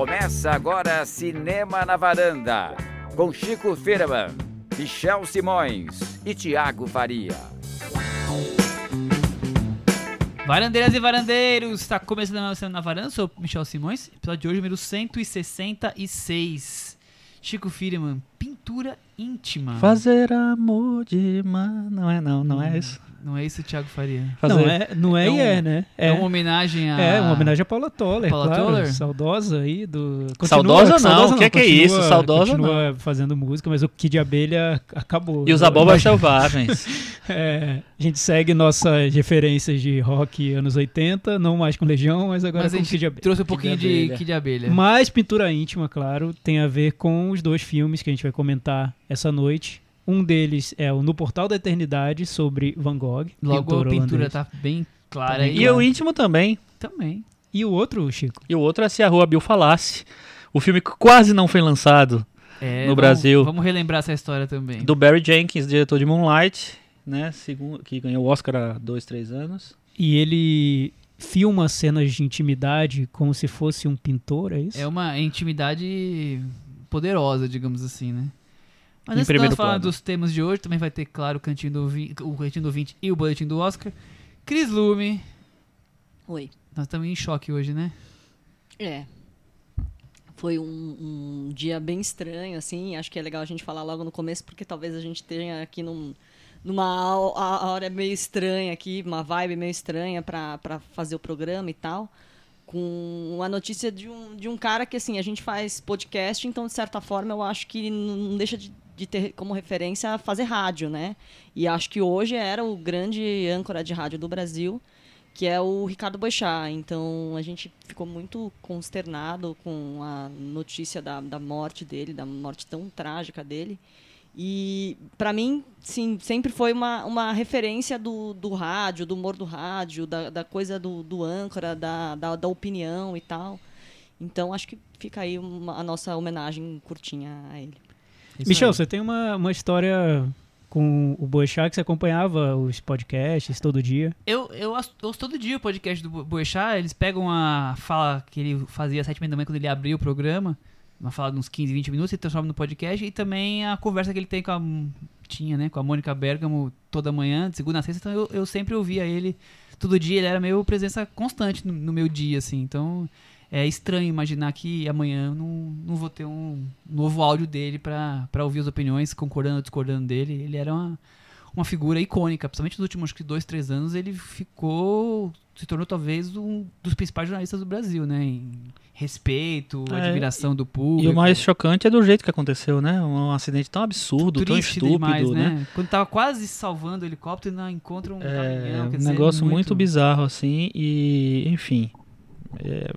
Começa agora Cinema na Varanda, com Chico Firman, Michel Simões e Tiago Faria. Varandeiras e varandeiros, está começando Cinema na Varanda, sou Michel Simões, episódio de hoje número 166. Chico Firman, pintura íntima. Fazer amor de man... Não é não, não é isso. Não é isso, Thiago Faria? Fazer... Não é, não é, É e um- é, né? É, uma homenagem a... É, uma homenagem a Paula Toller, Paula claro. Toller? Saudosa aí do... Saudosa não, o que é que é continua- isso? Saudosa continua fazendo música, mas o Kid Abelha acabou. E os abobas selvagens. É, a gente segue nossas referências de rock anos 80, não mais com Legião, mas agora Mas a com gente Kid Abelha. trouxe um pouquinho de abelha. Kid Abelha. Mas pintura íntima, claro, tem a ver com os dois filmes que a gente vai comentar essa noite. Um deles é o No Portal da Eternidade, sobre Van Gogh. Logo pintor a pintura holandês. tá bem clara Tá bem aí. e o íntimo também. Também. E o outro, Chico? E o outro é Se a Rua Bill Falasse. O filme que quase não foi lançado. É, No vamos- Brasil. Vamos relembrar essa história também. Do Barry Jenkins, diretor de Moonlight, né? Segundo, que ganhou o Oscar há dois, três anos. E ele filma cenas de intimidade como se fosse um pintor, é isso? É uma intimidade poderosa, digamos assim, né? Mas Em primeiro falar plano. dos temas de hoje, também vai ter, claro, o Cantinho do, Vi- o Cantinho do 20 e o Boletim do Oscar. Cris Lume, Oi. nós estamos em choque hoje, né? É. Foi um, um dia bem estranho, assim. Acho que é legal a gente falar logo no começo, porque talvez a gente tenha aqui num, numa hora meio estranha aqui, uma vibe meio estranha para fazer o programa e tal. Com a notícia de um, de um cara que, assim, a gente faz podcast, então, de certa forma, eu acho que não deixa de, de ter como referência fazer rádio, né? E acho que hoje era o grande âncora de rádio do Brasil que é o Ricardo Boechat. Então a gente ficou muito consternado com a notícia da, da morte dele, da morte tão trágica dele. E para mim, sim, sempre foi uma, uma referência do, do rádio, do humor do rádio, da, da coisa do, do âncora, da, da, da opinião e tal. Então acho que fica aí uma- a nossa homenagem curtinha a ele. Michel, você tem uma, uma história com o Boechat que você acompanhava os podcasts todo dia. Eu, eu ouço todo dia o podcast do Bo- Boechat, eles pegam a fala que ele fazia às sete e meia da manhã quando ele abriu o programa, uma fala de uns 15, 20 minutos, e transforma no podcast, e também a conversa que ele tem com a, tinha, né, com a Mônica Bergamo toda manhã, de segunda a sexta, então eu, eu sempre ouvia ele todo dia, ele era meio presença constante no, no meu dia, assim, então é estranho imaginar que amanhã eu não, não vou ter um novo áudio dele pra pra ouvir as opiniões, concordando ou discordando dele, ele era uma uma figura icônica, principalmente nos últimos que, dois, três anos, ele ficou, se tornou talvez um dos principais jornalistas do Brasil, né? Em respeito, É, admiração do E público. o mais chocante é do jeito que aconteceu, né? Um acidente tão absurdo, tão Triste estúpido, demais, né? Quando tava quase salvando o helicóptero, não encontra um É caminhão, um dizer, negócio muito... bizarro, assim, e enfim. é,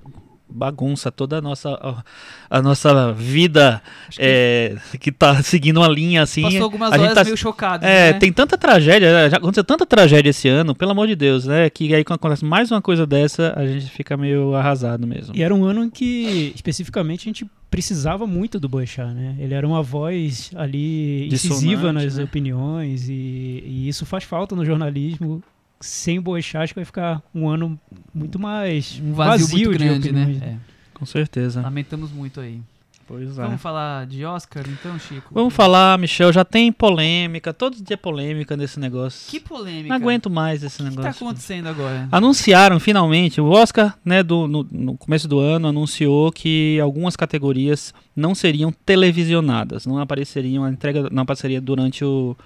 bagunça toda a nossa, a, nossa vida que é, que tá seguindo uma linha assim. Passou algumas a gente horas tá- meio chocado, É, né? tem tanta tragédia, já aconteceu tanta tragédia esse ano, pelo amor de Deus, né? Que aí quando acontece mais uma coisa dessa, a gente fica meio arrasado mesmo. E era um ano em que, especificamente, a gente precisava muito do Boechat, né? Ele era uma voz ali incisiva Dissonante, nas né? opiniões e, e isso faz falta no jornalismo. Sem o Boechat, que vai ficar um ano muito mais Um vazio, muito de grande, né? Com É, certeza. lamentamos muito aí. Pois é. Vamos falar de Oscar, então, Chico? Vamos falar, Michel, já tem polêmica, todo dia é polêmica nesse negócio. Que polêmica. Não aguento mais esse O que tá negócio. acontecendo agora? Anunciaram finalmente, o Oscar, né, do, no, no começo do ano, anunciou que algumas categorias não seriam televisionadas, não apareceriam, a entrega não apareceria durante o,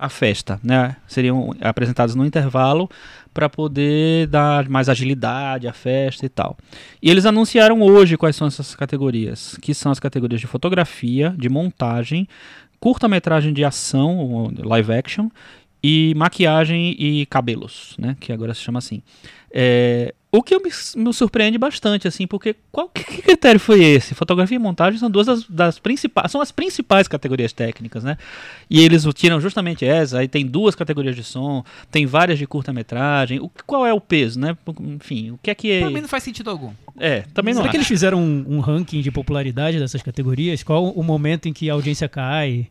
a festa, né? Seriam apresentadas no intervalo para poder dar mais agilidade à festa e tal. E eles anunciaram hoje quais são essas categorias, que são as categorias de fotografia, de montagem, curta-metragem de ação, live action, e maquiagem e cabelos, né? Que agora se chama assim. É, o que eu me, me surpreende bastante, assim, porque qual que, que critério foi esse? Fotografia e montagem são duas das, das principais, são as principais categorias técnicas, né? E eles tiram justamente essa, aí tem duas categorias de som, tem várias de curta-metragem. O, qual é o peso, né? Enfim, o que é que Pra mim não faz sentido algum. é? Também não Será que acho. eles fizeram um, um ranking de popularidade dessas categorias? Qual o momento em que a audiência cai?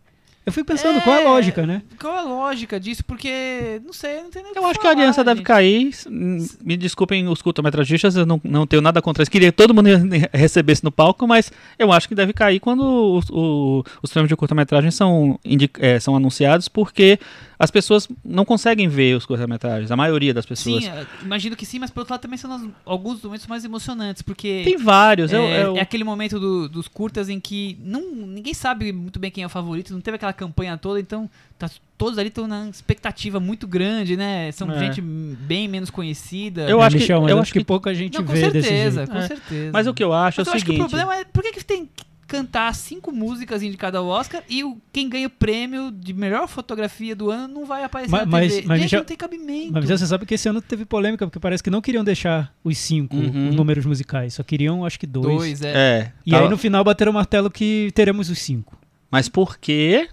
Eu fico pensando, qual é a lógica, né? Qual é a lógica disso? Porque, não sei, não tem nem Eu que acho que a falar, aliança deve gente. cair. Hum, Me desculpem os curtometragistas, eu não, não tenho nada contra isso. Queria que todo mundo recebesse no palco, mas eu acho que deve cair quando o- o- os prêmios de curta-metragem são, eh, são anunciados, porque as pessoas não conseguem ver os curta-metragens, a maioria das pessoas. Sim, é, imagino que sim, mas por outro lado também são alguns momentos mais emocionantes, porque Tem vários. é, eu- eu- é aquele momento do- dos curtas em que não, ninguém sabe muito bem quem é o favorito, não teve aquela campanha toda, então tá, todos ali estão na expectativa muito grande, né? São É. gente bem menos conhecida. Eu É, acho que- Michel, mas eu acho que, que- pouca gente não, com vê desse certeza, jeito. com É. certeza. Mas o que eu acho Mas é eu o acho que o seguinte. problema é por que, que tem que cantar cinco músicas indicadas ao Oscar e o, quem ganha o prêmio de melhor fotografia do ano não vai aparecer Mas- na mas- TV. mas Gente, já- não tem cabimento. Mas você sabe que esse ano teve polêmica, porque parece que não queriam deixar os cinco Uhum. números musicais, só queriam, acho que dois. Dois, é. É. E tava- aí no final bateram o martelo que teremos os cinco. Mas por quê?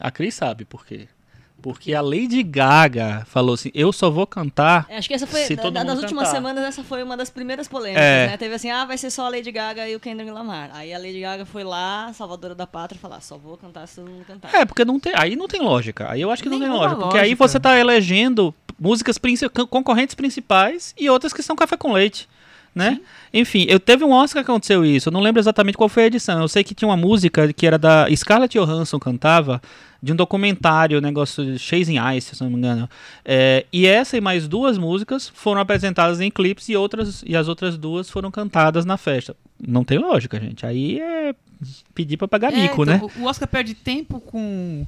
A Cris sabe por quê. Porque a Lady Gaga falou assim: eu só vou cantar. É, Acho que essa foi, Se todo na- nas mundo últimas cantar. semanas, essa foi uma das primeiras polêmicas, É. né? Teve assim, ah, vai ser só a Lady Gaga e o Kendrick Lamar. Aí a Lady Gaga foi lá, salvadora da pátria, falar, só vou cantar se todo mundo cantar. É, porque não tem, aí não tem lógica. Aí eu acho que não tem Nenhuma lógica. Porque aí lógica. você tá elegendo músicas princi- con- concorrentes principais e outras que são café com leite. Né? Enfim, eu teve um Oscar que aconteceu isso. Eu não lembro exatamente qual foi a edição. Eu sei que tinha uma música que era da Scarlett Johansson cantava de um documentário, negócio de Chasing Ice, se não me engano. É, e essa e mais duas músicas foram apresentadas em clipes e outras e as outras duas foram cantadas na festa. Não tem lógica, gente. Aí é pedir pra pagar É, mico, então, né? O Oscar perde tempo com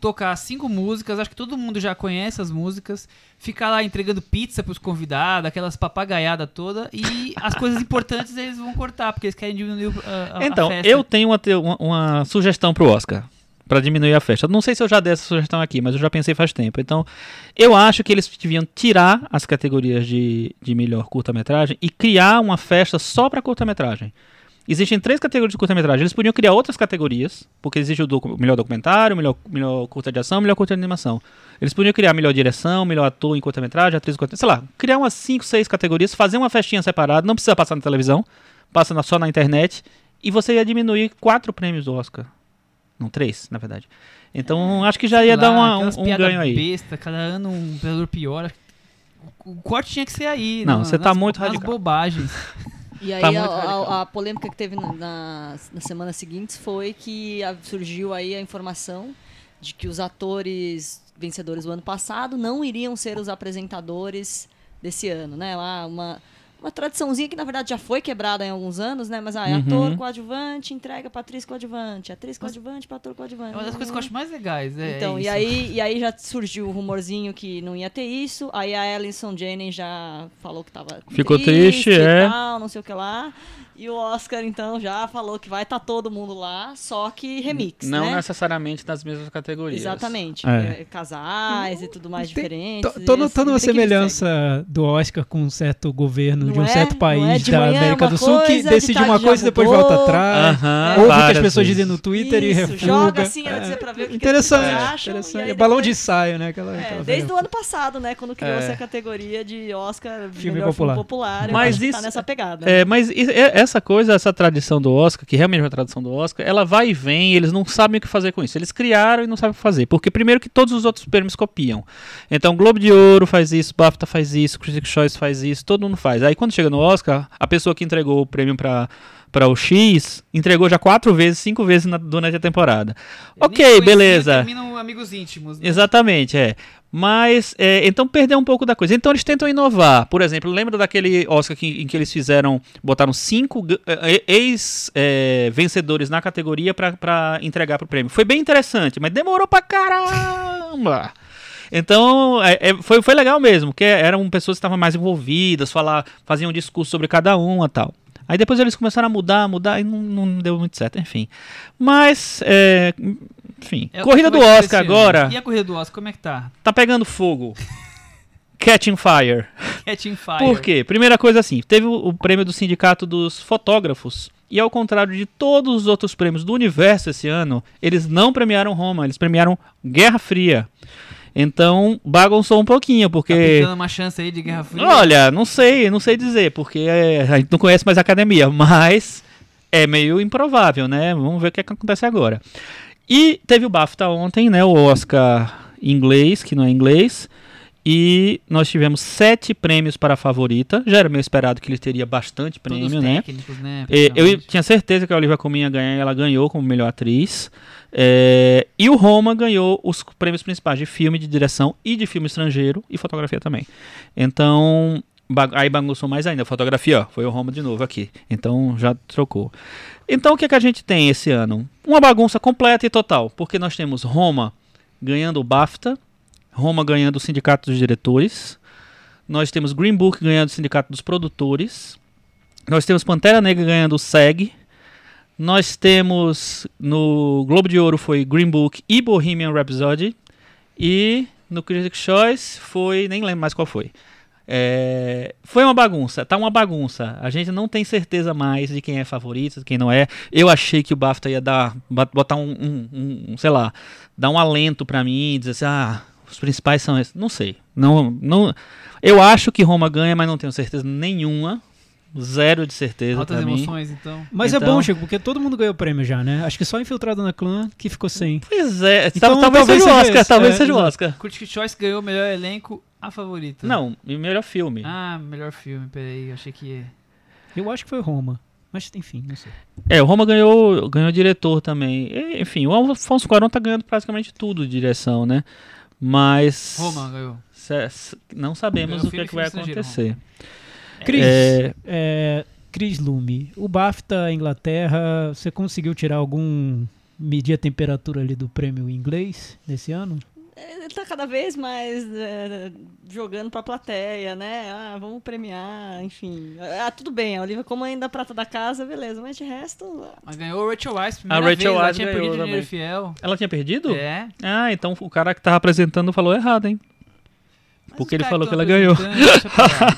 tocar cinco músicas, acho que todo mundo já conhece as músicas, ficar lá entregando pizza pros convidados, aquelas papagaiadas toda, e as coisas importantes eles vão cortar, porque eles querem diminuir a, a- a Então, festa. eu tenho uma, uma, uma sugestão pro Oscar. Pra diminuir a festa. Não sei se eu já dei essa sugestão aqui, mas eu já pensei faz tempo. Então, eu acho que eles deviam tirar as categorias de, de melhor curta-metragem e criar uma festa só pra curta-metragem. Existem três categorias de curta-metragem. Eles podiam criar outras categorias, porque existe o docu- melhor documentário, melhor, melhor curta de ação, melhor curta de animação. Eles podiam criar melhor direção, melhor ator em curta-metragem, atriz em curta sei lá, criar umas cinco, seis categorias, fazer uma festinha separada, não precisa passar na televisão, passa na- só na internet, e você ia diminuir quatro prêmios do Oscar. Não, três, na verdade. Então, acho que já ia É, Sei dar lá, uma- um, um ganho aí. Besta, cada ano um vereador pior. O, o corte tinha que ser aí. Não, na- você tá nas- muito nas radical. bobagens. E aí Tá a, a- a polêmica que teve na- nas semanas seguintes foi que a- surgiu aí a informação de que os atores vencedores do ano passado não iriam ser os apresentadores desse ano, né? Lá uma uma tradiçãozinha que na verdade já foi quebrada em alguns anos, né? Mas ah, é Uhum. ator coadjuvante entrega pra atriz coadjuvante, atriz coadjuvante pra ator É coadjuvante. uma das coisas que eu acho mais legais. É, Então, é e aí, e aí já surgiu o rumorzinho que não ia ter isso. Aí a Ellison Jennings já falou que tava Ficou triste, e é. tal, não sei o que lá. E o Oscar, então, já falou que vai estar todo mundo lá, só que remix, Não né? necessariamente nas mesmas categorias. Exatamente. É. É, casais e tudo mais Tem- diferentes. Tô, tô e notando uma que semelhança do Oscar com um certo governo Não de um é? certo Não país é? De da é América do Sul que coisa, de decide tarde uma coisa e depois mudou. volta atrás. Aham, Ouve o que as pessoas vezes. dizem no Twitter e Isso, refuga. joga assim, É, antes de pra ver o que interessante, que acham, interessante. e É balão depois- de ensaio, né? Aquela, É, aquela desde o ano passado, né? Quando criou-se É. a categoria de Oscar Filme popular. filme popular. Mas que tá isso- nessa pegada. né? É, mas i- é- essa coisa, essa tradição do Oscar, que realmente é uma tradição do Oscar, ela vai e vem, e eles não sabem o que fazer com isso. Eles criaram e não sabem o que fazer. Porque, primeiro, que todos os outros prêmios copiam. Então, Globo de Ouro faz isso, BAFTA faz isso, Critics' Choice faz isso, todo mundo faz. Aí, quando chega no Oscar, a pessoa que entregou o prêmio pra, pra o X entregou já quatro vezes, cinco vezes na- durante a temporada. Eu ok, conhecia, beleza. Terminam amigos íntimos. né? Exatamente, é. Mas, é, então perdeu um pouco da coisa. Então eles tentam inovar. Por exemplo, lembra daquele Oscar que- em que eles fizeram, botaram cinco g- eh, ex-vencedores na categoria pra- pra entregar pro prêmio. Foi bem interessante, mas demorou pra caramba. Então, é, é, foi, foi legal mesmo, porque eram pessoas que estavam mais envolvidas, falar, faziam um discurso sobre cada uma e tal. Aí depois eles começaram a mudar, mudar e não, não deu muito certo, enfim. Mas, é, enfim. É, corrida do é Oscar agora E a corrida do Oscar, como é que tá? tá pegando fogo. Catching Fire. Catching Fire. Por quê? Primeira coisa assim, teve o prêmio do Sindicato dos Fotógrafos. E ao contrário de todos os outros prêmios do universo esse ano, eles não premiaram Roma, eles premiaram Guerra Fria. Então, bagunçou um pouquinho, Tá porque... pintando uma chance aí de Guerra Fria. Olha, não sei, não sei dizer, porque é, a gente não conhece mais a academia, mas é meio improvável, né? Vamos ver o que, é que acontece agora. E teve o BAFTA ontem, né? O Oscar inglês, que não é inglês. E nós tivemos sete prêmios para a favorita. Já era meio esperado que ele teria bastante prêmio, Todos né? técnicos, né? Eu tinha certeza que a Olivia Colman ia ganhar, e ela ganhou como melhor atriz. É, e o Roma ganhou os prêmios principais de filme, de direção e de filme estrangeiro e fotografia também. Então, aí bagunçou mais ainda. Fotografia, ó, foi o Roma de novo aqui. Então já trocou. Então o que, é que a gente tem esse ano? Uma bagunça completa e total, porque nós temos Roma ganhando o BAFTA, Roma ganhando o Sindicato dos Diretores, nós temos Green Book ganhando o Sindicato dos Produtores, nós temos Pantera Negra ganhando o SEG, nós temos no Globo de Ouro foi Green Book e Bohemian Rhapsody, e no Critics' Choice foi, nem lembro mais qual foi. É, foi uma bagunça, tá uma bagunça. A gente não tem certeza mais de quem é favorito, de quem não é. Eu achei que o BAFTA ia dar, bot- botar um, um- um- sei lá, dar um alento pra mim, dizer assim, ah, os principais são esses. Não sei. Não, não. Eu acho que Roma ganha, mas não tenho certeza nenhuma. Zero de certeza Altas pra mim. emoções, então. Mas é Então- bom, Chico, porque todo mundo ganhou prêmio já, né? Acho que só Infiltrado na Clã que ficou sem. Pois é, Então, talvez, talvez seja o Oscar, esse, talvez é, seja o. Oscar. Critic Choice ganhou o melhor elenco, a favorita. Não, e melhor filme. Ah, melhor filme, peraí, eu achei que. Eu acho que foi Roma. Mas enfim, não sei. É, o Roma ganhou, ganhou diretor também. E, enfim, o Alfonso Cuarón tá ganhando praticamente tudo de direção, né? Mas Roma ganhou. não sabemos Ganhou o que, é que vai acontecer. Cris, É, é, Cris Lume, o BAFTA Inglaterra, você conseguiu tirar algum. medir a temperatura ali do prêmio inglês nesse ano? Ele tá cada vez mais é, jogando pra plateia, né? Ah, vamos premiar, enfim. Ah, tudo bem, a Olivia como ainda a prata da casa, beleza. Mas de resto, Mas ganhou o Rachel Weisz, primeira Rachel vez, ela Weisz tinha ganhou perdido também. fiel. ela tinha perdido? É. Ah, então o cara que tava apresentando falou errado, hein? Porque ele falou que ela ganhou. Deixa pra lá.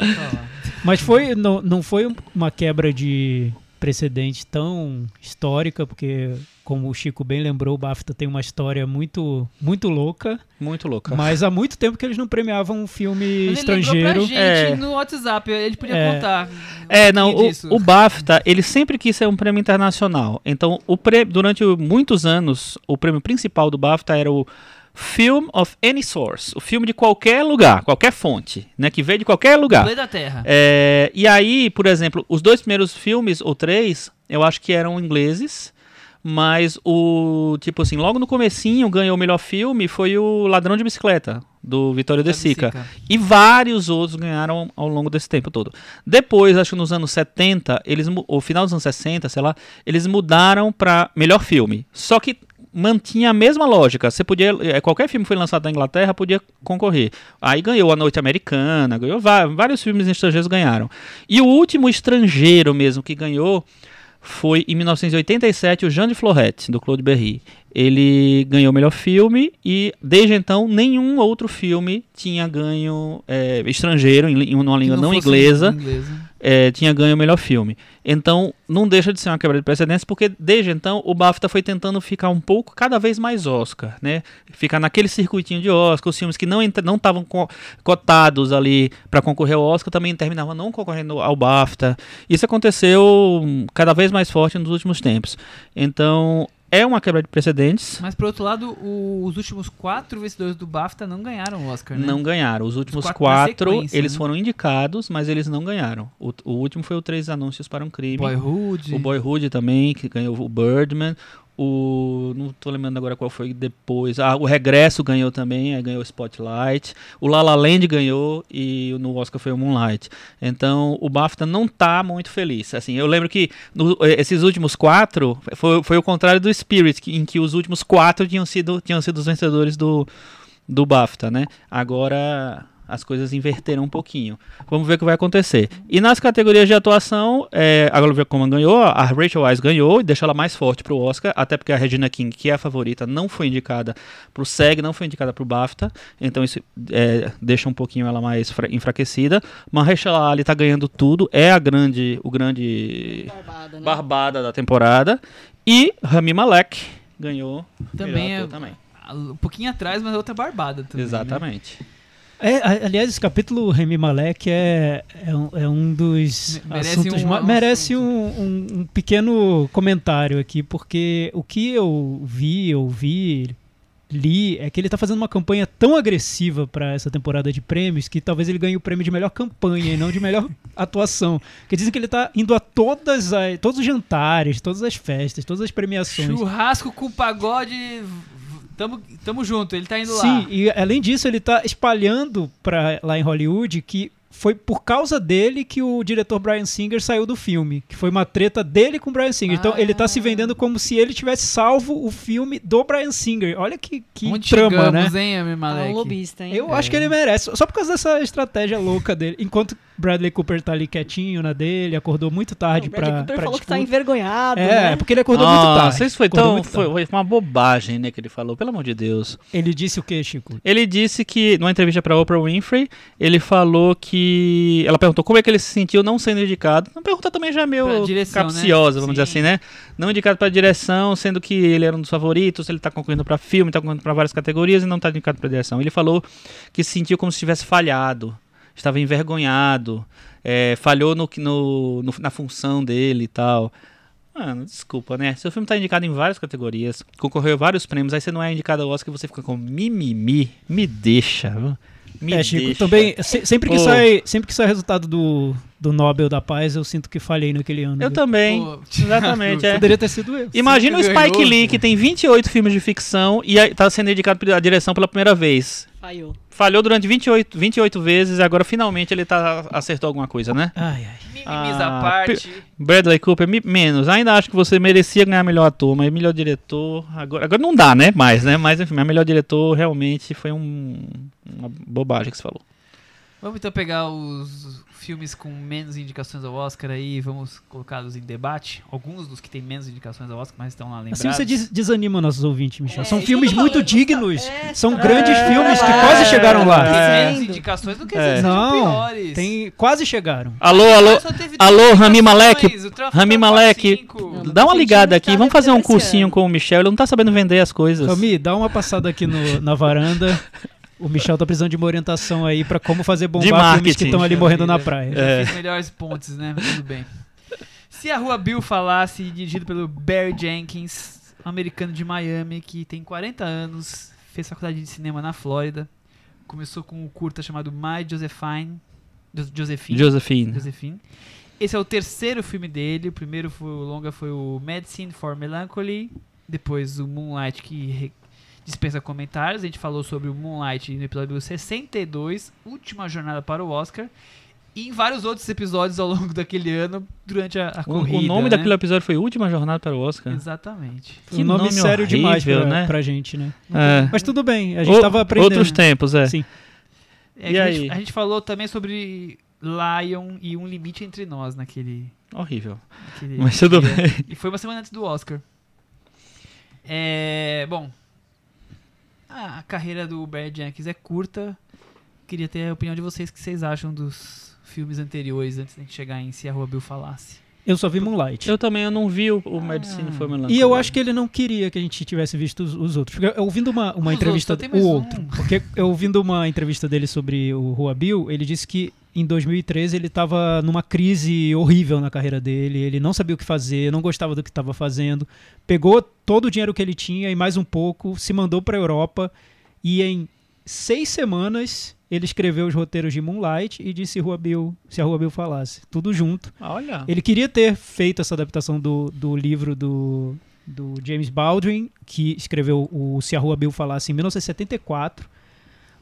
Deixa pra lá. Mas foi, não, não foi uma quebra de precedente tão histórica, porque, como o Chico bem lembrou, o BAFTA tem uma história muito, muito louca, Muito louca. mas há muito tempo que eles não premiavam um filme Mas ele estrangeiro. pra gente É. no WhatsApp, ele podia É. contar. É, um não, o, disso. o BAFTA, ele sempre quis ser um prêmio internacional. Então, o prê- durante muitos anos, o prêmio principal do BAFTA era o Film of Any Source, o filme de qualquer lugar, qualquer fonte, né, que veio de qualquer lugar. Play da Terra. É, e aí, por exemplo, os dois primeiros filmes, ou três, eu acho que eram ingleses, mas o, tipo assim, logo no comecinho ganhou o melhor filme foi o Ladrão de Bicicleta, do Vitório De Sica. E vários outros ganharam ao longo desse tempo todo. Depois, acho que nos anos 70, eles, ou final dos anos 60, sei lá, eles mudaram para melhor filme. Só que mantinha a mesma lógica. Você podia, eh, qualquer filme que foi lançado na Inglaterra podia concorrer. Aí ganhou A Noite Americana, ganhou vários filmes estrangeiros ganharam. E o último estrangeiro mesmo que ganhou foi em 1987 o Jean de Florette, do Claude Berry. Ele ganhou o melhor filme e desde então nenhum outro filme tinha ganho eh, estrangeiro em, em uma língua não, fosse inglesa inglesa. É, tinha ganho o melhor filme. Então, não deixa de ser uma quebra de precedentes, porque desde então o BAFTA foi tentando ficar um pouco, cada vez mais Oscar, né? Ficar naquele circuitinho de Oscar, os filmes que não não estavam co- cotados ali para concorrer ao Oscar também terminavam não concorrendo ao BAFTA. Isso aconteceu hum, cada vez mais forte nos últimos tempos. Então, é uma quebra de precedentes. Mas, por outro lado, o- os últimos quatro vencedores do BAFTA não ganharam o Oscar, né? Não ganharam. Os últimos quatro na quatro, sequência, eles né? foram indicados, mas eles não ganharam. O, o último foi o Três Anúncios para um Crime. Boyhood. O Boyhood também, que ganhou o Birdman. O. Não tô lembrando agora qual foi depois. Ah, o Regresso ganhou também, ganhou o Spotlight. O La La Land ganhou e no Oscar foi o Moonlight. Então o BAFTA não tá muito feliz. Assim, eu lembro que no- esses últimos quatro foi, foi o contrário do Spirit, que- em que os últimos quatro tinham sido, tinham sido os vencedores do, do BAFTA, né? Agora as coisas inverteram um pouquinho. Vamos ver o que vai acontecer. E nas categorias de atuação, é, a Olivia Colman ganhou, a Rachel Weisz ganhou e deixa ela mais forte pro Oscar, até porque a Regina King, que é a favorita, não foi indicada pro SEG, não foi indicada pro BAFTA, então isso é, deixa um pouquinho ela mais fra- enfraquecida. Mahershala Ali tá ganhando tudo, é a grande, o grande barbada, né? barbada da temporada. E Rami Malek ganhou Também é também. um pouquinho atrás, mas outra barbada também. né? É, aliás, esse capítulo Remy Malek é, é, um, é um dos Me- merece assuntos um- ma- merece um, um- um pequeno comentário aqui, porque o que eu vi, ouvi, li, é que ele tá fazendo uma campanha tão agressiva para essa temporada de prêmios que talvez ele ganhe o prêmio de melhor campanha e não de melhor atuação. Porque dizem que ele tá indo a todas as, todos os jantares, todas as festas, todas as premiações. Churrasco com pagode. Tamo, tamo junto, ele tá indo lá. Sim, e além disso, ele tá espalhando pra, lá em Hollywood que foi por causa dele que o diretor Brian Singer saiu do filme. Que foi uma treta dele com o Brian Singer. Então Ah. ele tá se vendendo como se ele tivesse salvo o filme do Brian Singer. Olha que, que Onde trama, chegamos, né? hein, É um lobista, hein? Eu acho que ele merece. Só por causa dessa estratégia louca dele. Enquanto Bradley Cooper tá ali quietinho na dele, acordou muito tarde o Bradley pra, Cooper pra falou que tá disputa. envergonhado, É, né? porque ele acordou muito tarde. Isso foi tão. Foi, tarde. foi uma bobagem, né, que ele falou, pelo amor de Deus. Ele disse o que, Chico? Ele disse que, numa entrevista pra Oprah Winfrey, ele falou que. Ela perguntou como é que ele se sentiu não sendo indicado. Uma pergunta também já meio direção, capciosa, né? vamos dizer Sim. assim, né? Não indicado pra direção, sendo que ele era um dos favoritos, ele tá concorrendo pra filme, tá concorrendo pra várias categorias e não tá indicado pra direção. Ele falou que se sentiu como se tivesse falhado, estava envergonhado, é, falhou no, no- no- na função dele e tal. Mano, desculpa, né? Seu filme tá indicado em várias categorias, concorreu a vários prêmios, aí você não é indicado ao Oscar e você fica com mimimi. Me deixa? Me é, Chico, deixa. também, se- sempre que, sai, sempre que sai resultado do, do Nobel da Paz, eu sinto que falhei naquele ano. Eu viu? também. Pô, Exatamente, é. Poderia ter sido eu. Imagina o Spike ganhou, Lee, pô. que tem 28 filmes de ficção e tá sendo indicado pela direção pela primeira vez. Falhou. Falhou durante 28, 28 vezes e agora finalmente ele tá, acertou alguma coisa, né? Ai, ai. Mimimis Ah, à parte. Bradley Cooper, me- menos. Ainda acho que você merecia ganhar melhor ator, mas melhor diretor. Agora, agora não dá, né? Mais, né? Mas enfim, melhor diretor realmente foi um, uma bobagem que você falou. Vamos então pegar os filmes com menos indicações ao Oscar aí vamos colocá-los em debate. Alguns dos que têm menos indicações ao Oscar, mas estão lá lembrados. Assim você des- desanima nossos ouvintes, Michel. É, São filmes muito falando, dignos. é, São tá- grandes é, filmes que é, quase chegaram lá. Tem É. menos indicações do que sejam Não, piores. tem, quase chegaram. Alô, alô, alô, Rami Malek, Rami Malek, dá uma ligada aqui, vamos fazer um cursinho com o Michel, ele não tá sabendo vender as coisas. Rami, dá uma passada aqui no- na varanda. O Michel tá precisando de uma orientação aí pra como fazer bombar filmes que estão ali morrendo na praia. É. melhores pontes, né? Mas tudo bem. Se a Rua Bill falasse, dirigido pelo Barry Jenkins, um americano de Miami que tem 40 anos, fez faculdade de cinema na Flórida, começou com um curta chamado My Josephine. Jo- Josephine. Josephine. Josephine. Esse é o terceiro filme dele. O primeiro foi o longa foi o Medicine for Melancholy, depois o Moonlight que dispensa comentários. A gente falou sobre o Moonlight no episódio 62, última jornada para o Oscar. E em vários outros episódios ao longo daquele ano, durante a, a O, corrida. o nome né? daquele episódio foi Última Jornada para o Oscar. Exatamente. Que um nome, nome sério demais pra, né? pra gente, né? É. Mas tudo bem, a gente O- tava aprendendo. Outros tempos, é. Sim. É E que a, gente, aí? a gente falou também sobre Lion e Um Limite Entre Nós naquele. Horrível. naquele Mas tudo dia. bem. E foi uma semana antes do Oscar. É. Bom. A carreira do Barry Jenkins é curta. Queria ter a opinião de vocês. O que vocês acham dos filmes anteriores antes de a gente chegar em Se a Rua Bill Falasse? Eu só vi Moonlight. Eu também eu não vi o, o Medicine Ah. for Melancholy. E eu acho que ele não queria que a gente tivesse visto os, os outros. Porque eu ouvindo uma, uma Os entrevista. outros, o um. outro. Porque eu ouvindo uma entrevista dele sobre o Rua Bill, ele disse que em 2013 ele estava numa crise horrível na carreira dele. Ele não sabia o que fazer, não gostava do que estava fazendo. Pegou todo o dinheiro que ele tinha e mais um pouco, se mandou para a Europa. E em seis semanas ele escreveu os roteiros de Moonlight e disse Rua Bill, se a Rua Bill falasse. Tudo junto. Olha. Ele queria ter feito essa adaptação do, do livro do, do James Baldwin, que escreveu o Se a Rua Bill Falasse em 1974.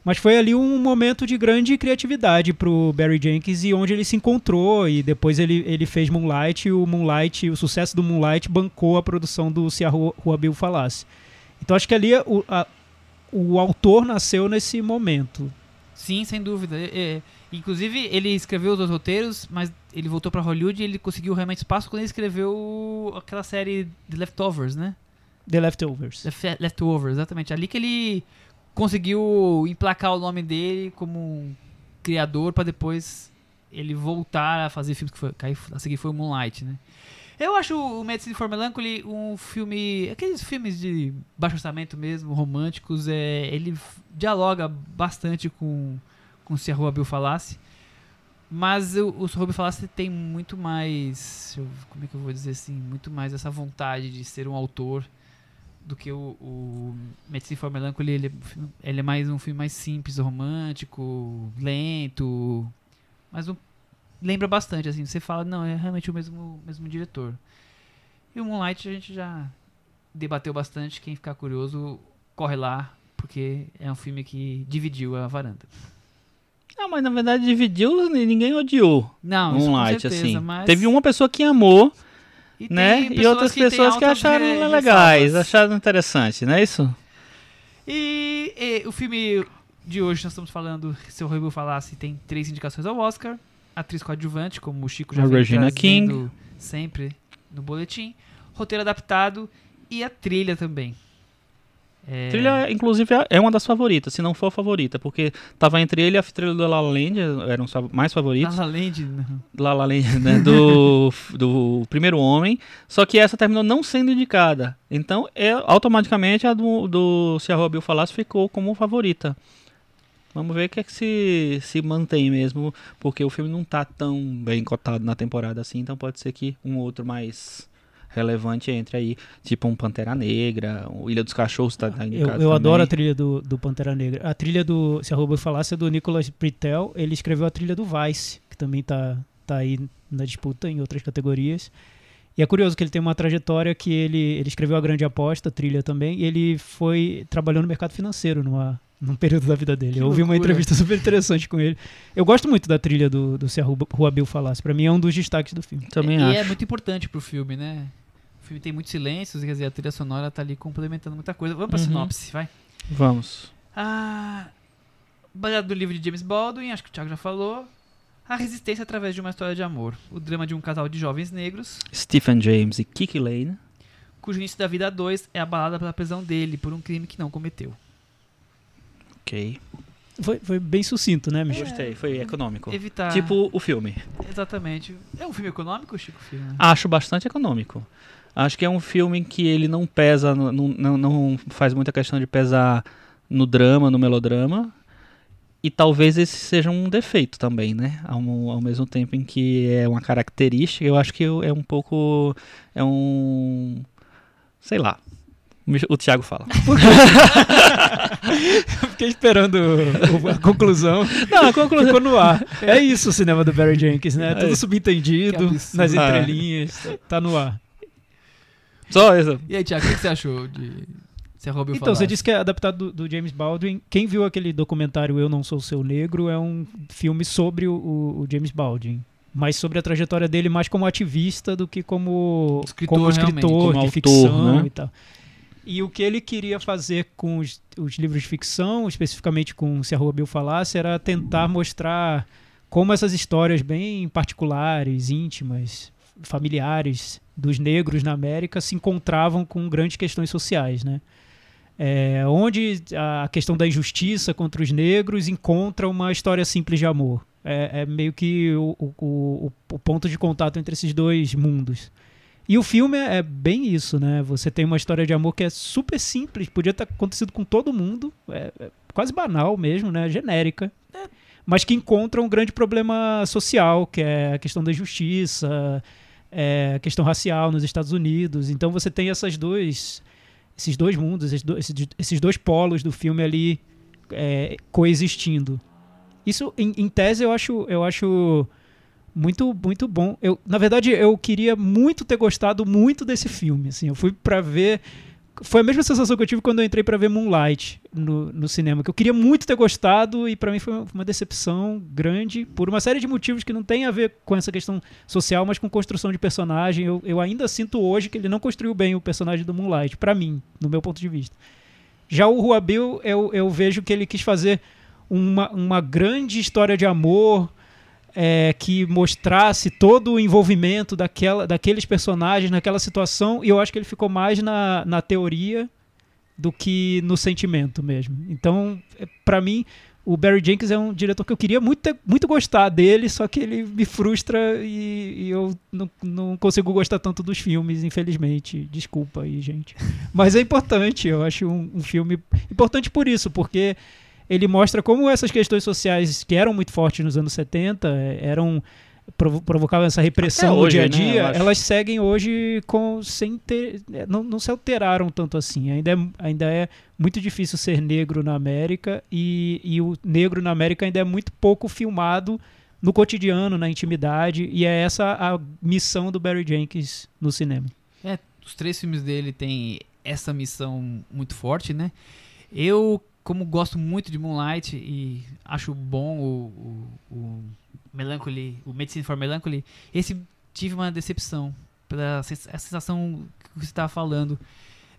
Mas foi ali um momento de grande criatividade pro Barry Jenkins e onde ele se encontrou e depois ele, ele fez Moonlight e o Moonlight, o sucesso do Moonlight bancou a produção do Se a Rua, Rua Bill Falasse. Então acho que ali o, a- o autor nasceu nesse momento. Sim, sem dúvida. É, é, inclusive, ele escreveu os dois roteiros, mas ele voltou pra Hollywood e ele conseguiu realmente espaço quando ele escreveu aquela série The Leftovers, né? The Leftovers. Left- Leftovers, exatamente. Ali que ele conseguiu emplacar o nome dele como um criador pra depois ele voltar a fazer filmes que foi, que a seguir foi o Moonlight, né? Eu acho o Medicine for Melancholy um filme, aqueles filmes de baixo orçamento mesmo, românticos, é, ele dialoga bastante com com se a Rua Bill falasse. Mas o, o Ruby Falasse tem muito mais. eu- como é que eu vou dizer assim? Muito mais essa vontade de ser um autor do que o, o Medicine for Melancholy. Ele, é filme- ele é mais um filme mais simples, romântico, lento. Mas um- lembra bastante, assim. Você fala, não, é realmente o mesmo, mesmo diretor. E o Moonlight a gente já debateu bastante. Quem ficar curioso, corre lá, porque é um filme que dividiu a varanda. Ah, mas na verdade dividiu e ninguém odiou Não, isso com Moonlight, certeza, assim. mas... Teve uma pessoa que amou, E tem né? E outras que pessoas que acharam legais, acharam interessante, não é isso? E, e o filme de hoje, nós estamos falando, se o Ruibu falasse, tem três indicações ao Oscar. Atriz coadjuvante, como o Chico já A vem Regina trazendo sempre no boletim. Roteiro adaptado e a trilha também. É, Trilha, inclusive, é uma das favoritas, se não for a favorita, porque tava entre ele e a trilha do La La Land, eram mais La favoritos. La Land, não. La La Land, né, do, do Primeiro Homem, só que essa terminou não sendo indicada. Então, é, automaticamente a do, do Se a Rua Bill Falasse ficou como favorita. Vamos ver o que é que se, se mantém mesmo, porque o filme não tá tão bem cotado na temporada assim, então pode ser que um outro mais relevante entre aí, tipo um Pantera Negra, o Ilha dos Cachorros tá, tá Eu, eu adoro a trilha do, do Pantera Negra. A trilha do, se a Robô falasse, é do Nicholas Britell. Ele escreveu a trilha do Vice, que também tá, tá aí na disputa em outras categorias. E é curioso que ele tem uma trajetória que ele, ele escreveu A Grande Aposta, a trilha também, e ele foi trabalhando no mercado financeiro numa, num período da vida dele. Que eu ouvi uma loucura. entrevista super interessante com ele. Eu gosto muito da trilha do, do Se a Rua Bill falasse. Pra mim é um dos destaques do filme. Também e acho. é muito importante pro filme, né? O filme tem muitos silêncios, quer dizer, a trilha sonora tá ali complementando muita coisa. Vamos pra Uhum. sinopse, vai. Vamos. Ah, baseado no livro de James Baldwin, acho que o Thiago já falou. A resistência através de uma história de amor. O drama de um casal de jovens negros, Stephen James e Kiki Lane. cujo início da vida a dois é abalada pela prisão dele por um crime que não cometeu. Ok. Foi, foi bem sucinto, né, Michel? Gostei, foi econômico. Evitar. Tipo o filme. Exatamente. É um filme econômico, Chico Filho? né? Acho bastante econômico. Acho que é um filme que ele não pesa, não, não, não faz muita questão de pesar no drama, no melodrama. E talvez esse seja um defeito também, né? Ao, ao mesmo tempo em que é uma característica, eu acho que é um pouco. É um. Sei lá. O Thiago fala. Fiquei esperando a conclusão. Não, a conclusão. Ficou no ar. É isso o cinema do Barry Jenkins, né? Tudo É. subentendido, Que absurdo. nas Ah. entrelinhas. Tá no ar. Só isso. E aí, Thiago, o que que você achou de. Se a Robin Então, você disse que é adaptado do, do James Baldwin. Quem viu aquele documentário Eu Não Sou Seu Negro é um filme sobre o, o- o James Baldwin. Mas sobre a trajetória dele mais como ativista do que como Escritor, como escritor. Como de autor, ficção né? e tal. E o que ele queria fazer com os, os livros de ficção, especificamente com Se a Rua Bill Falasse, era tentar mostrar como essas histórias bem particulares, íntimas, familiares dos negros na América se encontravam com grandes questões sociais, né? É, onde a questão da injustiça contra os negros encontra uma história simples de amor. É, é meio que o, o- o- ponto de contato entre esses dois mundos. E o filme é, é bem isso, né? Você tem uma história de amor que é super simples, podia ter acontecido com todo mundo, é, é quase banal mesmo, né? Genérica. Mas que encontra um grande problema social, que é a questão da injustiça, é, questão racial nos Estados Unidos. Então você tem essas dois, esses dois mundos, esses dois, esses- dois polos do filme ali é, coexistindo. Isso, em, em tese, eu acho, eu acho muito, muito bom. Eu, na verdade, eu queria muito ter gostado muito desse filme. Assim, eu fui pra ver. Foi a mesma sensação que eu tive quando eu entrei pra ver Moonlight no, no cinema. Que eu queria muito ter gostado e pra mim foi uma- decepção grande por uma série de motivos que não tem a ver com essa questão social, mas com construção de personagem. Eu, eu ainda sinto hoje que ele não construiu bem o personagem do Moonlight, pra mim, no meu ponto de vista. Já o Ruabil, eu, eu vejo que ele quis fazer uma, uma grande história de amor é, que mostrasse todo o envolvimento daquela, daqueles personagens naquela situação, e eu acho que ele ficou mais na, na teoria do que no sentimento mesmo. Então, é, pra mim, o Barry Jenkins é um diretor que eu queria muito, ter- muito gostar dele, só que ele me frustra e, e eu não, não consigo gostar tanto dos filmes, infelizmente. Desculpa aí, gente. Mas é importante, eu acho um, um filme importante por isso, porque ele mostra como essas questões sociais que eram muito fortes nos anos 70 eh, eram provo- provocavam essa repressão Até no hoje, dia a né, dia, acho. elas seguem hoje com sem ter eh, não, não se alteraram tanto assim. Ainda é, ainda é muito difícil ser negro na América e, e o negro na América ainda é muito pouco filmado no cotidiano, na intimidade, e é essa a missão do Barry Jenkins no cinema. É, os três filmes dele têm essa missão muito forte, né? Eu, como gosto muito de Moonlight e acho bom o, o, o Melancholy, o Medicine for Melancholy, esse tive uma decepção pela a sensação que você estava falando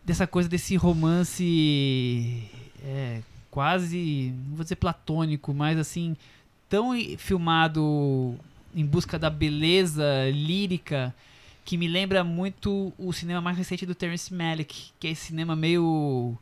dessa coisa desse romance é, quase, não vou dizer platônico, mas assim tão filmado em busca da beleza lírica que me lembra muito o cinema mais recente do Terence Malick, que é esse cinema meio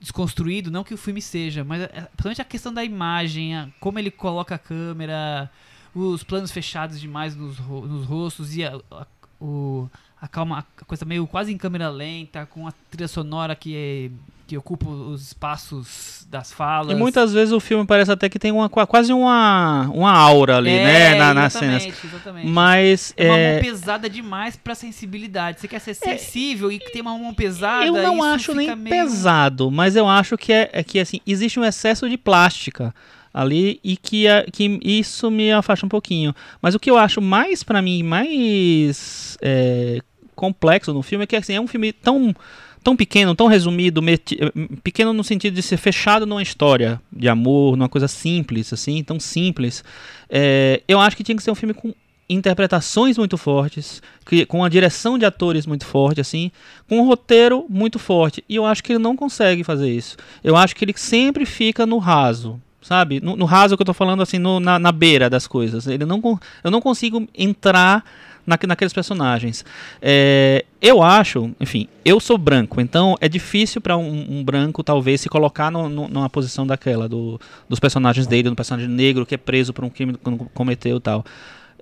desconstruído, não que o filme seja, mas é- principalmente a questão da imagem, a- como ele coloca a câmera, os planos fechados demais nos, nos rostos e a, a, o, a calma, a coisa meio quase em câmera lenta, com a trilha sonora que, é- que ocupa os espaços das falas. E muitas vezes o filme parece até que tem uma, qua- quase uma, uma aura ali, É, né? Na, nas cenas. exatamente. Mas É uma é, mão pesada demais pra sensibilidade. Você quer ser sensível e que tem uma mão pesada. eu não acho nem meio- pesado, mas eu acho que é, é que assim existe um excesso de plástica ali e que, a- que isso me afasta um pouquinho. Mas o que eu acho mais pra mim mais é, complexo no filme é que assim é um filme tão tão pequeno, tão resumido, meti- eh, pequeno no sentido de ser fechado numa história de amor, numa coisa simples assim, tão simples. É, eu acho que tinha que ser um filme com interpretações muito fortes, que- com uma direção de atores muito forte, assim, com um roteiro muito forte. E eu acho que ele não consegue fazer isso. Eu acho que ele sempre fica no raso. Sabe? No, no raso que eu tô falando, assim, no- na, na beira das coisas. Ele não, eu não consigo entrar naque- naqueles personagens. É, eu acho, enfim, eu sou branco, então é difícil para um, um branco, talvez, se colocar no- no- numa posição daquela, do, dos personagens dele, do personagem negro que é preso por um crime que cometeu e tal.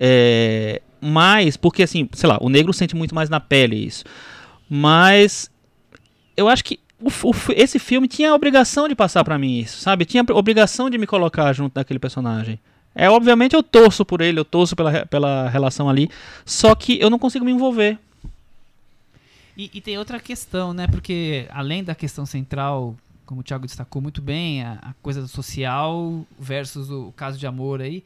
É, mas, porque assim, sei lá, o negro sente muito mais na pele isso. Mas eu acho que o o esse filme tinha a obrigação de passar pra mim isso, sabe? Tinha a obrigação de me colocar junto daquele personagem. É, obviamente eu torço por ele, eu torço pela, pela relação ali, só que eu não consigo me envolver. E, e tem outra questão, né? Porque além da questão central, como o Thiago destacou muito bem, a, a coisa social versus o, caso de amor aí,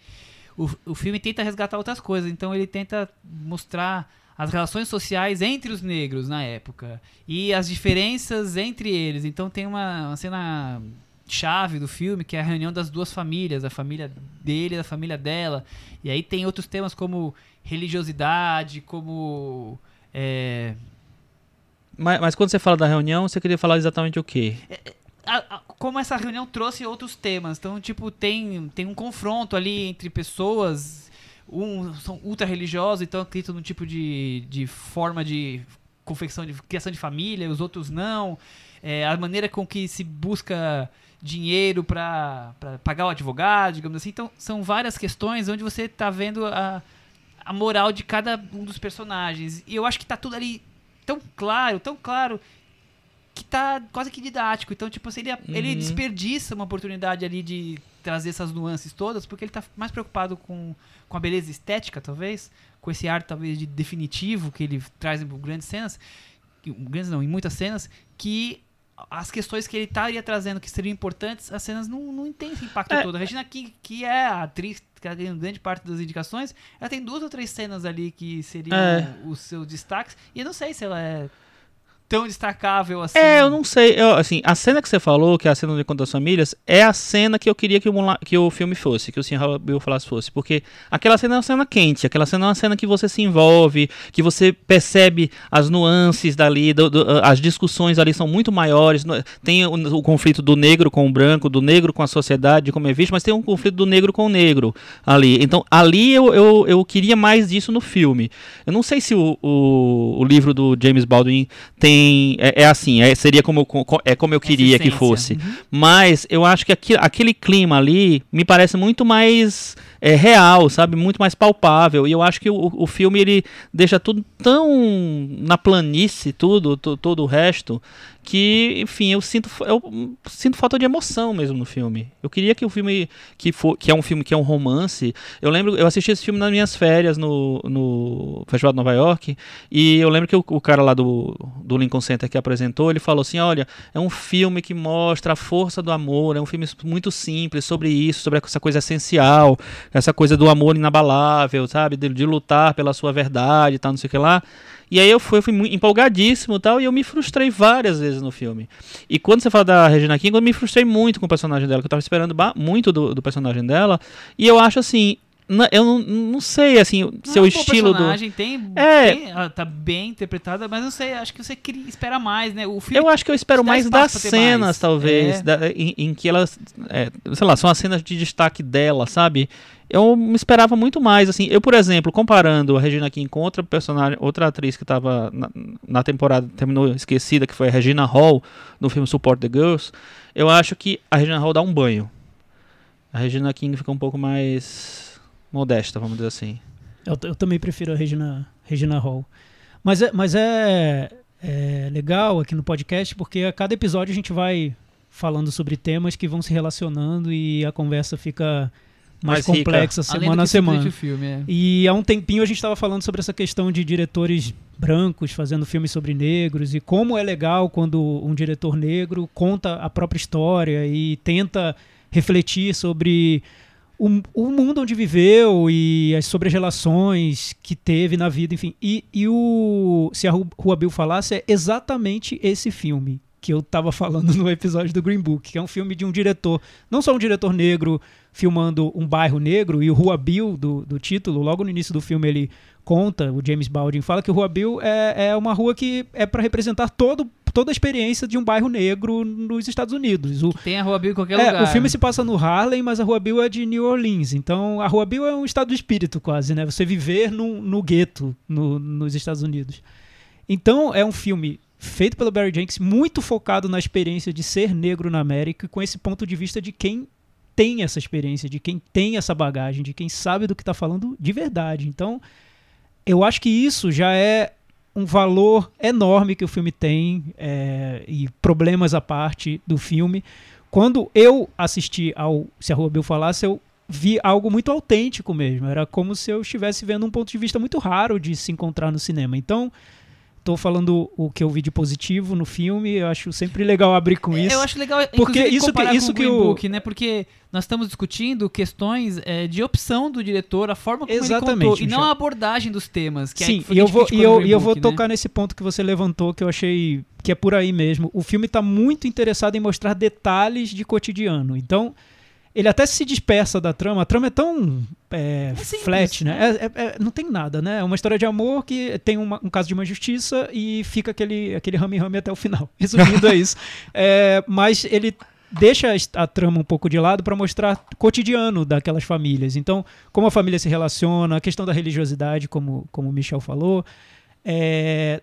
o, o filme tenta resgatar outras coisas. Então ele tenta mostrar as relações sociais entre os negros na época e as diferenças entre eles. Então tem uma, uma cena chave do filme que é a reunião das duas famílias, a família dele e a família dela. E aí tem outros temas como religiosidade, como é, Mas, mas quando você fala da reunião, você queria falar exatamente o quê? a- a- como essa reunião trouxe outros temas. Então, tipo, tem, tem um confronto ali entre pessoas. Um são ultra religiosos, então acreditam num tipo de, de forma de confecção, de criação de família, os outros não. É, a maneira com que se busca dinheiro para pagar o advogado, digamos assim. Então, são várias questões onde você tá vendo a, a moral de cada um dos personagens. E eu acho que tá tudo ali tão claro, tão claro, que tá quase que didático. Então, tipo assim, ele, ele Uhum. desperdiça uma oportunidade ali de trazer essas nuances todas, porque ele tá mais preocupado com, com a beleza estética, talvez, com esse ar, talvez, de definitivo que ele traz em grandes cenas, que- grandes não, em muitas cenas, que as questões que ele estaria trazendo que seriam importantes, as cenas não, não têm esse impacto É. todo. A Regina King, que é a atriz que ela tem grande parte das indicações, ela tem duas ou três cenas ali que seriam É. os seus destaques, e eu não sei se ela é tão destacável assim. É, eu não sei. Eu, assim, a cena que você falou, que é a cena do Encontro das Famílias, é a cena que eu queria que o, que o filme fosse, que o Sr. Bill falasse fosse. Porque aquela cena é uma cena quente, aquela cena é uma cena que você se envolve, que você percebe as nuances dali, do- do- as discussões ali são muito maiores. Tem o, o conflito do negro com o branco, do negro com a sociedade, como é visto, mas tem um conflito do negro com o negro ali. Então, ali eu, eu, eu queria mais disso no filme. Eu não sei se o, o, o livro do James Baldwin tem. É, é assim, é, seria como, é como eu queria que fosse. Uhum. Mas eu acho que aqui- aquele clima ali me parece muito mais é, real, sabe? Muito mais palpável. E eu acho que o, o filme ele deixa tudo tão na planície, tudo, todo o resto, que, enfim, eu sinto, eu sinto falta de emoção mesmo no filme. Eu queria que o filme, que, for, que é um filme que é um romance, eu lembro, eu assisti esse filme nas minhas férias no, no Festival de Nova York, e eu lembro que o, o cara lá do, do Lincoln Center que apresentou, ele falou assim, olha, é um filme que mostra a força do amor, é um filme muito simples sobre isso, sobre essa coisa essencial, essa coisa do amor inabalável, sabe, de, de lutar pela sua verdade e tal, não sei o que lá. E aí eu fui, eu fui empolgadíssimo e tal, e eu me frustrei várias vezes no filme. E quando você fala da Regina King, eu me frustrei muito com o personagem dela, que eu tava esperando muito do, do personagem dela. E eu acho assim, eu não, não sei, assim, seu é estilo personagem, do. Tem, é. Tem, tá bem interpretada, mas não sei, acho que você queria, espera mais, né? O filme eu acho que eu espero mais das cenas, mais. talvez, é. da, em, em, que elas. É, sei lá, são as cenas de destaque dela, sabe? eu me esperava muito mais, assim, eu, por exemplo, comparando a Regina King com outra personagem, outra atriz que estava na, na, temporada, terminou esquecida, que foi a Regina Hall, no filme Support the Girls, eu acho que a Regina Hall dá um banho. A Regina King fica um pouco mais modesta, vamos dizer assim. Eu, eu também prefiro a Regina, Regina Hall. Mas é, mas é, é legal aqui no podcast, porque a cada episódio a gente vai falando sobre temas que vão se relacionando e a conversa fica mais, mais complexa rica. semana a semana. Filme, é. E há um tempinho a gente estava falando sobre essa questão de diretores brancos fazendo filmes sobre negros e como é legal quando um diretor negro conta a própria história e tenta refletir sobre o, o mundo onde viveu e as relações que teve na vida, enfim. E, e o Se a Rua Bill falasse é exatamente esse filme que eu estava falando no episódio do Green Book, que é um filme de um diretor, não só um diretor negro filmando um bairro negro, e o Rua Bill do, do título, logo no início do filme ele conta, o James Baldwin fala que o Rua Bill é, é uma rua que é para representar todo, toda a experiência de um bairro negro nos Estados Unidos. O, tem a Rua Bill em qualquer é, lugar. O filme se passa no Harlem, mas a Rua Bill é de New Orleans. Então a Rua Bill é um estado de espírito quase, né? Você viver no, no gueto no, nos Estados Unidos. Então é um filme feito pelo Barry Jenkins, muito focado na experiência de ser negro na América, com esse ponto de vista de quem tem essa experiência, de quem tem essa bagagem, de quem sabe do que está falando de verdade. Então, eu acho que isso já é um valor enorme que o filme tem é, e problemas à parte do filme. Quando eu assisti ao Se a Rua Bill Falasse, eu vi algo muito autêntico mesmo. Era como se eu estivesse vendo um ponto de vista muito raro de se encontrar no cinema. Então, Tô falando o que eu vi de positivo no filme, eu acho sempre legal abrir com isso. Eu acho legal, porque isso que isso que o Book, né? Porque nós estamos discutindo questões é, de opção do diretor, a forma como Exatamente, ele contou, e não a abordagem dos temas. Que Sim, é, e eu vou e eu, e eu vou né? tocar nesse ponto que você levantou, que eu achei que é por aí mesmo. O filme está muito interessado em mostrar detalhes de cotidiano. Então, ele até se dispersa da trama. A trama é tão é, é simples, flat, né? né? É, é, é, não tem nada, né? É uma história de amor que tem uma, um caso de uma justiça e fica aquele, aquele rame-rame até o final. Resumindo é isso. É, mas ele deixa a trama um pouco de lado para mostrar cotidiano daquelas famílias. Então, como a família se relaciona, a questão da religiosidade, como, como o Michel falou. É,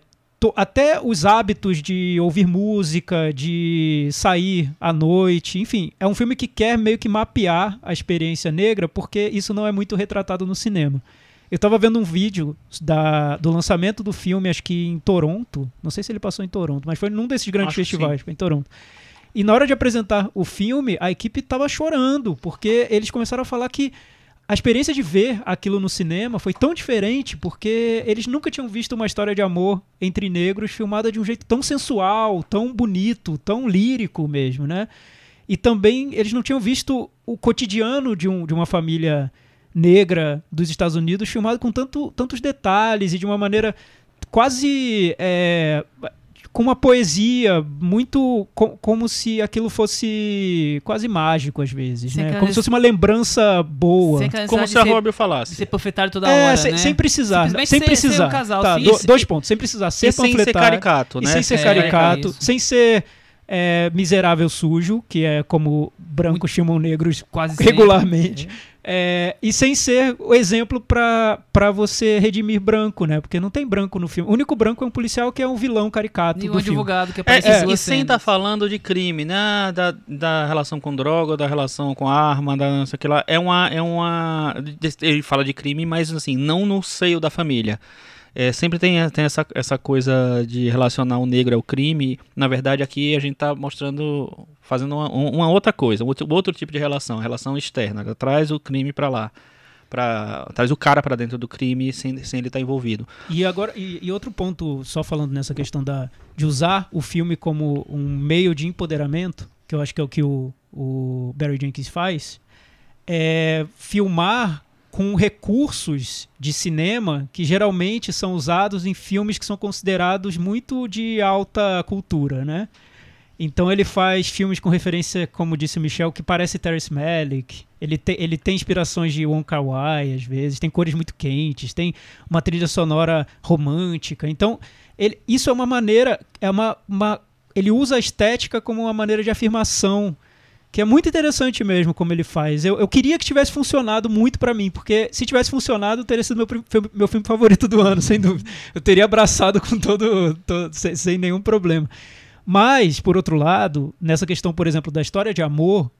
até os hábitos de ouvir música, de sair à noite, enfim, é um filme que quer meio que mapear a experiência negra, porque isso não é muito retratado no cinema. Eu estava vendo um vídeo da, do lançamento do filme, acho que em Toronto, não sei se ele passou em Toronto, mas foi num desses grandes acho festivais, foi em Toronto. E na hora de apresentar o filme, a equipe estava chorando, porque eles começaram a falar que a experiência de ver aquilo no cinema foi tão diferente porque eles nunca tinham visto uma história de amor entre negros filmada de um jeito tão sensual, tão bonito, tão lírico mesmo, né? E também eles não tinham visto o cotidiano de, um, de uma família negra dos Estados Unidos filmado com tanto, tantos detalhes e de uma maneira quase é, com uma poesia muito co como se aquilo fosse quase mágico às vezes, sem né? Como se fosse uma lembrança boa, como se a Robin falasse. Ser panfletário toda é, hora, sem, né? sem precisar, sem ser, precisar. Ser um casal, tá, do, dois pontos, sem precisar ser sem ser caricato, né? sem ser é, caricato, é sem ser é, miserável sujo, que é como brancos chamam negros quase regularmente. É, e sem ser o exemplo pra pra você redimir branco, né? Porque não tem branco no filme. O único branco é um policial que é um vilão caricato E um do filme. advogado que É, aparece é, em duas e sem estar falando de crime, né? Da, da relação com droga, da relação com arma, da não sei o que lá. É uma. É uma. Ele fala de crime, mas assim, não no seio da família. É, sempre tem, tem essa, essa coisa de relacionar o negro ao crime. Na verdade, aqui a gente está mostrando, fazendo uma, uma outra coisa, um outro, outro tipo de relação, relação externa. Traz o crime para lá. Pra, traz o cara para dentro do crime sem, sem ele estar envolvido. E agora e, e outro ponto, só falando nessa questão da, de usar o filme como um meio de empoderamento, que eu acho que é o que o, o Barry Jenkins faz, é filmar com recursos de cinema que geralmente são usados em filmes que são considerados muito de alta cultura, né? Então ele faz filmes com referência, como disse o Michel, que parece Terrence Malick. Ele, te, ele tem inspirações de Wong Kar Wai, às vezes, tem cores muito quentes, tem uma trilha sonora romântica. Então, ele, isso é uma maneira, é uma, uma, ele usa a estética como uma maneira de afirmação, que é muito interessante mesmo como ele faz. Eu, eu queria que tivesse funcionado muito pra mim, porque se tivesse funcionado, teria sido meu, meu filme favorito do ano, sem dúvida. Eu teria abraçado com todo, todo sem, sem nenhum problema. Mas, por outro lado, nessa questão, por exemplo, da história de amor,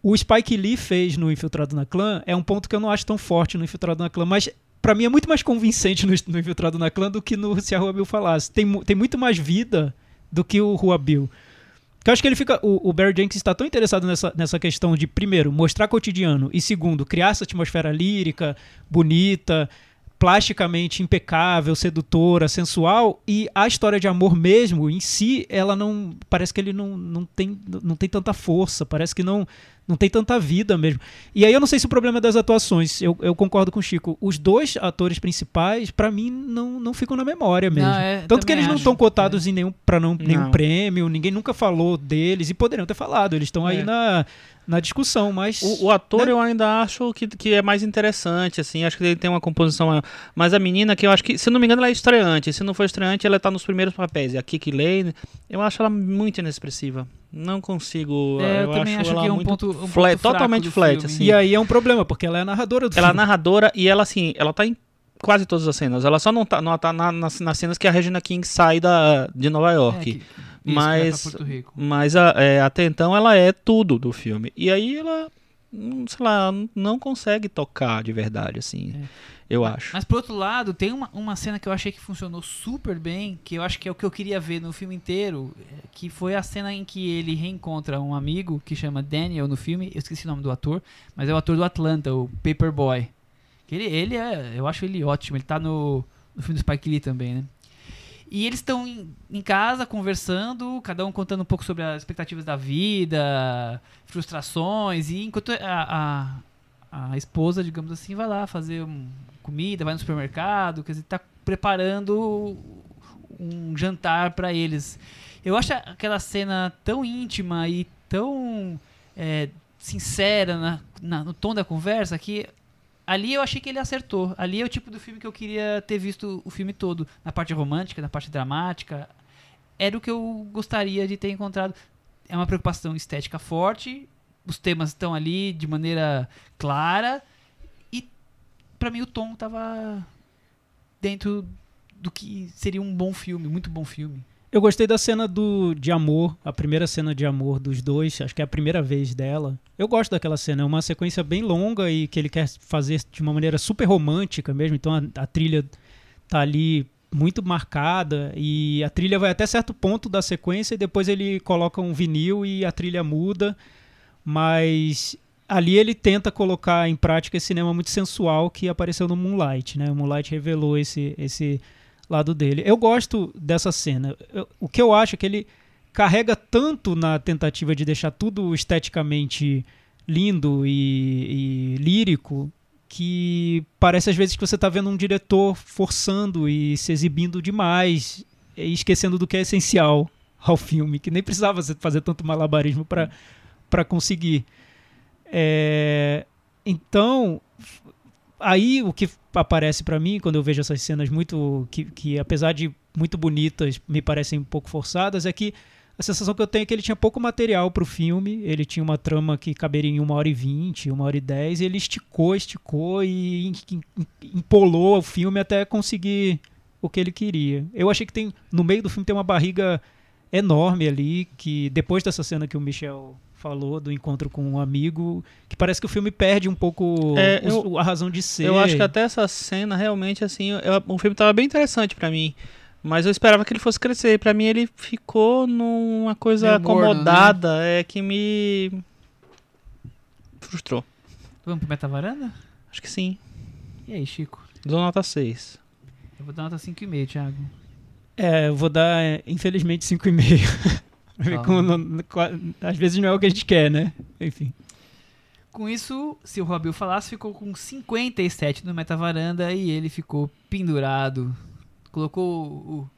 o Spike Lee fez no Infiltrado na Clã é um ponto que eu não acho tão forte no Infiltrado na Clã, mas pra mim é muito mais convincente no, no Infiltrado na Clã do que no Se a Rua Bill Falasse. Tem, tem muito mais vida do que o Rua Bill. Porque eu acho que ele fica. O, o Barry Jenkins está tão interessado nessa, nessa questão de, primeiro, mostrar cotidiano, e segundo, criar essa atmosfera lírica, bonita, plasticamente impecável, sedutora, sensual, e a história de amor mesmo, em si, ela não. Parece que ele não, não, tem, não tem tanta força, parece que não, não tem tanta vida mesmo. E aí eu não sei se o problema é das atuações, eu, eu concordo com o Chico. Os dois atores principais, pra mim, não, não ficam na memória mesmo. Não, é, Tanto que eles não estão cotados em nenhum, pra não, nenhum Não. prêmio, ninguém nunca falou deles, e poderiam ter falado, eles estão aí É. na, na discussão, mas. O, o ator né? eu ainda acho que, que é mais interessante, assim, acho que ele tem uma composição maior. Mas a menina, que eu acho que, se não me engano, ela é estreante. Se não for estreante, ela tá nos primeiros papéis. E a Kiki Lane, eu acho ela muito inexpressiva. Não consigo. É, eu eu também acho, acho que é um ponto- um ponto flat, fraco totalmente flat, assim. E aí é um problema, porque ela é a narradora do Ela é filme. narradora e ela, assim, ela tá em quase todas as cenas. Ela só não tá, não tá na- nas, nas cenas que a Regina King sai da, de Nova É, York. isso, que Mas- Porto Rico. Mas a- é, até então ela é tudo do filme. E aí ela, hum, sei lá, não consegue tocar de verdade, assim, eu acho. Mas por outro lado, tem uma, uma cena que eu achei que funcionou super bem, que eu acho que é o que eu queria ver no filme inteiro, é, que foi a cena em que ele reencontra um amigo que chama Daniel no filme, eu esqueci o nome do ator, mas é o ator do Atlanta, o Paperboy. Ele, ele é, eu acho ele ótimo, ele tá no, no filme do Spike Lee também, né? E eles estão em, em casa conversando, cada um contando um pouco sobre as expectativas da vida, frustrações, e enquanto a, a, a esposa, digamos assim, vai lá fazer um- comida, vai no supermercado, quer dizer, tá preparando um jantar para eles. Eu acho aquela cena tão íntima e tão é, sincera na- na- no tom da conversa que ali eu achei que ele acertou. Ali é o tipo do filme que eu queria ter visto o filme todo. Na parte romântica, na parte dramática. Era o que eu gostaria de ter encontrado. É uma preocupação estética forte. Os temas estão ali de maneira clara. Pra mim o tom tava dentro do que seria um bom filme, muito bom filme. Eu gostei da cena do, de amor, a primeira cena de amor dos dois, acho que é a primeira vez dela. Eu gosto daquela cena, é uma sequência bem longa e que ele quer fazer de uma maneira super romântica mesmo, então a, a trilha tá ali muito marcada e a trilha vai até certo ponto da sequência e depois ele coloca um vinil e a trilha muda, mas ali ele tenta colocar em prática esse cinema muito sensual que apareceu no Moonlight, né? O Moonlight revelou esse esse lado dele. Eu gosto dessa cena. Eu- o que eu acho é que ele carrega tanto na tentativa de deixar tudo esteticamente lindo e, e lírico que parece às vezes que você está vendo um diretor forçando e se exibindo demais e esquecendo do que é essencial ao filme, que nem precisava fazer tanto malabarismo para conseguir. É, então, aí o que aparece pra mim quando eu vejo essas cenas muito que, que apesar de muito bonitas me parecem um pouco forçadas é que a sensação que eu tenho é que ele tinha pouco material pro filme. Ele tinha uma trama que caberia em uma hora e vinte, uma hora e dez. E ele esticou, esticou e em- em- empolou o filme até conseguir o que ele queria. Eu achei que tem no meio do filme tem uma barriga enorme ali que depois dessa cena que o Michel falou do encontro com um amigo, que parece que o filme perde um pouco É, os- eu- a razão de ser. Eu acho que até essa cena realmente assim, eu- o filme tava bem interessante pra mim, mas eu esperava que ele fosse crescer. Pra mim ele ficou numa coisa Meio morno, né? acomodada, é que me frustrou. Vamos pro Metavaranda? Acho que sim. E aí, Chico? Dou nota 6. Eu vou dar nota 5,5, Thiago. É, eu vou dar, é, infelizmente, 5,5. Às vezes não é o que a gente quer, né? Enfim. Com isso, se o Robil falasse, ficou com 57 no Metavaranda e ele ficou pendurado. Colocou o,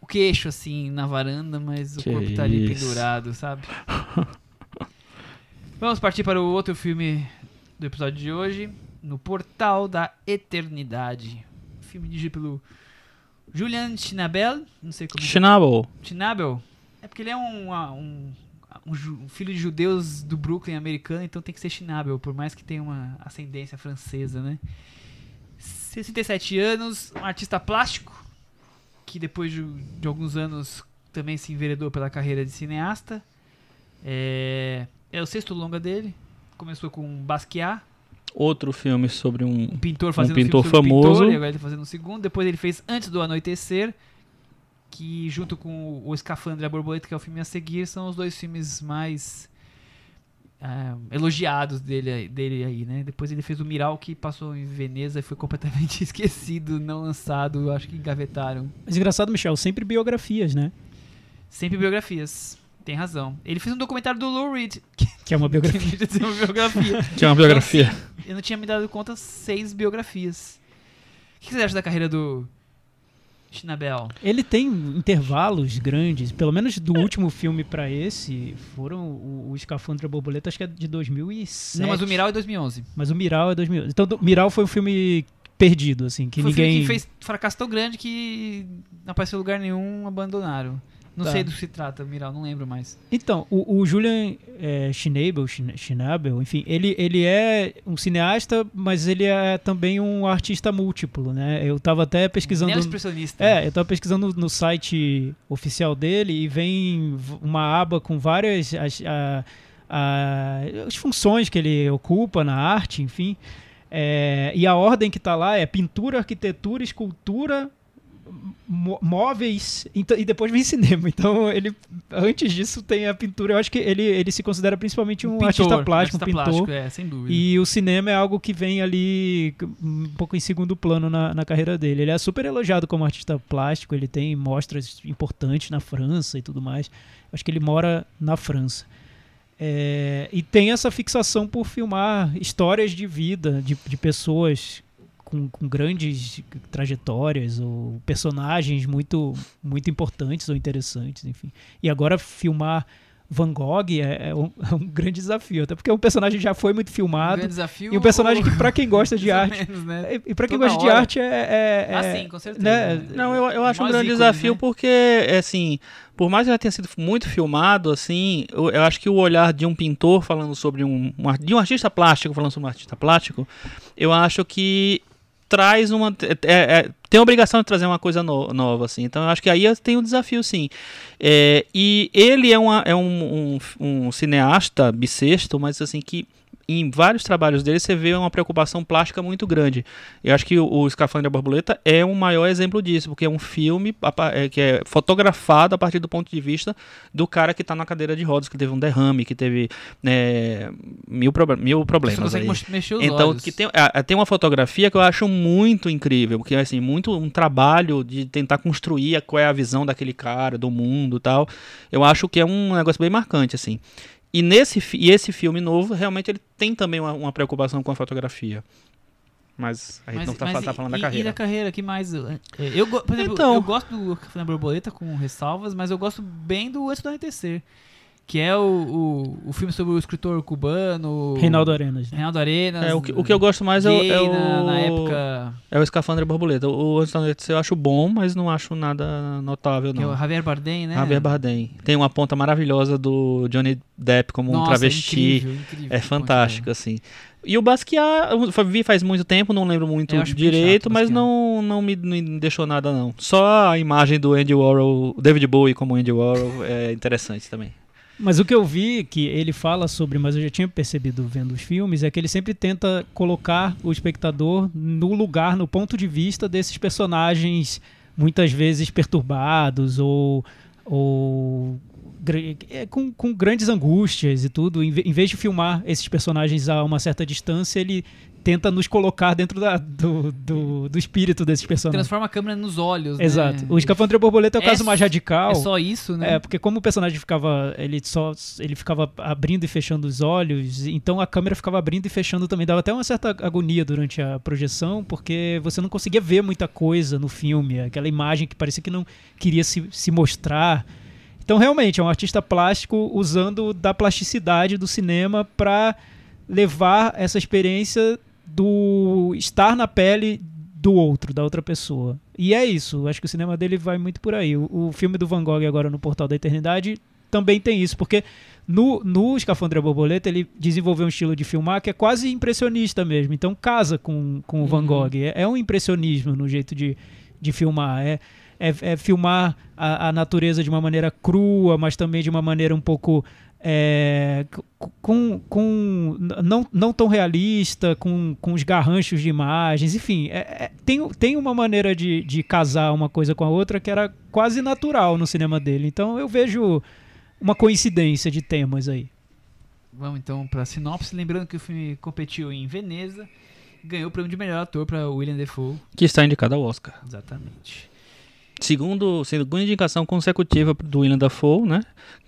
o queixo assim na varanda, mas o Que corpo tá ali isso. pendurado, sabe? Vamos partir para o outro filme do episódio de hoje, No Portal da Eternidade. Filme dirigido pelo Julian Schnabel, não sei como Schnabel. Schnabel. É porque ele é um, ah, um, um um filho de judeus do Brooklyn americano, então tem que ser Schnabel, por mais que tenha uma ascendência francesa, né? 67 anos, um artista plástico, que depois de, de alguns anos também se enveredou pela carreira de cineasta. É, é o sexto longa dele. Começou com Basquiat, Outro filme sobre um um pintor fazendo pintor filme sobre famoso. pintor, e agora ele tá fazendo o segundo. Depois ele fez Antes do Anoitecer, que junto com o Escafandre e a Borboleta, que é o filme a seguir, são os dois filmes mais ah, elogiados dele, dele aí, né? Depois ele fez o Miral, que passou em Veneza e foi completamente esquecido, não lançado, acho que engavetaram. Mas engraçado, Michel, sempre biografias, né? Sempre biografias. Tem razão. Ele fez um documentário do Lou Reed, que Que é uma biografia. devia ser uma biografia. Tinha uma biografia. Eu não tinha me dado conta seis biografias. O que você acha da carreira do Schnabel? Ele tem intervalos grandes, pelo menos do último filme pra esse, foram o, o Escafandro e a Borboleta, acho que é de 2007. Não, mas o Miral é 2011. Mas o Miral é 2000. Então, do- Miral foi um filme perdido, assim, que Foi um ninguém... filme que fez fracasso tão grande que não apareceu em lugar nenhum, abandonaram. Não Tá. sei do que se trata, Miral, não lembro mais. Então, o, o Julian é, Schnabel, Schn- Schnabel, enfim, ele, ele é um cineasta, mas ele é também um artista múltiplo, né? Eu tava até pesquisando... Neo-expressionista. É, eu tava pesquisando no site oficial dele e vem uma aba com várias as, a- a- as funções que ele ocupa na arte, enfim. É, e a ordem que tá lá é pintura, arquitetura, escultura, móveis então- e depois vem cinema. Então ele antes disso tem a pintura. Eu acho que ele, ele se considera principalmente um, artista plástico, um artista pintor. plástico, é, sem dúvida. E o cinema é algo que vem ali um pouco em segundo plano na, na carreira dele. Ele é super elogiado como artista plástico, ele tem mostras importantes na França e tudo mais. Acho que ele mora na França. É, e tem essa fixação por filmar histórias de vida de, de pessoas com, com grandes trajetórias ou personagens muito, muito importantes ou interessantes, enfim. E agora filmar Van Gogh é, é um, é um grande desafio, até porque o personagem já foi muito um filmado. grande desafio. E um personagem que, pra quem gosta de ou arte. menos, né? E, e pra quem Toda gosta de hora. arte é. é, é- Ah, sim, com certeza. né? Não, eu, eu acho um grande ícones, desafio né? porque, é, assim, por mais que já tenha sido muito filmado, assim, eu, eu acho que o olhar de um pintor falando sobre um, um de um artista plástico falando sobre um artista plástico, eu acho que traz uma é- é- tem a obrigação de trazer uma coisa no- nova assim. Então eu acho que aí tem um desafio sim. É, e ele é, uma, é um, um, um cineasta bissexto mas assim que em vários trabalhos dele você vê uma preocupação plástica muito grande. Eu acho que o, o Escafandro da Borboleta é o maior exemplo disso, porque é um filme a é, que é fotografado a partir do ponto de vista do cara que está na cadeira de rodas, que teve um derrame, que teve né, mil, mil Você problemas. consegue Aí. mos- mexer os Então, olhos. que tem, ah, tem uma fotografia que eu acho muito incrível, porque assim, muito um trabalho de tentar construir a- qual é a visão daquele cara, do mundo e tal. Eu acho que é um negócio bem marcante, assim. E, nesse, e esse filme novo, realmente, ele tem também uma, uma preocupação com a fotografia. Mas a gente Mas- não tá, tá e- falando da e- carreira. E da carreira, que mais? Eu, por exemplo, Então. eu gosto do Café na Borboleta com ressalvas, mas eu gosto bem do Antes do Anoitecer. Que é o, o, o filme sobre o escritor cubano. Reinaldo Arenas. né? Reinaldo Arenas. É, o, que, o que eu gosto mais é o, é o, na, na época. é o Escafandra Borboleta. O Antes da Noite eu acho bom, mas não acho nada notável, Que é o não. Javier Bardem, né? Javier Bardem. Tem uma ponta maravilhosa do Johnny Depp como um Nossa, travesti. incrível, incrível. É fantástico, assim. E o Basquiat, eu vi faz muito tempo, não lembro muito direito, chato mas não, não me, me deixou nada, não. Só a imagem do Andy Warhol, David Bowie como Andy Warhol é interessante também. Mas o que eu vi que ele fala sobre, mas eu já tinha percebido vendo os filmes, é que ele sempre tenta colocar o espectador no lugar, no ponto de vista desses personagens muitas vezes perturbados ou, ou com, com grandes angústias e tudo. Em, ve- em vez de filmar esses personagens a uma certa distância, ele tenta nos colocar dentro da- do, do, do espírito desses personagens. Transforma a câmera nos olhos, Exato. né? O Escafandra Borboleta é o É caso mais radical. É só isso, né? É, porque como o personagem ficava, ele só, ele ficava abrindo e fechando os olhos, então a câmera ficava abrindo e fechando também, dava até uma certa agonia durante a projeção, porque você não conseguia ver muita coisa no filme, aquela imagem que parecia que não queria se, se mostrar. Então realmente é um artista plástico usando da plasticidade do cinema para levar essa experiência do estar na pele do outro, da outra pessoa. E é isso, acho que o cinema dele vai muito por aí. O, o filme do Van Gogh agora no Portal da Eternidade também tem isso, porque no, no Escafandra Borboleta ele desenvolveu um estilo de filmar que é quase impressionista mesmo, então casa com, com o Van Uhum. Gogh. É, é um impressionismo no jeito de, de filmar, é, é, é filmar a, a natureza de uma maneira crua, mas também de uma maneira um pouco é, com, com não, não tão realista, com, com os garranchos de imagens, enfim, é- é- tem, tem uma maneira de, de casar uma coisa com a outra que era quase natural no cinema dele. Então eu vejo uma coincidência de temas aí. Vamos então pra sinopse. Lembrando que o filme competiu em Veneza e ganhou o prêmio de melhor ator pra William Defoe. Que está indicado ao Oscar. Exatamente. Segundo, segunda indicação consecutiva do William Dafoe, né?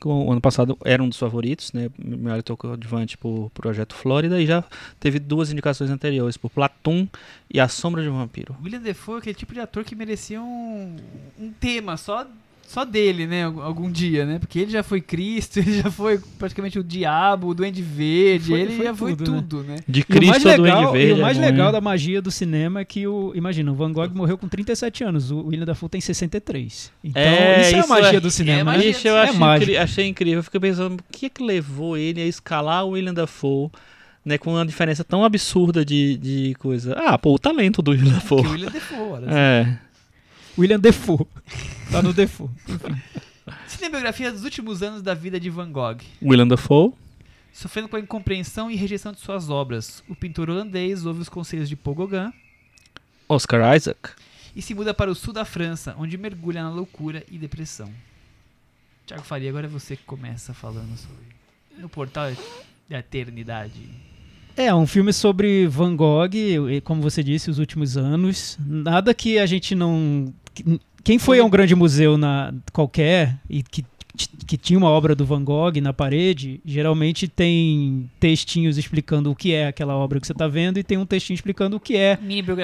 O ano passado era um dos favoritos, né? Melhor ator coadjuvante por Projeto Flórida e já teve duas indicações anteriores, por Platum e A Sombra de um Vampiro. William Defoe é aquele tipo de ator que merecia um, um tema só, só dele, né? Algum, dia, né? Porque ele já foi Cristo, ele já foi praticamente o Diabo, o Duende Verde, Foi- ele foi já foi tudo, né? tudo, né? De E o mais Cristo legal, Duende Verde. e o mais é legal bom, da magia do cinema é que o. Imagina, o Van Gogh morreu com 37 anos, o William Dafoe tem 63. Então, É, isso é a isso magia é- do cinema. é né? magia. Ixi, eu É achei, incri- achei incrível. Eu fiquei pensando, o que é que levou ele a escalar o William Dafoe, né? Com uma diferença tão absurda de, de coisa. Ah, pô, o talento do William Dafoe. Que o William Defoe, olha. É. William Defoe. Tá no Defoe. Cinebiografia dos últimos anos da vida de Van Gogh. William Dafoe. Sofrendo com a incompreensão e rejeição de suas obras, o pintor holandês ouve os conselhos de Paul Gauguin Oscar Isaac. e se muda para o sul da França, onde mergulha na loucura e depressão. Tiago Faria, agora é você que começa falando sobre. No portal da eternidade. É, um filme sobre Van Gogh, e, como você disse, os últimos anos. Nada que a gente não. Que- Quem foi a um grande museu na qualquer e que, que tinha uma obra do Van Gogh na parede, geralmente tem textinhos explicando o que é aquela obra que você está vendo e tem um textinho explicando o que é.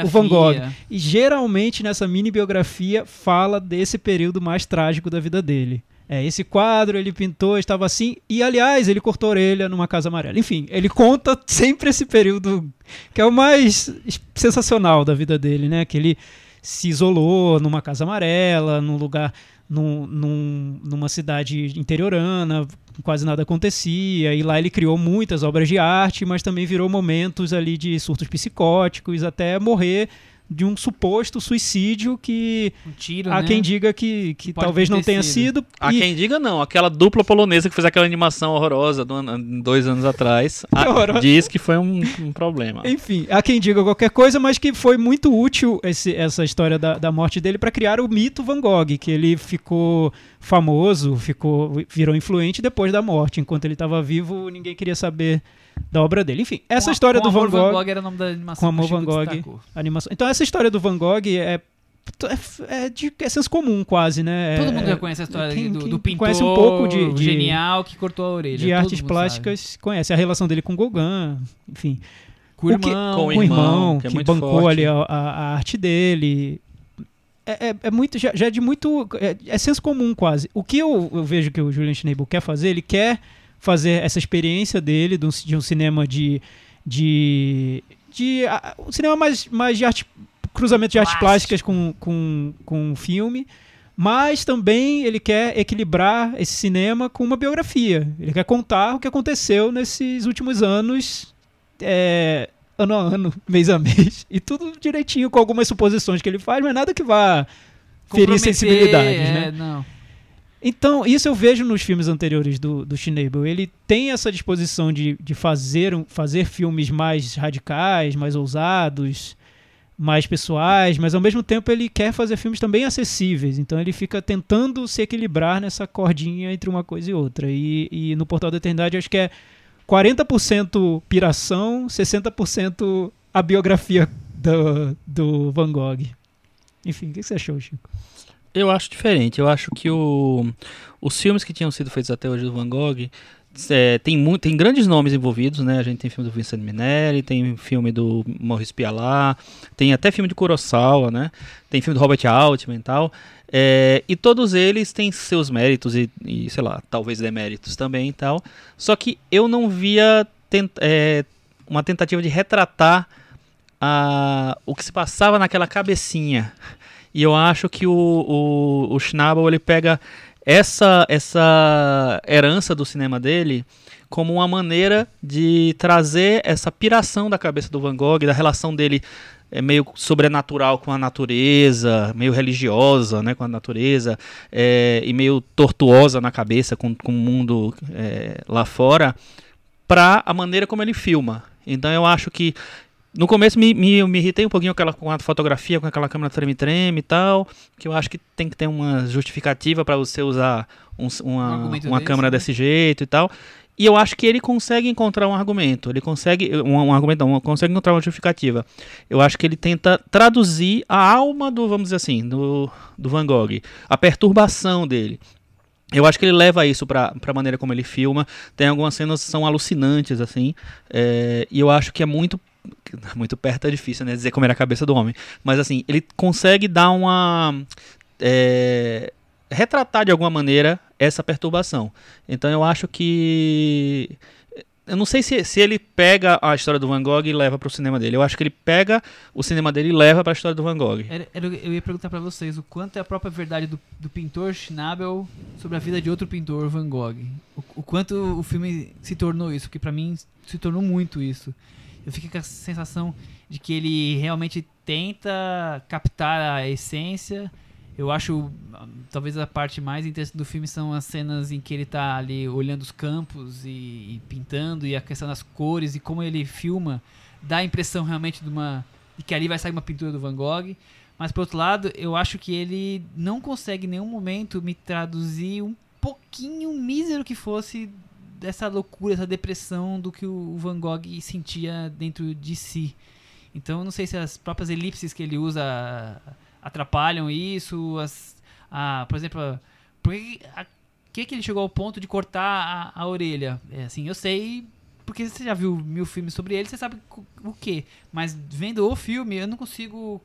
O Van Gogh. E geralmente nessa mini biografia fala desse período mais trágico da vida dele. É, esse quadro ele pintou, estava assim, e aliás, ele cortou a orelha numa casa amarela. Enfim, ele conta sempre esse período que é o mais sensacional da vida dele, né? Que ele se isolou numa casa amarela, num lugar, num, num- numa cidade interiorana, quase nada acontecia, e lá ele criou muitas obras de arte, mas também virou momentos ali de surtos psicóticos, até morrer de um suposto suicídio que Um tiro, há né? quem diga que, que, pode talvez não tenha sido. sido. Há e- quem diga não, aquela dupla polonesa que fez aquela animação horrorosa do dois anos atrás, a- diz que foi um, um problema. Enfim, há quem diga qualquer coisa, mas que foi muito útil esse- essa história da, da morte dele para criar o mito Van Gogh, que ele ficou famoso, ficou virou influente depois da morte. Enquanto ele estava vivo, ninguém queria saber da obra dele. Enfim, essa Com história com do Van Gogh, Van Gogh era o nome da animação Com Amor Van Gogh. animação. Então essa história do Van Gogh é é, de é senso comum quase, né? Todo É- mundo já conhece a história quem- do, quem do pintor conhece um pouco de- de- genial que cortou a orelha. de todo artes plásticas conhece a relação dele com Gauguin, enfim. sabe. Com o o que- irmão. com com o irmão, irmão, que é que, bancou forte. ali a, a- a arte dele. é, é, é muito já, já é de muito é, é senso comum quase. O que eu, eu vejo que o Julian Schnabel quer fazer, ele quer fazer essa experiência dele de um, de um cinema de de de a, um cinema mais mais de arte cruzamento de artes plásticas com com com filme mas também ele quer equilibrar esse cinema com uma biografia. Ele quer contar o que aconteceu nesses últimos anos, é, ano a ano, mês a mês, e tudo direitinho com algumas suposições que ele faz, mas nada que vá ferir sensibilidades, é, né? Não. Então, isso eu vejo nos filmes anteriores do, do Schnabel. Ele tem essa disposição de, de fazer, fazer filmes mais radicais, mais ousados, mais pessoais, mas ao mesmo tempo ele quer fazer filmes também acessíveis. Então ele fica tentando se equilibrar nessa cordinha entre uma coisa e outra. E, e no Portal da Eternidade acho que é 40% piração, 60% a biografia do, do Van Gogh. Enfim, o que você achou, Chico? Eu acho diferente. Eu acho que o, os filmes que tinham sido feitos até hoje do Van Gogh é, tem, muito, tem grandes nomes envolvidos, né? A gente tem filme do Vincent Minelli, tem filme do Maurice Pialat, tem até filme de Kurosawa, né? Tem filme do Robert Altman e tal. É, e todos eles têm seus méritos e, e, sei lá, talvez deméritos também e tal. Só que eu não via tent- é, uma tentativa de retratar a, o que se passava naquela cabecinha. E eu acho que o, o, o Schnabel ele pega essa, essa herança do cinema dele como uma maneira de trazer essa piração da cabeça do Van Gogh, da relação dele é, meio sobrenatural com a natureza, meio religiosa né, com a natureza, é, e meio tortuosa na cabeça com, com o mundo é, lá fora, para a maneira como ele filma. Então eu acho que no começo me, me, me irritei um pouquinho com, aquela, com a fotografia, com aquela câmera treme-treme e tal, que eu acho que tem que ter uma justificativa para você usar um- uma, argumento uma desse, câmera desse jeito e tal. E eu acho que ele consegue encontrar um argumento, ele consegue um, um argumento, não, consegue encontrar uma justificativa. Eu acho que ele tenta traduzir a alma do, vamos dizer assim, do, do Van Gogh, a perturbação dele. Eu acho que ele leva isso para a maneira como ele filma. Tem algumas cenas que são alucinantes, assim. é, e eu acho que é muito. Muito perto é difícil, né? Dizer como era a cabeça do homem. Mas, assim, ele consegue dar uma. é, retratar de alguma maneira essa perturbação. Então eu acho que. Eu não sei se, se ele pega a história do Van Gogh e leva para o cinema dele. Eu acho que ele pega o cinema dele e leva para a história do Van Gogh. Eu ia perguntar pra vocês o quanto é a própria verdade do, do pintor Schnabel sobre a vida de outro pintor, Van Gogh. O, o quanto o filme se tornou isso, porque pra mim se tornou muito isso. Eu fiquei com a sensação de que ele realmente tenta captar a essência. Eu acho, talvez a parte mais interessante do filme são as cenas em que ele tá ali olhando os campos e, e pintando e a questão das cores e como ele filma dá a impressão realmente de uma de que ali vai sair uma pintura do Van Gogh. Mas por outro lado, eu acho que ele não consegue em nenhum momento me traduzir um pouquinho mísero que fosse dessa loucura, essa depressão do que o Van Gogh sentia dentro de si. Então não sei se as próprias elipses que ele usa atrapalham isso, as, a, por exemplo, por que, a- que que ele chegou ao ponto de cortar a, a orelha? É, assim, eu sei porque você já viu mil filmes sobre ele, você sabe o que. Mas vendo o filme, eu não consigo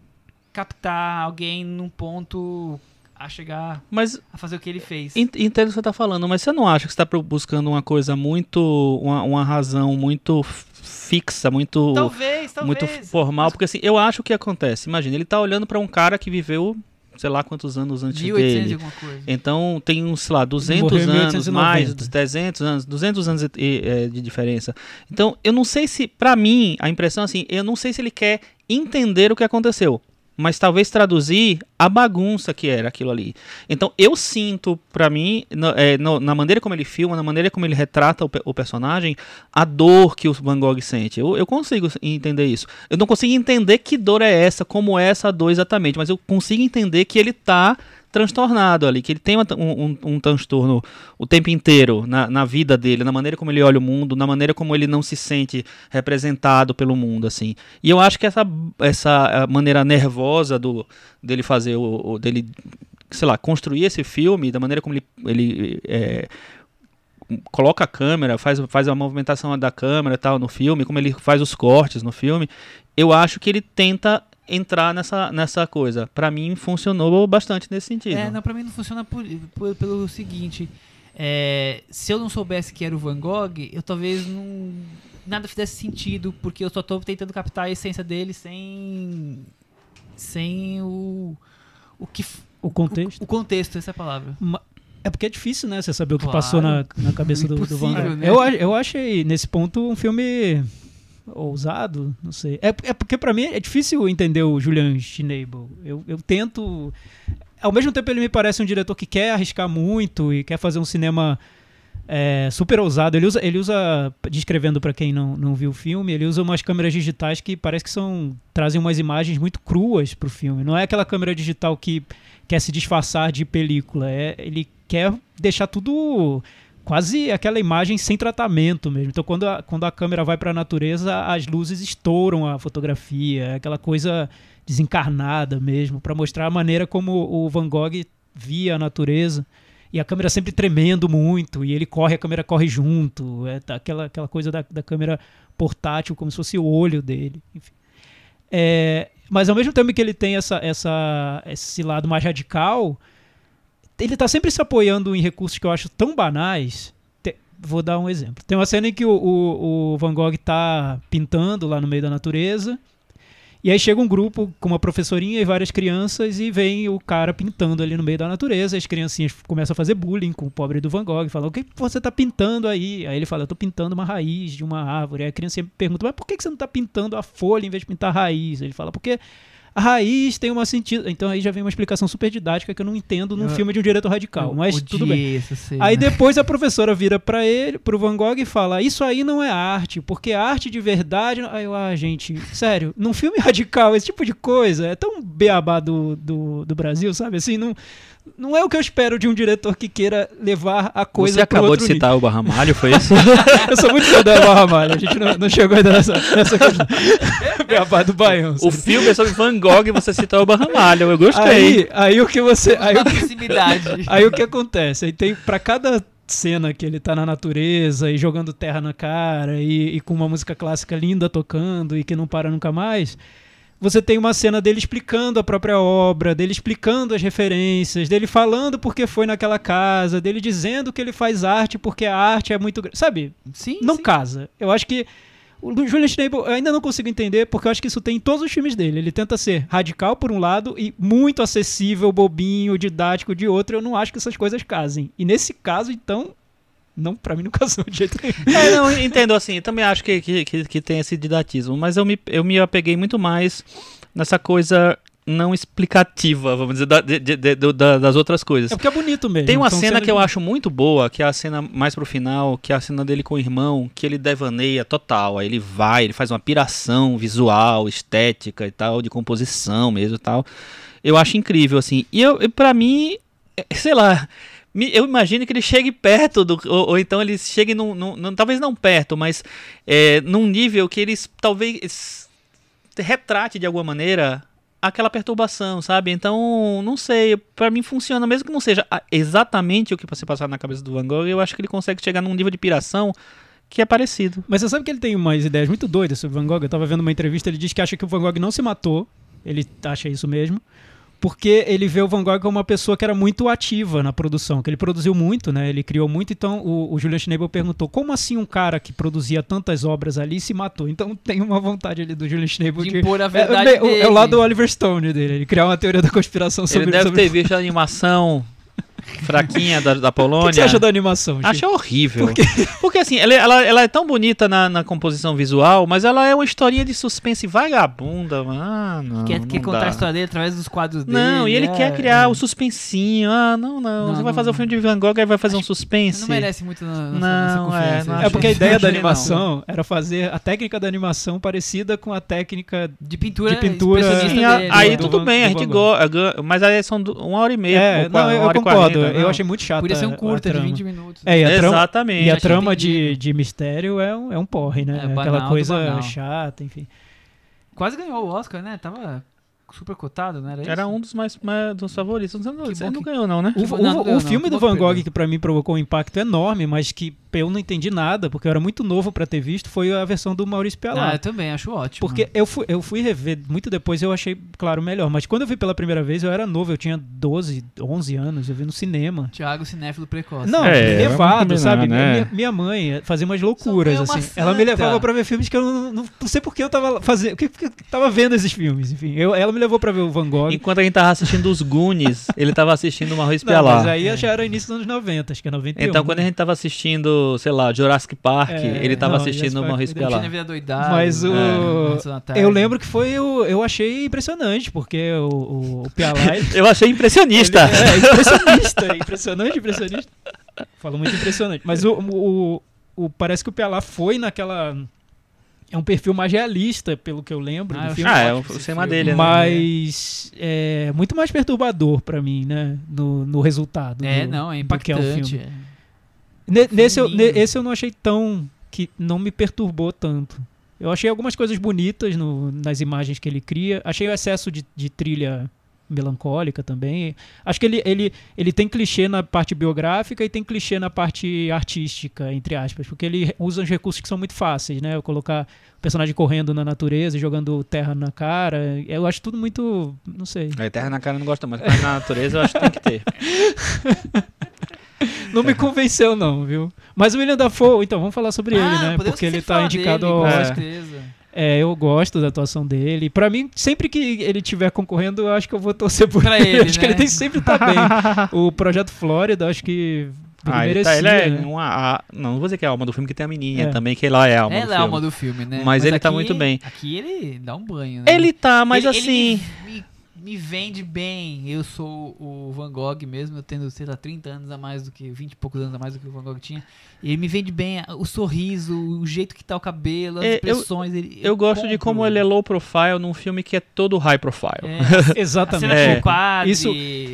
captar alguém num ponto a chegar Mas a fazer o que ele fez. Ent- Entendo o que você está falando, mas você não acha que você está buscando uma coisa muito. uma, uma razão muito fixa, muito, Talvez, talvez. muito formal? Mas Porque assim, eu acho que acontece. Imagina, ele está olhando para um cara que viveu, sei lá quantos anos antes 1800 e dele. alguma coisa. Então tem uns, sei lá, 200 morreu em anos, 1890. mais 300 anos, 200 anos e- e, é, de diferença. Então eu não sei se, pra mim, a impressão é assim, eu não sei se ele quer entender o que aconteceu, mas talvez traduzir a bagunça que era aquilo ali. Então eu sinto, pra mim, no- é, no- na maneira como ele filma, na maneira como ele retrata o, o personagem, a dor que o Van Gogh sente. Eu, eu consigo entender isso. Eu não consigo entender que dor é essa, como é essa dor exatamente, mas eu consigo entender que ele tá transtornado ali, que ele tem um, um- um transtorno o tempo inteiro na, na vida dele, na maneira como ele olha o mundo, na maneira como ele não se sente representado pelo mundo, assim. E eu acho que essa, essa maneira nervosa do, dele fazer, o, o- dele, sei lá, construir esse filme, da maneira como ele, ele eh, coloca a câmera, faz, faz a movimentação da câmera tal no filme, como ele faz os cortes no filme, eu acho que ele tenta entrar nessa, nessa coisa. Pra mim funcionou bastante nesse sentido. É, não, pra mim não funciona por, por- pelo seguinte. é, se eu não soubesse que era o Van Gogh, eu talvez não. Nada fizesse sentido, porque eu só tô tentando captar a essência dele sem. sem o. o que. O contexto. O, o contexto, essa é a palavra. Ma- É porque é difícil, né? Você saber o que Claro. passou na, na cabeça do, do Van Gogh. né? Eu, eu achei, nesse ponto, um filme ousado, não sei. É, é porque pra mim é difícil entender o Julian Schnabel. Eu, eu tento... Ao mesmo tempo ele me parece um diretor que quer arriscar muito e quer fazer um cinema é, super ousado. Ele usa, ele usa descrevendo pra quem não, não viu o filme, ele usa umas câmeras digitais que parece que são trazem umas imagens muito cruas pro filme. Não é aquela câmera digital que quer se disfarçar de película. É, ele quer deixar tudo quase aquela imagem sem tratamento mesmo. Então, quando a, quando a câmera vai para a natureza, as luzes estouram a fotografia, é aquela coisa desencarnada mesmo, para mostrar a maneira como o Van Gogh via a natureza. E a câmera sempre tremendo muito, e ele corre, a câmera corre junto. É tá aquela, aquela coisa da, da câmera portátil, como se fosse o olho dele. Enfim. É, mas ao mesmo tempo que ele tem essa, essa, esse lado mais radical, ele tá sempre se apoiando em recursos que eu acho tão banais. Te- vou dar um exemplo. Tem uma cena em que o, o- o Van Gogh tá pintando lá no meio da natureza. E aí chega um grupo com uma professorinha e várias crianças e vem o cara pintando ali no meio da natureza. As criancinhas começam a fazer bullying com o pobre do Van Gogh. Falam, o que você tá pintando aí? Aí ele fala, eu tô pintando uma raiz de uma árvore. Aí a criança pergunta, mas por que você não tá pintando a folha em vez de pintar a raiz? Ele fala, porque a raiz tem uma sentido. Então aí já vem uma explicação super didática que eu não entendo num Eu- filme de um diretor radical. Mas tudo bem. Essa cena. Aí depois a professora vira pra ele, pro Van Gogh e fala: Isso aí não é arte, porque arte de verdade. Aí eu, ah, gente, sério, num filme radical, esse tipo de coisa é tão beabá do, do, do Brasil, sabe? Assim, não, não é o que eu espero de um diretor que queira levar a coisa Você acabou outro de citar o Barramalho, foi isso? nível. Eu sou muito fã da Eva Ramalho, a gente não, não chegou ainda nessa, nessa questão. beabá do Baião. o filme é sobre Van Gogh e você citou o Barramalho. Eu gostei. Aí, aí o que você. Aí o a que, proximidade. Aí o que acontece? Aí tem para cada cena que ele tá na natureza e jogando terra na cara e, e com uma música clássica linda tocando e que não para nunca mais. Você tem uma cena dele explicando a própria obra, dele explicando as referências, dele falando porque foi naquela casa, dele dizendo que ele faz arte porque a arte é muito. Sabe? Sim, não sim. casa. Eu acho que o Julian Schnabel eu ainda não consigo entender, porque eu acho que isso tem em todos os filmes dele. Ele tenta ser radical por um lado e muito acessível, bobinho, didático de outro. Eu não acho que essas coisas casem. E nesse caso, então, não, para mim não casou de jeito nenhum. É, não, entendo assim, eu também acho que, que, que, que tem esse didatismo, mas eu me, eu me apeguei muito mais nessa coisa não explicativa, vamos dizer, da- de- de- de- das outras coisas. É porque é bonito mesmo. Tem uma São cena que eu acho muito boa, que é a cena mais pro final, que é a cena dele com o irmão, que ele devaneia total. Aí ele vai, ele faz uma piração visual, estética e tal, de composição mesmo e tal. Eu acho incrível, assim. E eu, pra mim, é, sei lá, eu imagino que ele chegue perto do. Ou, ou então ele chegue num, num- num- Talvez não perto, mas é, num nível que eles talvez retrate de alguma maneira aquela perturbação, sabe? Então, não sei, pra mim funciona, mesmo que não seja exatamente o que você passar na cabeça do Van Gogh, eu acho que ele consegue chegar num nível de piração que é parecido. Mas você sabe que ele tem umas ideias muito doidas sobre Van Gogh? Eu tava vendo uma entrevista, ele diz que acha que o Van Gogh não se matou. Ele acha isso mesmo. Porque ele vê o Van Gogh como uma pessoa que era muito ativa na produção, que ele produziu muito, né? Ele criou muito, então o, o Julian Schnabel perguntou como assim um cara que produzia tantas obras ali se matou? Então tem uma vontade ali do Julian Schnabel De de... impor a É, verdade é, o- é o lado do. Oliver Stone dele, ele criar uma teoria da conspiração sobre ele deve sobre- ter visto a animação fraquinha da, da O Polônia. que, que você acha da animação? Chico? Acho horrível. Porque assim, ela, ela, ela é tão bonita na, na composição visual, mas ela é uma historinha de suspense vagabunda, mano. Quer, não quer contar dá. a história dele através dos quadros dele. Não, e ele é, quer criar é. o suspensinho. Ah, não, não. Não, Você vai não- fazer o filme de Van Gogh, aí vai fazer um suspense. Não merece muito na, Não, nessa, nessa é, não Eu É porque a ideia da não. animação era fazer a técnica da animação parecida com a técnica De pintura, de pintura- Sim, dele, aí né? do tudo bem, a gente gosta. Mas aí são uma hora e meia. É, não, eu, uma eu hora e concordo. 40, eu não. achei muito chato. Podia ser um a- a curta de trama. 20 minutos. É, e a trama, Exatamente. e a trama de, de mistério é um, é um porre, né? É, Aquela banal do coisa chata, enfim. Quase ganhou o Oscar, né? Tava super cotado, não era isso? Era um dos mais, mais- dos favoritos. Não, bom não que- ganhou, não, né? O, o- não, não o não. filme Que do Van Gogh, que pra mim provocou um impacto enorme, mas que eu não entendi nada, porque eu era muito novo pra ter visto, foi a versão do Maurício Ah, Pialat. eu também acho ótimo. Porque eu fui, eu fui rever muito depois eu achei, claro, melhor. Mas quando eu vi pela primeira vez, eu era novo, eu tinha 12, 11 anos, eu vi no cinema. Thiago Cinéfilo Precoce. Não, É, levado, combinar, sabe? né? Minha, minha mãe fazia umas loucuras, assim. Ela me santa. levava pra ver filmes que eu não, não, não sei por que eu tava fazendo. que, que eu tava vendo esses filmes, enfim. Eu, ela me levou pra ver o Van Gogh. Enquanto a gente tava assistindo os Goonies, ele tava assistindo o Maurício Não, mas Pialat. aí já era início dos anos 90, acho que é 91. Então, quando a gente tava assistindo, sei lá, Jurassic Park, É, ele tava não, assistindo o Maurício doidada. Mas o- Mansão da Tarde. Eu lembro que foi. Eu, eu achei impressionante, porque o, o, o Pialat. Eu achei impressionista. Ele- é, impressionista. impressionante, impressionista. Falo muito impressionante. Mas o, o, o- parece que o Pialat foi naquela. É um perfil mais realista, pelo que eu lembro Ah, filme. Ah, é o filme. dele, né? Mas é muito mais perturbador pra mim, né? No, no resultado. É, do- não, é do que é o impactante. filme. Ne- nesse, eu, esse eu não achei tão. que não me perturbou tanto. Eu achei algumas coisas bonitas no- nas imagens que ele cria. Achei o excesso de, de trilha melancólica também. Acho que ele, ele, ele tem clichê na parte biográfica e tem clichê na parte artística, entre aspas, porque ele usa uns recursos que são muito fáceis, né? Eu colocar o personagem correndo na natureza e jogando terra na cara. Eu acho tudo muito. não sei. A Terra na cara eu não mais, mas na natureza eu acho que tem que ter. Não me convenceu, não, viu? Mas o William Dafoe, então, vamos falar sobre ele, Ah, né? podemos Porque ele tá indicado dele, ao com É. certeza. É, eu gosto da atuação dele. Pra mim, sempre que ele estiver concorrendo, eu acho que eu vou torcer por Pra ele. ele, acho que né? ele tem sempre tá bem. O Projeto Flórida, acho que ele Ah, ele, merecia. tá, ele é né? uma. a- não, não vou dizer que é a alma do filme, que tem a menininha É. também, que ela é a alma do Ela é filme. a alma do filme, né? Mas ele tá aqui- muito bem. Aqui ele dá um banho, né? Ele tá, mas Ele- assim. Ele me, vende bem. Eu sou o Van Gogh mesmo, eu tendo, sei lá, 30 anos a mais do que. 20 e poucos anos a mais do que o Van Gogh tinha. E ele me vende bem o sorriso, o jeito que tá o cabelo, as É, eu- expressões. ele- Eu gosto de compro. como ele é low profile num filme que é todo high profile. É, a cena Exatamente. É. com o quadro. Isso-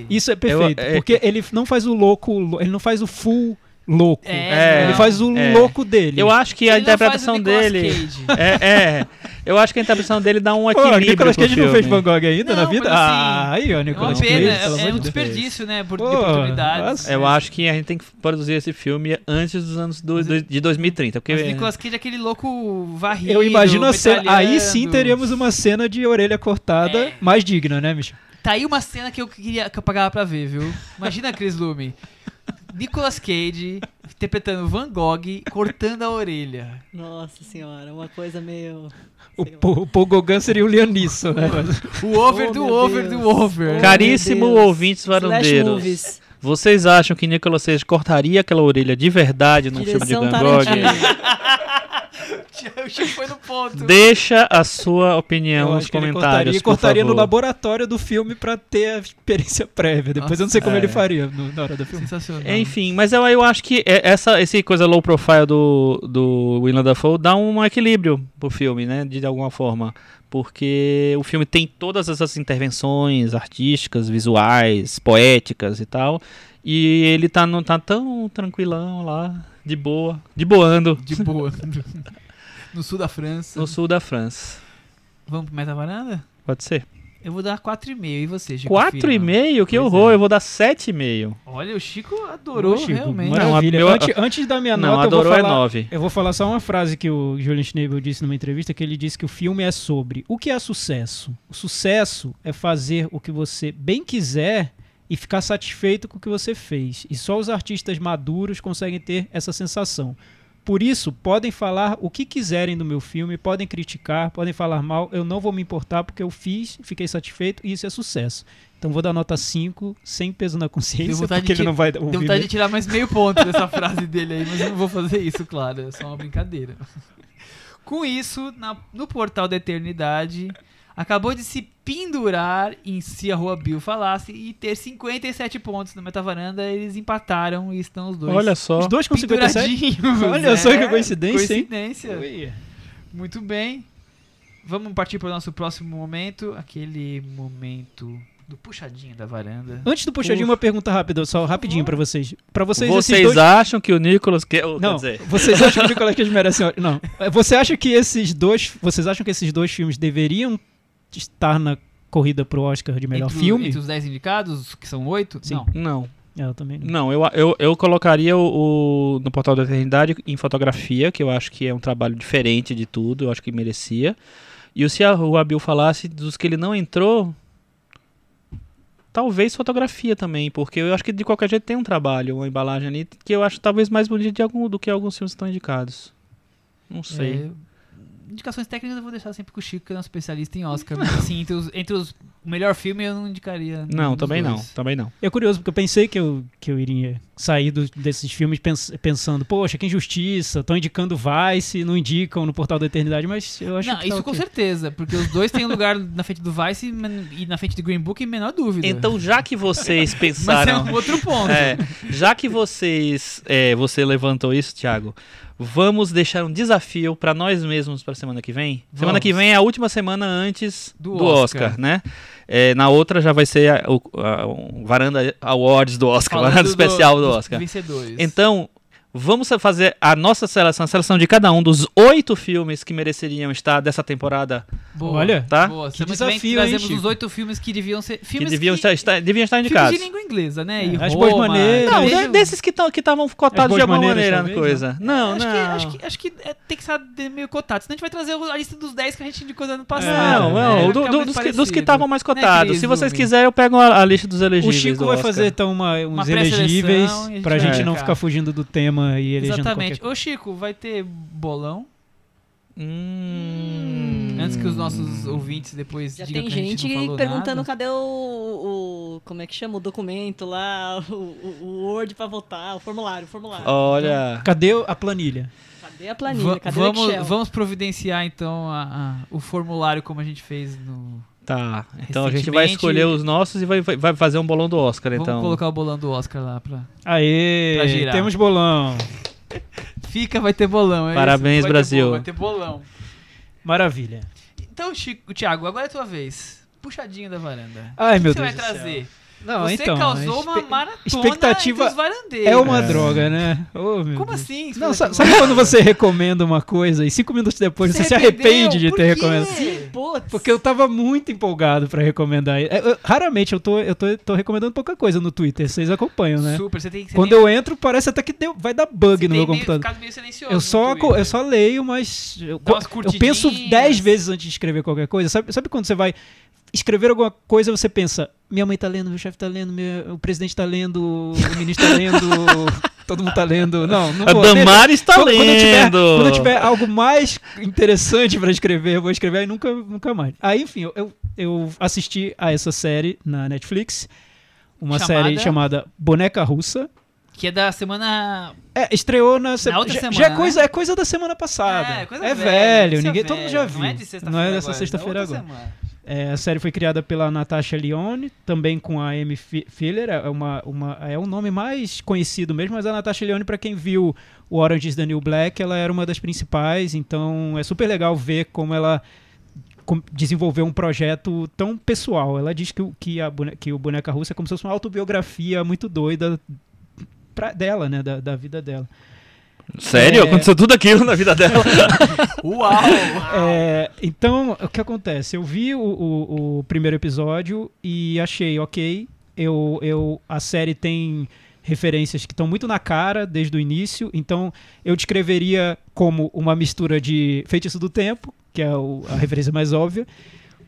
Isso é perfeito. Eu- é- porque ele não faz o louco, ele não faz o full louco. É, ele não. faz o É. louco dele. Eu acho que a Ele não faz o interpretação dele. Cage. É, é. Eu acho que a interpretação dele dá um Pô, equilíbrio. Nicolas Cage não fez Van Gogh ainda Não, na vida? mas assim, ah, aí, ó, É uma Nicolas pena, Cage, é, é um desperdício, né? Por, Pô, de oportunidades. Eu acho que a gente tem que produzir esse filme antes dos anos do- do- de 2030. Porque Mas Nicolas Cage é aquele louco varrido. Eu imagino a cena. Aí sim teríamos uma cena de orelha cortada É. mais digna, né, Michel? Tá aí uma cena que eu queria que eu pagava pra ver, viu? Imagina, Chris Lume. Nicolas Cage interpretando Van Gogh cortando a orelha. Nossa senhora, uma coisa meio. O, o Paul Gauguin seria o Lianisso, né? O over Oh, do over Deus. do over. Oh, Caríssimo Deus. ouvintes varandeiros. Vocês acham que Nicolas Cage cortaria aquela orelha de verdade num filme de Direção Van Gogh? O Chico foi no ponto. Deixa a sua opinião Eu nos que ele comentários, cortaria, por cortaria no laboratório do filme pra ter a experiência prévia. Depois eu não sei como É. ele faria no- na hora do filme. Sensacional. Enfim, mas eu, eu acho que é- essa esse coisa low profile do, do William Dafoe dá um equilíbrio pro filme, né? De alguma forma. Porque o filme tem todas essas intervenções artísticas, visuais, poéticas e tal. E ele tá, não tá tão tranquilão lá, de boa, de boando, De boa. No sul da França. no sul da França. Vamos pro Meta Varanda? Pode ser. Eu vou dar 4,5. E você, Chico? Quatro e Firma? meio? Que Pois horror, é. eu vou dar sete e meio. Olha, o Chico adorou Ô, Chico, realmente. Maravilha. Não, eu- antes, antes da minha Não, nota, eu vou adorou é falar... nove. Eu vou falar só uma frase que o Julian Schnabel disse numa entrevista, que ele disse que o filme é sobre o que é sucesso. O sucesso é fazer o que você bem quiser e ficar satisfeito com o que você fez. E só os artistas maduros conseguem ter essa sensação. Por isso, podem falar o que quiserem do meu filme, podem criticar, podem falar mal, eu não vou me importar porque eu fiz, fiquei satisfeito e isso é sucesso. Então vou dar nota 5, sem peso na Deu consciência, porque ele não vai Deu ouvir. vontade de tirar mais meio ponto dessa frase dele aí, mas eu não vou fazer isso, claro. É só uma brincadeira. Com isso, na- no portal da eternidade, acabou de se pendurar em se a Rua Bill falasse e ter 57 pontos no Metavaranda. Eles empataram e estão os dois. Olha só. Os dois com 57? penduradinhos. Olha só que É, coincidência, hein? Coincidência. Ui. Muito bem. Vamos partir para o nosso próximo momento. Aquele momento do puxadinho da varanda. Antes do puxadinho, uma pergunta rápida, só rapidinho pra vocês. Pra vocês, Vocês dois... acham que o Nicolas quer, quer Não, dizer, vocês acham que o Nicolas Cage merece... Não. Você acha que esses dois... Vocês acham que esses dois filmes deveriam estar na corrida pro Oscar de melhor entre, filme? Entre os 10 indicados, que são 8? Sim. Não. não. Eu também não. Não, eu, eu, eu colocaria o, o- no Portal da Eternidade em fotografia, que eu acho que é um trabalho diferente de tudo, eu acho que merecia. E o se a- o Abil falasse dos que ele não entrou, talvez fotografia também, porque eu acho que de qualquer jeito tem um trabalho, uma embalagem ali, que eu acho talvez mais bonito de algum, do que alguns filmes que estão indicados. Não sei. É, indicações técnicas eu vou deixar sempre com o Chico, que é um especialista em Oscar. Mas assim, entre os, entre os o melhor filme eu não indicaria. não, também não, dois. também não. E é curioso, porque eu pensei que eu, que eu iria sair do- desses filmes pens- pensando, poxa, que injustiça, estão indicando Vice, não indicam no Portal da Eternidade, mas eu acho Não, que isso tá com ok. certeza, porque os dois têm um lugar na frente do Vice e na frente do Green Book, em menor dúvida. Então, já que vocês Mas é pensaram... um outro ponto. É, já que vocês, é, você levantou isso, Thiago, vamos deixar um desafio para nós mesmos para semana que vem. Semana Vamos. que vem é a última semana antes Do do, Oscar. Oscar. né? É, na outra já vai ser a, Varanda Awards do Oscar, Falando Varanda especial do dos Oscar. Vencedores. Então, vamos fazer a nossa seleção, a seleção de cada um dos oito filmes que mereceriam estar dessa temporada. Boa, Olha, tá? Boa. Que Semana que vem desafio, hein, Chico? os oito filmes que deviam ser. Que Filmes deviam, que, estar, estar- deviam estar filmes indicados. de língua inglesa, né? É, E As Boas Maneiras. Não, o- desses que estavam cotados de alguma Maneiras, maneira na coisa. Não, acho não. Que, acho que, acho que é, tem que estar meio cotado. Senão a gente vai trazer a lista dos 10 que a gente indicou no ano passado. Não, né? não, do- do- dos, que, dos que estavam mais Né, cotados. Se vocês quiserem, eu pego a, a lista dos O elegíveis. Chico do vai fazer então uma, uns elegíveis a pra gente não ficar fugindo do tema e elegendo Exatamente. qualquer Ô, Chico, vai ter bolão? Hum. Antes que os nossos ouvintes depois Já digam tem que a gente gente não falou perguntando nada. cadê o, o. Como é que chama? O documento lá, o, o- o Word pra votar, o formulário, o formulário. Olha. Cadê a planilha? Cadê a planilha? Va- Cadê o vamos, Excel? vamos providenciar então a- a- o formulário como a gente fez no. Tá. Então a gente vai escolher os nossos e vai, vai vai fazer um bolão do Oscar, Vamos então. colocar o bolão do Oscar lá pra. Aê, Pra girar. temos bolão. Fica, vai ter bolão. É Parabéns, isso? Vai ter Brasil. bolo, vai ter bolão. Maravilha. Então, Chico, Thiago, agora é a tua vez. Puxadinho da varanda. Ai, o que meu você Deus vai do trazer? Não, você então. causou a uma maratona expectativa entre os varandeiros. É uma É. droga, né? Oh, meu Como Deus. assim? Não, Você sabe ter- quando você recomenda uma coisa e cinco minutos depois você, se arrependeu? arrepende de Por ter quê? recomendado? Putz. Porque eu tava muito empolgado pra recomendar. É, eu- raramente eu tô, eu tô, tô recomendando pouca coisa no Twitter, vocês acompanham, né? Super, você tem que Quando eu entro, parece até que deu- vai dar bug no meu computador. Meio silencioso Eu só, Twitter. eu só leio, mas eu, eu penso dez vezes antes de escrever qualquer coisa. Sabe, sabe quando você vai escrever alguma coisa você pensa, minha mãe tá lendo, meu chefe tá lendo, meu- o presidente tá lendo, o ministro tá lendo, todo mundo tá lendo. Não, não A vou. Damares tá Quando- quando eu tiver- lendo. Quando eu tiver algo mais interessante pra escrever, eu vou escrever aí nunca, nunca mais. Aí, enfim, eu- eu, eu assisti a essa série na Netflix. Uma Chamada? série chamada Boneca Russa. Que é da semana. É, estreou na, se- Na outra já, semana, já é né? coisa, é coisa da semana passada. É, coisa é velha, velho, isso é ninguém, todo mundo já velho. viu. Não é de sexta-feira. Não é dessa sexta-feira é agora. semana. É, a série foi criada pela Natasha Lyonne, também com a Amy Fi- Filler, é, uma, uma, é um nome mais conhecido mesmo, mas a Natasha Lyonne, pra quem viu o Orange is the New Black, ela era uma das principais, então é super legal ver como ela desenvolveu um projeto tão pessoal. Ela diz que, que, a que o Boneca Russa é como se fosse uma autobiografia muito doida pra, dela, né, da, da vida dela. Sério? É. Aconteceu tudo aquilo na vida dela. Uau! É, então, o que acontece? Eu vi o, o- o primeiro episódio e achei, ok, eu, eu, a série tem referências que estão muito na cara desde o início, então eu descreveria como uma mistura de Feitiço do Tempo, que é o- a referência mais óbvia,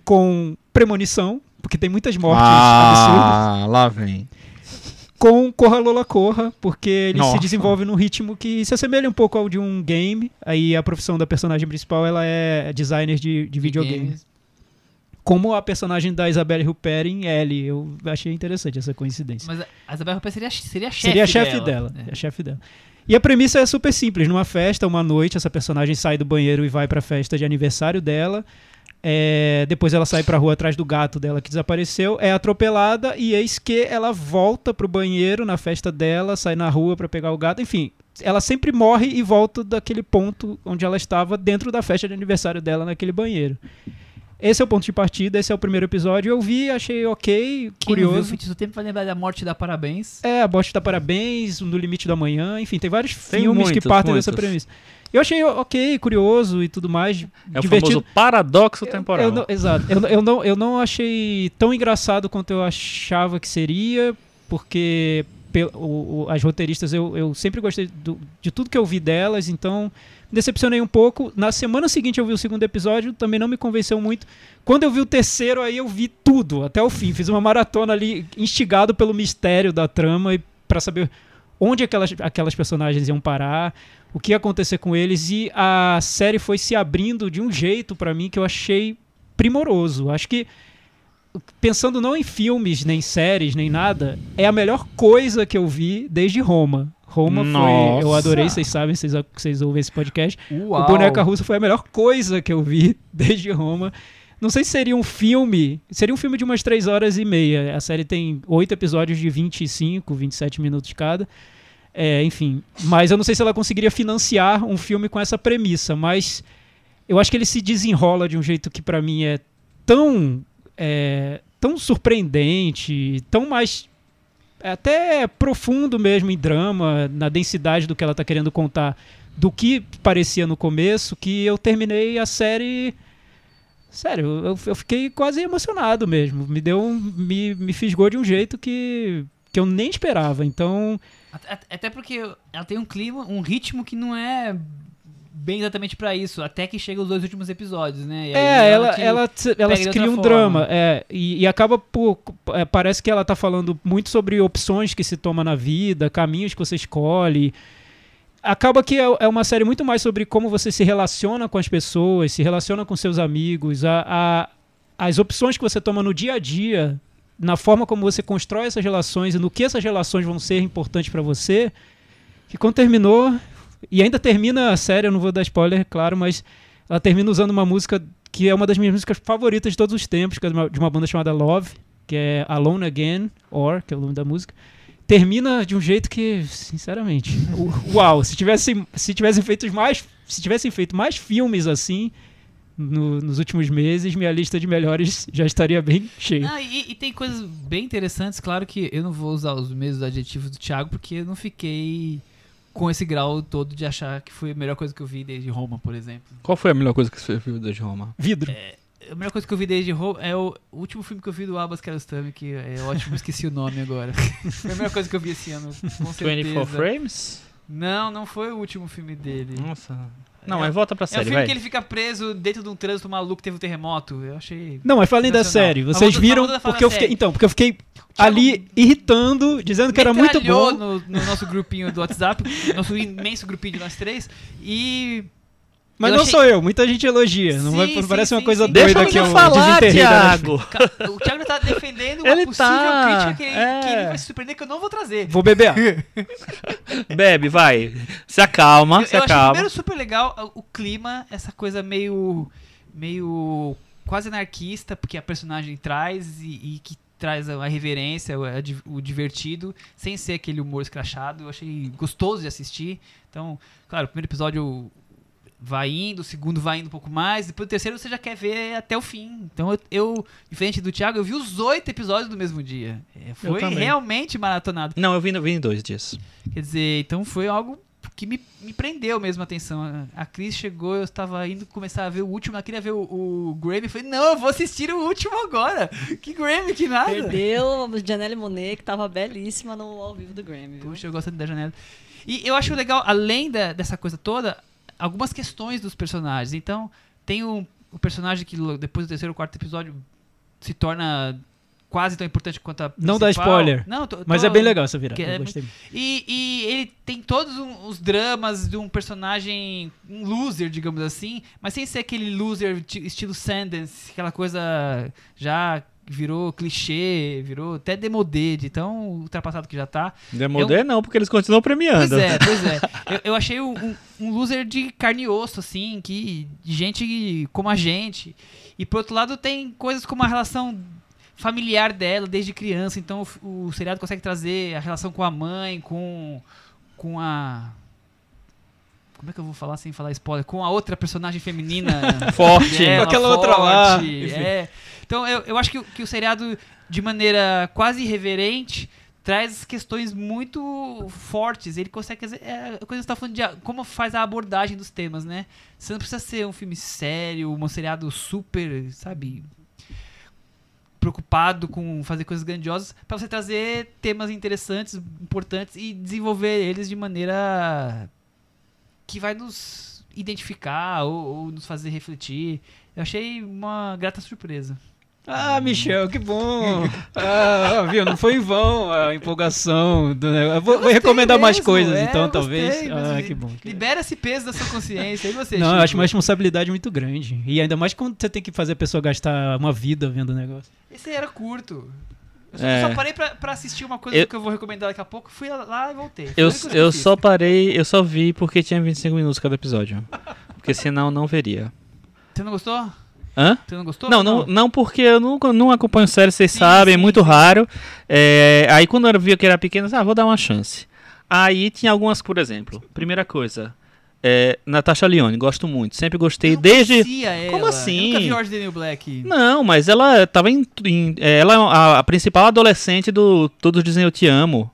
com Premonição, porque tem muitas mortes absurdas, ah, lá vem. Com Corra Lola Corra, porque ele se Nossa. desenvolve num ritmo que se assemelha um pouco ao de um game. Aí a profissão da personagem principal ela é designer de, de videogame. Games. Como a personagem da Isabelle Huppert em L. Eu achei interessante essa coincidência. Mas a Isabel Ruppert seria, seria a chefe Seria a chefe dela. dela. é É. a chefe dela. E a premissa é super simples. Numa festa, uma noite, essa personagem sai do banheiro e vai pra festa de aniversário dela. É, depois ela sai pra rua atrás do gato dela que desapareceu, é atropelada e eis que ela volta pro banheiro na festa dela, sai na rua pra pegar o gato, enfim, ela sempre morre e volta daquele ponto onde ela estava dentro da festa de aniversário dela naquele banheiro. Esse é o ponto de partida, esse é o primeiro episódio. Eu vi, achei ok, Quem não viu o curioso. Tempo vai lembrar da morte da Parabéns. É, a Bote dá parabéns, No Limite da Manhã, enfim, tem vários Tem filmes que muitos, partem muitos. dessa premissa. Eu achei ok, curioso e tudo mais, É o divertido. famoso paradoxo Eu- temporal. eu não- exato. Eu, eu não, eu não achei tão engraçado quanto eu achava que seria, porque pe- o- o- as roteiristas, eu, eu sempre gostei do- de tudo que eu vi delas, então me decepcionei um pouco. Na semana seguinte eu vi o segundo episódio, também não me convenceu muito. Quando eu vi o terceiro, aí eu vi tudo, até o fim. Fiz uma maratona ali, instigado pelo mistério da trama e para saber onde aquelas, aquelas personagens iam parar, o que ia acontecer com eles. E a série foi se abrindo de um jeito pra mim que eu achei primoroso. Acho que pensando não em filmes, nem séries, nem nada, é a melhor coisa que eu vi desde Roma. Roma foi. Nossa. Eu adorei, vocês sabem, vocês, vocês ouvem esse podcast. Uau. O Boneca Russa foi a melhor coisa que eu vi desde Roma. Não sei se seria um filme. Seria um filme de umas 3 horas e meia. A série tem oito episódios de 25, 27 minutos cada. É, enfim. Mas eu não sei se ela conseguiria financiar um filme com essa premissa. Mas eu acho que ele se desenrola de um jeito que pra mim é tão. é, tão surpreendente, tão mais. é até profundo mesmo em drama, na densidade do que ela tá querendo contar, do que parecia no começo, que eu terminei a série. Sério, eu, eu fiquei quase emocionado mesmo. Me deu um, me, me fisgou de um jeito que, que eu nem esperava. Então, Até, porque ela tem um clima, um ritmo que não é bem exatamente pra isso, até que chega os dois últimos episódios, né? É, ela, ela, ela de cria um outra drama, forma. é, e, e acaba por. é, parece que ela tá falando muito sobre opções que se toma na vida, caminhos que você escolhe. Acaba que é, é uma série muito mais sobre como você se relaciona com as pessoas, se relaciona com seus amigos, a, a- as opções que você toma no dia a dia, na forma como você constrói essas relações e no que essas relações vão ser importantes pra você. Que quando terminou, e ainda termina a série, eu não vou dar spoiler, claro, mas ela termina usando uma música que é uma das minhas músicas favoritas de todos os tempos, que é de uma, de uma banda chamada Love, que é Alone Again, or, que é o nome da música. Termina de um jeito que, sinceramente, uau, se tivessem, se tivessem feito mais, se tivessem feito mais filmes assim no- nos últimos meses, minha lista de melhores já estaria bem cheia. Ah, e, e tem coisas bem interessantes, claro que eu não vou usar os mesmos adjetivos do Thiago, porque eu não fiquei com esse grau todo de achar que foi a melhor coisa que eu vi desde Roma, por exemplo. Qual foi a melhor coisa que você viu desde Roma? Vidro. A melhor coisa que eu vi desde Roma é o último filme que eu vi do Abbas Kiarostami, que é ótimo, esqueci o nome agora. Foi a melhor coisa que eu vi esse ano, com 24 certeza. Frames? Não, não foi o último filme dele. Nossa. Não, É- mas volta pra É o série, filme vai. que ele fica preso dentro de um trânsito maluco, teve um terremoto. Eu achei. Não, mas falem da série. Vocês vamos- viram porque eu fiquei, então, porque eu fiquei ali irritando, dizendo que era muito bom. No, no nosso grupinho do WhatsApp, nosso imenso grupinho de nós três. E. Mas eu não achei- sou eu, muita gente elogia. Não Sim, vai, sim, parece uma sim, coisa sim. doida Deixa que eu menino falar, Thiago. O Thiago tá defendendo uma Ele possível tá, crítica que ele, é. que ele vai se surpreender que eu não vou trazer. Vou beber. Bebe, vai. Se acalma, Eu, se eu achei acalma. primeiro super legal o- clima, essa coisa meio. meio. quase anarquista, porque a personagem traz e, e que traz a reverência, o, o divertido, sem ser aquele humor escrachado. Eu achei gostoso de assistir. Então, claro, o primeiro episódio vai indo, o segundo vai indo um pouco mais, depois o terceiro você já quer ver até o fim. Então eu, eu diferente do Thiago, eu vi os oito episódios no mesmo dia. É, foi realmente maratonado. Não, eu vim, eu vim em dois dias. Quer dizer, então foi algo que me, me prendeu mesmo a atenção. A- A Cris chegou, eu estava indo começar a ver o último, ela queria ver o, o Grammy. Eu falei, não, eu vou assistir o último agora. Que Grammy, que nada. Perdeu a Janelle Monet, que tava belíssima no ao vivo do Grammy. Viu? Puxa, eu gosto da janela. E eu acho legal, além da- dessa coisa toda, algumas questões dos personagens. Então, tem o, o personagem que depois do terceiro ou quarto episódio se torna quase tão importante quanto a Não dá principal. spoiler. Não, tô- Mas tô- é bem legal essa virada. é. E, e ele tem todos os dramas de um personagem, um loser, digamos assim, mas sem ser aquele loser ti- estilo Sandance, aquela coisa já virou clichê, virou até demodê, de tão ultrapassado que já tá. Demodé não, porque eles continuam premiando. Pois é, pois é. Eu, eu achei um, um- loser de carne e osso, assim, que, de gente como a gente. E por outro lado tem coisas como a relação familiar dela desde criança. Então o, o seriado consegue trazer a relação com a mãe, com, com a. Como é que eu vou falar sem falar spoiler? Com a outra personagem feminina. Forte. Com aquela outra lá, forte. É. Então eu, eu acho que, o- que o seriado, de maneira quase irreverente, traz questões muito fortes. Ele consegue. É, a coisa que você tá falando de a- como faz a abordagem dos temas, né? Você não precisa ser um filme sério, um seriado super, sabe? preocupado com fazer coisas grandiosas, pra você trazer temas interessantes, importantes e desenvolver eles de maneira que vai nos identificar ou, ou nos fazer refletir. Eu achei uma grata surpresa. Ah, Michel, que bom! Ah, viu? Não foi em vão a empolgação do negócio. Eu Vou, gostei recomendar mais mesmo, coisas, é, então, eu talvez. gostei, Ah, que bom. Libera esse peso da sua consciência. E você, Não, eu Chico? acho uma responsabilidade muito grande. E ainda mais quando você tem que fazer a pessoa gastar uma vida vendo o negócio. Esse era curto. Eu só, É. só parei pra, pra assistir uma coisa Eu- que eu vou recomendar daqui a pouco. Fui lá e voltei. Foi Eu, eu só parei, eu só vi porque tinha 25 minutos cada episódio. Porque senão eu não veria. Você não gostou? Hã? Você não gostou? Não, não, não porque eu não, não acompanho série, vocês Sim, sabem, é sim, muito raro. É, aí quando eu vi que era pequeno, eu disse, ah, vou dar uma chance. Aí tinha algumas, por exemplo, primeira coisa, é, Natasha Lyonne, gosto muito, sempre gostei, Eu desde... ela. Como Eu assim? nunca vi Orange the New Black. Não, mas ela tava em, em- é, ela é a, a principal adolescente do Todos Dizem Eu Te Amo,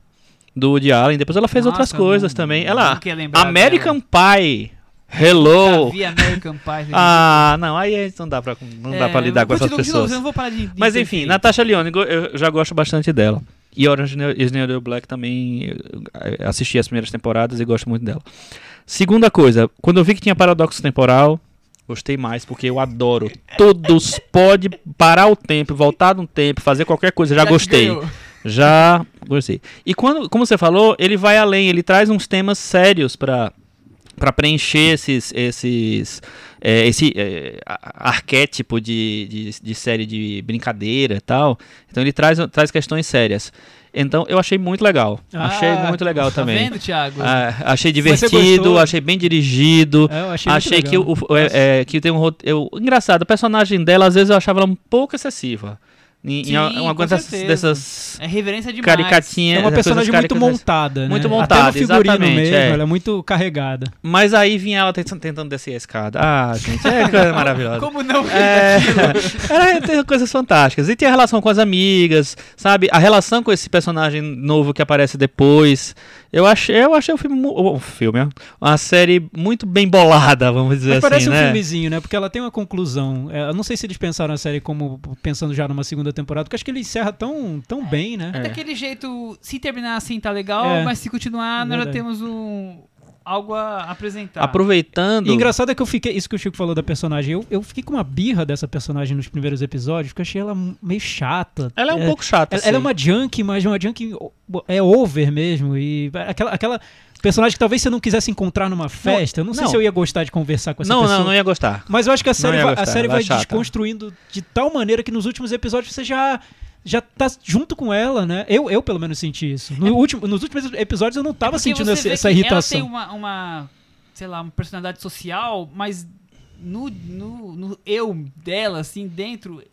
do Woody Allen, depois ela fez Nossa, outras coisas não- também. Ela, American dela. Pie, Hello... Vi American Pie. Ah, não, aí não dá pra, não dá pra lidar com essas É, pessoas. Eu não vou parar de, de Mas enfim, Natasha Lyonne, eu já gosto bastante dela. E Orange is the New Black também eu assisti as primeiras temporadas e gosto muito dela. Segunda coisa, quando eu vi que tinha paradoxo temporal, gostei mais porque eu adoro. Todos pode parar o tempo, voltar no tempo, fazer qualquer coisa, já te gostei. ganhou. Já gostei. E quando, como você falou, ele vai além, ele traz uns temas sérios pra para preencher esses esses é, esse é, arquétipo de, de, de série de brincadeira e tal. Então ele traz traz questões sérias. Então eu achei muito legal. Ah, achei muito legal Tá também. vendo, Thiago? Ah, achei divertido, achei bem dirigido. É, eu achei Achei que, o, o- é, é, que tem um roteiro. Engraçado, o personagem dela, às vezes eu achava ela um pouco excessiva. Em, em Sim, uma com coisa dessas, dessas É reverência demais. É uma personagem muito montada, né? Muito Até montada, no figurino mesmo, é. ela é muito carregada. Mas aí vinha ela tent- tentando descer a escada. Ah, gente, é coisa maravilhosa. Como não? É, era, tem coisas fantásticas. E tem a relação com as amigas, sabe? A relação com esse personagem novo que aparece depois. Eu achei, eu achei o filme, o filme, uma série muito bem bolada, vamos dizer Mas parece assim, um né? filmezinho, né? Porque ela tem uma conclusão. É, eu não sei se eles pensaram a série como pensando já numa segunda temporada, porque acho que ele encerra tão, tão bem, né? É. Daquele jeito, se terminar assim tá legal, É. mas se continuar, nós já temos um, algo a apresentar. Aproveitando. E engraçado é que eu fiquei. Isso que o Chico falou da personagem. Eu, eu fiquei com uma birra dessa personagem nos primeiros episódios, porque eu achei ela meio chata. Ela é um pouco chata. Ela, ela é assim. uma junk, mas uma junk é over mesmo. E aquela, aquela personagem que talvez você não quisesse encontrar numa festa. eu não, sei não. se eu ia gostar de conversar com essa Não, pessoa. não, não ia gostar. Mas eu acho que a série vai, a gostar, série ela é vai desconstruindo de tal maneira que nos últimos episódios você já já tá junto com ela, né? Eu, eu pelo menos senti isso. No último, nos últimos episódios eu não tava É sentindo essa, essa irritação. Ela tem uma, uma, sei lá, uma personalidade social, mas no, no, no eu dela, assim, dentro,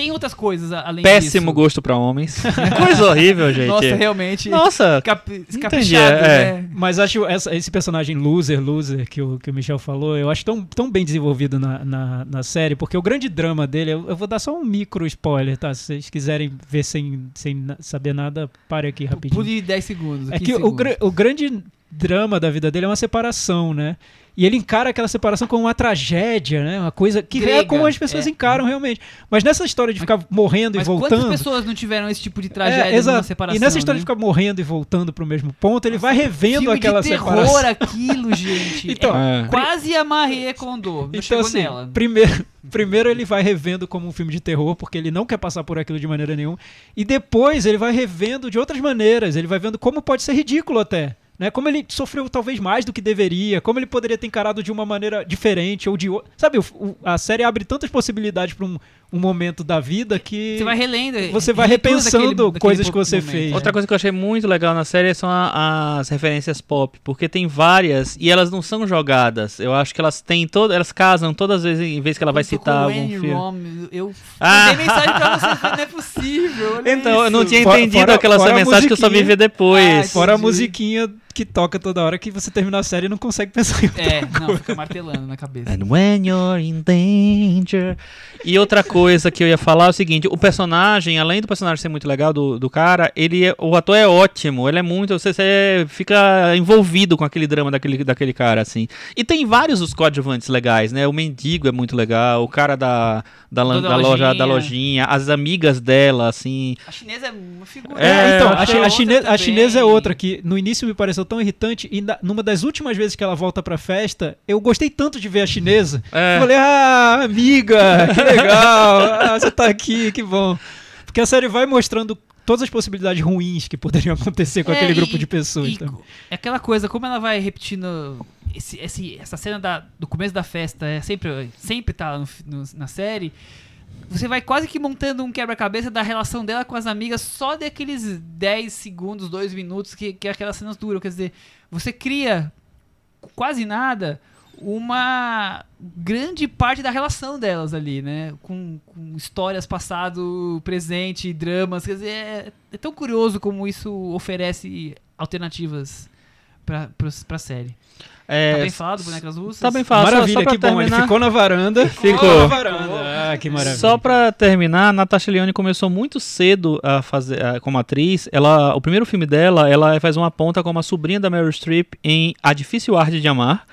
tem outras coisas além Péssimo disso. gosto pra homens. Coisa horrível, gente. Nossa, realmente. Nossa, Cap, entendi, escaprichado, é. né? Mas acho essa- esse personagem loser, loser, que o, que o Michel falou, eu acho tão, tão bem desenvolvido na, na, na série, porque o grande drama dele, eu, eu vou dar só um micro spoiler, tá? Se vocês quiserem ver sem, sem saber nada, pare aqui rapidinho. Pule 10 segundos. É 15 que o, segundos. gra- o grande drama da vida dele é uma separação, né? E ele encara aquela separação como uma tragédia, né? Uma coisa que é Grega, como as pessoas é. encaram realmente. Mas nessa história de ficar morrendo Mas e quantas voltando. pessoas não tiveram esse tipo de É, tragédia exato. numa separação? E nessa história né? de ficar morrendo e voltando pro mesmo ponto, ele vai revendo Filme aquela de terror separação. aquilo, gente. Então, É É. quase a Marie Kondo. Não Então, chegou assim, nela. primeiro, primeiro ele vai revendo como um filme de terror, porque ele não quer passar por aquilo de maneira nenhuma. E depois ele vai revendo de outras maneiras. Ele vai vendo como pode ser ridículo até. Né? Como ele sofreu talvez mais do que deveria, como ele poderia ter encarado de uma maneira diferente ou de outra. Sabe, o- o- a série abre tantas possibilidades para um, um momento da vida que Você vai relendo. você vai repensando daquele- daquele coisas que você momento. fez. Outra coisa que eu achei muito legal na série são a- as referências pop, porque tem várias e elas não são jogadas. Eu acho que elas têm todas, elas casam todas as vezes em vez que ela vai citar algum filme. Rom, Eu Ah. mandei mensagem pra vocês, não é possível. Então, eu não isso. tinha entendido fora- aquela fora mensagem que eu só vi Ah, ver depois. Fora a musiquinha que toca toda hora que você termina a série e não consegue pensar em outra É, não, fica martelando na cabeça. And when you're in danger. E outra coisa que eu ia falar é o seguinte: o personagem, além do personagem ser muito legal do, do cara, ele é- o ator é ótimo. Ele é muito. Você, você fica envolvido com aquele drama daquele, daquele cara, assim. E tem vários os coadjuvantes legais, né? O mendigo é muito legal, o cara da, da, Da da loja, lojinha. da lojinha, as amigas dela, assim. A chinesa é uma figura. É, então, a, a outra chine- a chinesa é outra que no início me pareceu tão irritante e na- numa das últimas vezes que ela volta pra festa, eu gostei tanto de ver a chinesa. É. Eu falei, ah, amiga, que legal, ah, você tá aqui, que bom. Porque a série vai mostrando todas as possibilidades ruins que poderiam acontecer com É, aquele e- grupo de pessoas. e também. é aquela coisa, como ela vai repetindo esse, esse- essa cena da- do começo da festa, é sempre, sempre tá no no- na série. Você vai quase que montando um quebra-cabeça da relação dela com as amigas só daqueles 10 segundos, 2 minutos que, que aquelas cenas duram. Quer dizer, você cria quase nada uma grande parte da relação delas ali, né? Com, com histórias passado, presente, dramas. Quer dizer, é, é tão curioso como isso oferece alternativas pros- pra série. É, Tá bem falado, bonecas russas? Tá bem falado. Maravilha, só pra que bom. Ele terminar- ficou na varanda. Ficou. na varanda. Ah, que maravilha. Só pra terminar, Natasha Leone começou muito cedo a fazer a- como atriz. Ela, o primeiro filme dela, ela faz uma ponta como a sobrinha da Meryl Streep em A Difícil Arte de Amar.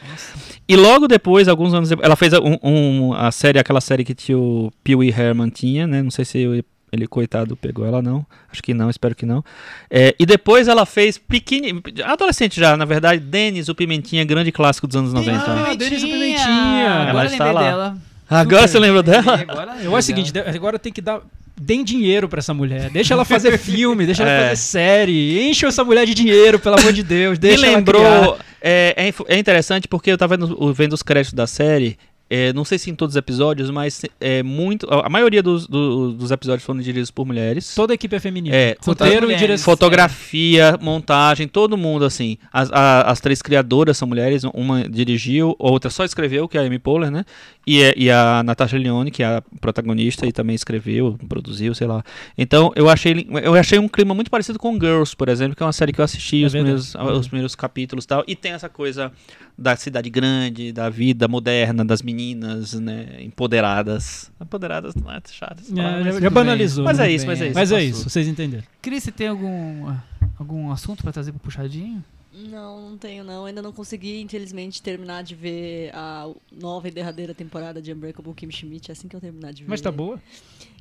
E logo depois, alguns anos depois, ela fez um, um- a série, aquela série que tio o Pee Wee Herman tinha, né? Não sei se ele, ele, coitado, pegou ela não. Acho que não, espero que não. É, e depois ela fez pequeni, adolescente já, na verdade, Dennis, o Pimentinha, grande clássico dos anos 90. Ah, Denis o Pimentinha. Agora Ela está lá. dela. Agora você lembrou dela? Agora Eu acho o seguinte, agora tem que dar. Deem dinheiro pra essa mulher. Deixa ela fazer filme, deixa ela É. fazer série. Enche essa mulher de dinheiro, pelo amor de Deus. Me Deixa ela criar. lembrou. É, é é interessante porque eu tava vendo, o- vendo os créditos da série. É, não sei se em todos os episódios, mas é muito. A maioria dos, do- dos episódios foram dirigidos por mulheres. Toda a equipe é feminina. É, Roteiro e direção. Fotografia, montagem, todo mundo assim. As, a- as três criadoras são mulheres, uma dirigiu, outra só escreveu, que é a Amy Poehler, né? E, é- e a Natasha Leone, que é a protagonista e também escreveu, produziu, sei lá. Então eu achei, eu achei um clima muito parecido com Girls, por exemplo, que é uma série que eu assisti É os, primeiros, os primeiros capítulos e tal. E tem essa coisa da cidade grande, da vida moderna, das meninas, né? Empoderadas. Empoderadas não é chato. É, já, mas- já banalizou. Mas né? é isso, mas é isso. Mas é isso, vocês entenderam. Cris, você tem algum, algum assunto pra trazer pro puxadinho? Não, não tenho não. Ainda não consegui, infelizmente, terminar de ver a nova e derradeira temporada de Unbreakable Kim Schmidt. É assim que eu terminar de ver. Mas tá boa.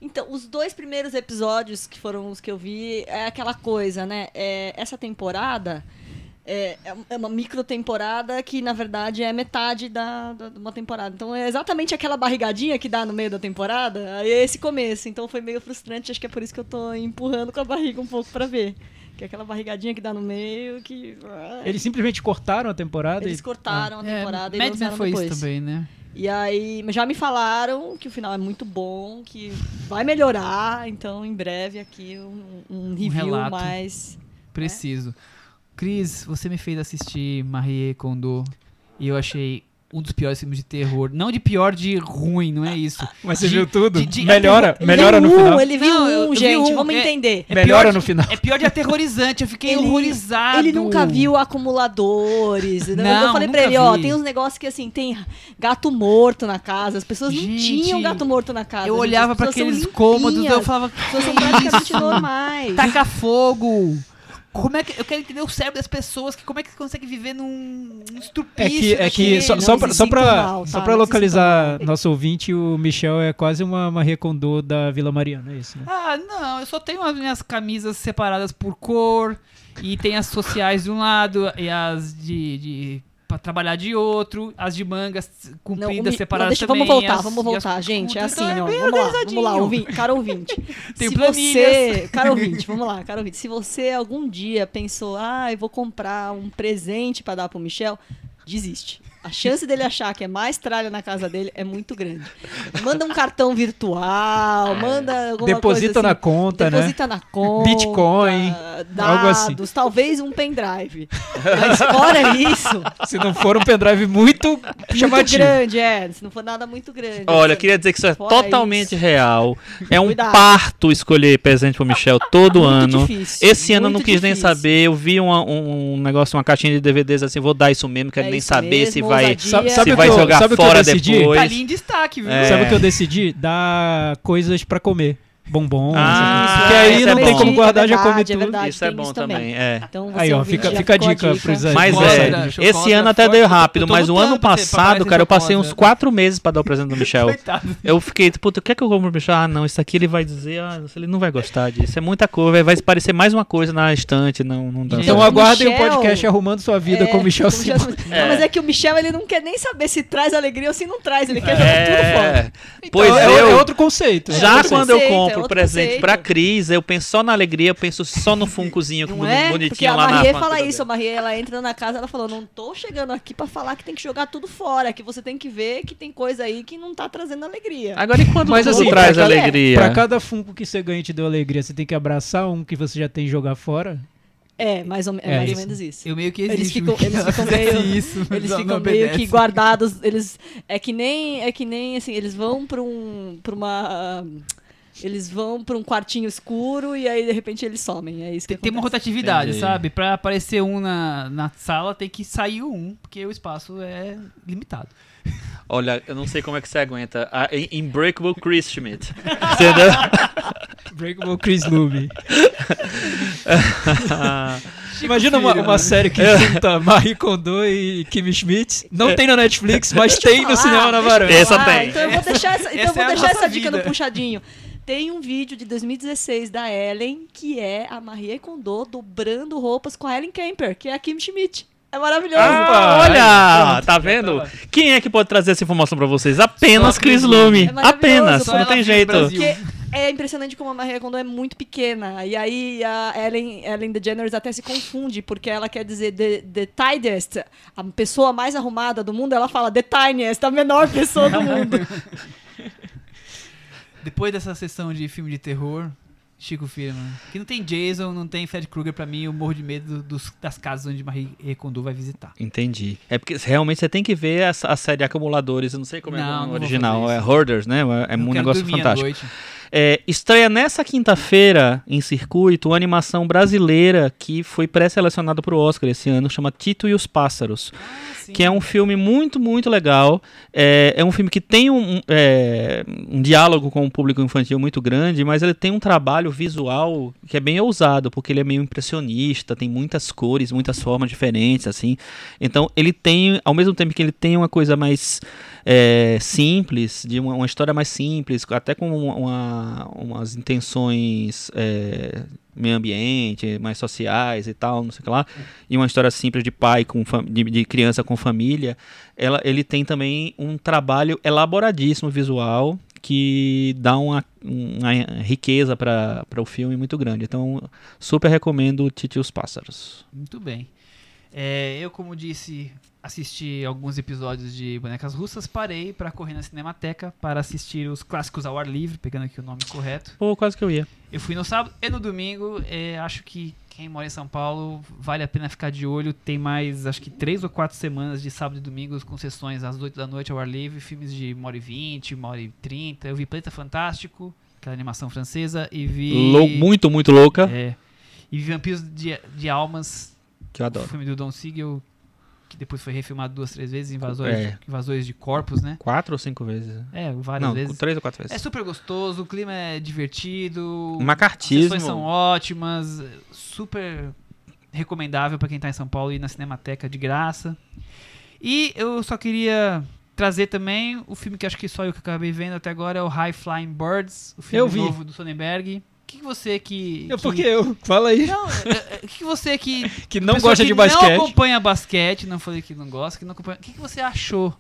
Então, os dois primeiros episódios que foram os que eu vi é aquela coisa, né? É, essa temporada é, é uma micro temporada que, na verdade, é metade da, da- de uma temporada. Então, é exatamente aquela barrigadinha que dá no meio da temporada, aí é esse começo. Então, foi meio frustrante. Acho que é por isso que eu tô empurrando com a barriga um pouco pra ver. Que é aquela barrigadinha que dá no meio, que... Eles simplesmente cortaram a temporada Eles e. cortaram a temporada e É, Mad Men lançaram foi depois. isso também, né? E aí, já me falaram que o final é muito bom, que vai melhorar, então em breve aqui um, um review relato. mais. Preciso. Cris, você me fez assistir Marie Kondo e eu achei um dos piores filmes de terror. Não de pior, de ruim, não é isso. Mas você De- viu tudo? de- de- melhora, Ele melhora viu no um, final. Ele viu Não, eu- eu um, vi gente, um, vamos é- entender. É Melhora pior de- no final. É pior de aterrorizante, eu fiquei horrorizado. Ele nunca viu acumuladores. Não, eu falei pra nunca ele, ó, vi. tem uns negócios que assim, tem gato morto na casa. As pessoas não Gente, tinham gato morto na casa. Eu gente, olhava são aqueles cômodos, eu falava, As pessoas são "Que praticamente normais. taca fogo. Como é que eu quero entender o cérebro das pessoas que como é que consegue viver num, num estupício É que, é que daquele? só, só pra, só pra, mal, só tá? pra localizar nosso ouvinte, o Michel é quase uma Marie Kondo da Vila Mariana, é isso, né? Ah, não, eu só tenho as minhas camisas separadas por cor e tem as sociais de um lado e as de, de pra trabalhar de outro, as de mangas Não, compridas o mi- separadas não, deixa, também. Vamos voltar, as- vamos voltar, gente. É assim, então ó. bem Vamos lá, vamos lá, ouvinte, cara ouvinte. Tem se planilhas. você, cara ouvinte, vamos lá, cara ouvinte. Se você algum dia pensou, ah, eu vou comprar um presente pra dar pro Michel, desiste. A chance dele achar que é mais tralha na casa dele é muito grande. Manda um cartão virtual, manda alguma Deposita coisa na assim, conta, né? Deposita na conta. Bitcoin, dados, algo assim. talvez um pendrive. Mas fora isso, Se não for um pendrive muito muito chamativo. grande, é. Se não for nada muito grande. Olha, eu assim. queria dizer que isso é totalmente isso. real. É um Cuidado. parto escolher presente pro Michel todo Muito ano. difícil, Esse ano eu não quis nem difícil. saber. Eu vi uma- um, um negócio, uma caixinha de DVDs assim, vou dar isso mesmo, quero É nem saber mesmo, se vai, ousadia. Sabe- se sabe o vai que eu- jogar sabe o que eu fora decidi? depois. Tá ali em destaque, viu? É. Sabe o que eu decidi? Dar coisas pra comer. Bombom. Ah, coisas. Porque aí não é tem bom. como guardar, já É come verdade, é tudo. verdade. Isso é bom isso também, é. Então você Aí, ó, fica- já fica a ficou dica pros Mas é, né? esse ano é até deu rápido, mas o ano passado, cara, eu passei chocolate, uns né? quatro meses pra dar o presente do Michel. Eu fiquei, puta, o que é que eu compro pro Michel? Ah, não, isso aqui ele vai dizer, ah, ele não vai gostar disso. É muita coisa, vai- parecer mais uma coisa na estante, não, não dá. Então aguardem o podcast Arrumando Sua Vida É, com o Michel com o Michel Simões. Simões. Não, mas é que o Michel ele não quer nem saber se traz alegria ou se não traz. Ele quer jogar tudo fora. É, pois Então, é, é outro conceito. Já quando eu é compro outro presente conceito. pra Cris, eu penso só na alegria, eu penso só no funcozinho Não é? Bonitinho a lá na Marie fã- fala isso, a Marie ela entra na casa, ela falou: "Não tô chegando aqui pra falar que tem que jogar tudo fora, que você tem que ver que tem coisa aí que não tá trazendo alegria". Agora, e quando Mas assim, traz cada- alegria? Pra cada funko que você ganha e te deu alegria, você tem que abraçar um que você já tem e jogar fora? É, mais ou, é É mais isso. ou menos isso. Eu meio que Eles ficam- eles ficam meio- isso, Eles ficam meio que guardados, eles é que nem é que nem assim, eles vão pra um pra uma eles vão pra um quartinho escuro e aí de repente eles somem. É isso que Tem, tem uma rotatividade, Entendi. sabe? Pra aparecer um na, na sala, tem que sair um, porque o espaço é limitado. Olha, eu não sei como é que você aguenta. A In- Unbreakable Chris Schmidt. Entendeu? Breakable Chris Lube. Imagina uma, uma série que É. junta Marie Kondo e Kim Schmidt. Não tem na Netflix, mas tem no falar, cinema na varanda. Essa tem. Então eu vou deixar essa, então eu Essa vou é deixar nossa essa dica vida. no puxadinho. Tem um vídeo de 2016 da Ellen, que é a Marie Kondo dobrando roupas com a Ellen Kemper, que é a Kim Schmidt. É maravilhoso. Ah, olha, tá vendo? Quem é que pode trazer essa informação pra vocês? Apenas Chris Lume. É Apenas, só não tem jeito. Porque é impressionante como a Marie Kondo é muito pequena. E aí a Ellen, Ellen DeGeneres até se confunde, porque ela quer dizer the, the tidiest, a pessoa mais arrumada do mundo, ela fala the tiniest, a menor pessoa do mundo. Depois dessa sessão de filme de terror, Chico Firman, que não tem Jason, não tem Fred Krueger, pra mim eu morro de medo dos- das casas onde Marie Kondo vai visitar. Entendi. É porque realmente você tem que ver a, a série Acumuladores. Eu não sei como é Não, o não nome vou original. É. Hoarders, né? É, é Eu um negócio fantástico. É, estreia nessa quinta-feira, em circuito, uma animação brasileira que foi pré-selecionada para o Oscar esse ano, chama Tito e os Pássaros. que é um filme muito, muito legal. É, é um filme que tem um, um, é, um diálogo com o público infantil muito grande, mas ele tem um trabalho visual que é bem ousado, porque ele é meio impressionista, tem muitas cores, muitas formas diferentes, assim. Então ele tem, ao mesmo tempo que ele tem uma coisa mais é, simples, de uma, uma história mais simples, até com uma, uma- umas intenções é, meio ambiente, mais sociais e tal, não sei o que lá, e uma história simples de pai com de, de criança com família, ela, ele tem também um trabalho elaboradíssimo visual que dá uma, uma riqueza para o filme muito grande. Então, super recomendo Titi e os Pássaros. Muito bem. É, eu, como disse, assisti alguns episódios de Bonecas Russas, parei para correr na Cinemateca para assistir os clássicos ao ar livre, pegando aqui o nome correto. Pô, quase que eu ia. Eu fui no sábado e no domingo. é, acho que quem mora em São Paulo vale a pena ficar de olho. Tem mais, acho que três ou quatro semanas de sábado e domingos com sessões às 8 da noite ao ar livre, filmes de 1 hora e 20, 1 hora e 30. Eu vi Planeta Fantástico, aquela animação francesa, e vi. Lou- muito, muito louca. É, e vi Vampiros de, de Almas, Que eu o adoro. filme do Don Siegel, que depois foi refilmado duas, três vezes, invasores, É. invasores de corpos, né? Quatro ou cinco vezes? É, várias Não, vezes. três ou quatro vezes. É super gostoso, o clima é divertido. As Macartismo. sessões são ótimas, super recomendável para quem tá em São Paulo ir na Cinemateca de graça. E eu só queria trazer também o filme que acho que só eu que acabei vendo até agora é o High Flying Birds, o filme novo do Sonnenberg. O que, você que, Eu, que- porque eu, fala aí, não, é, é, o que, você que que não gosta que de basquete. não acompanha basquete, não falei que não gosta, que não acompanha. O que, que você achou?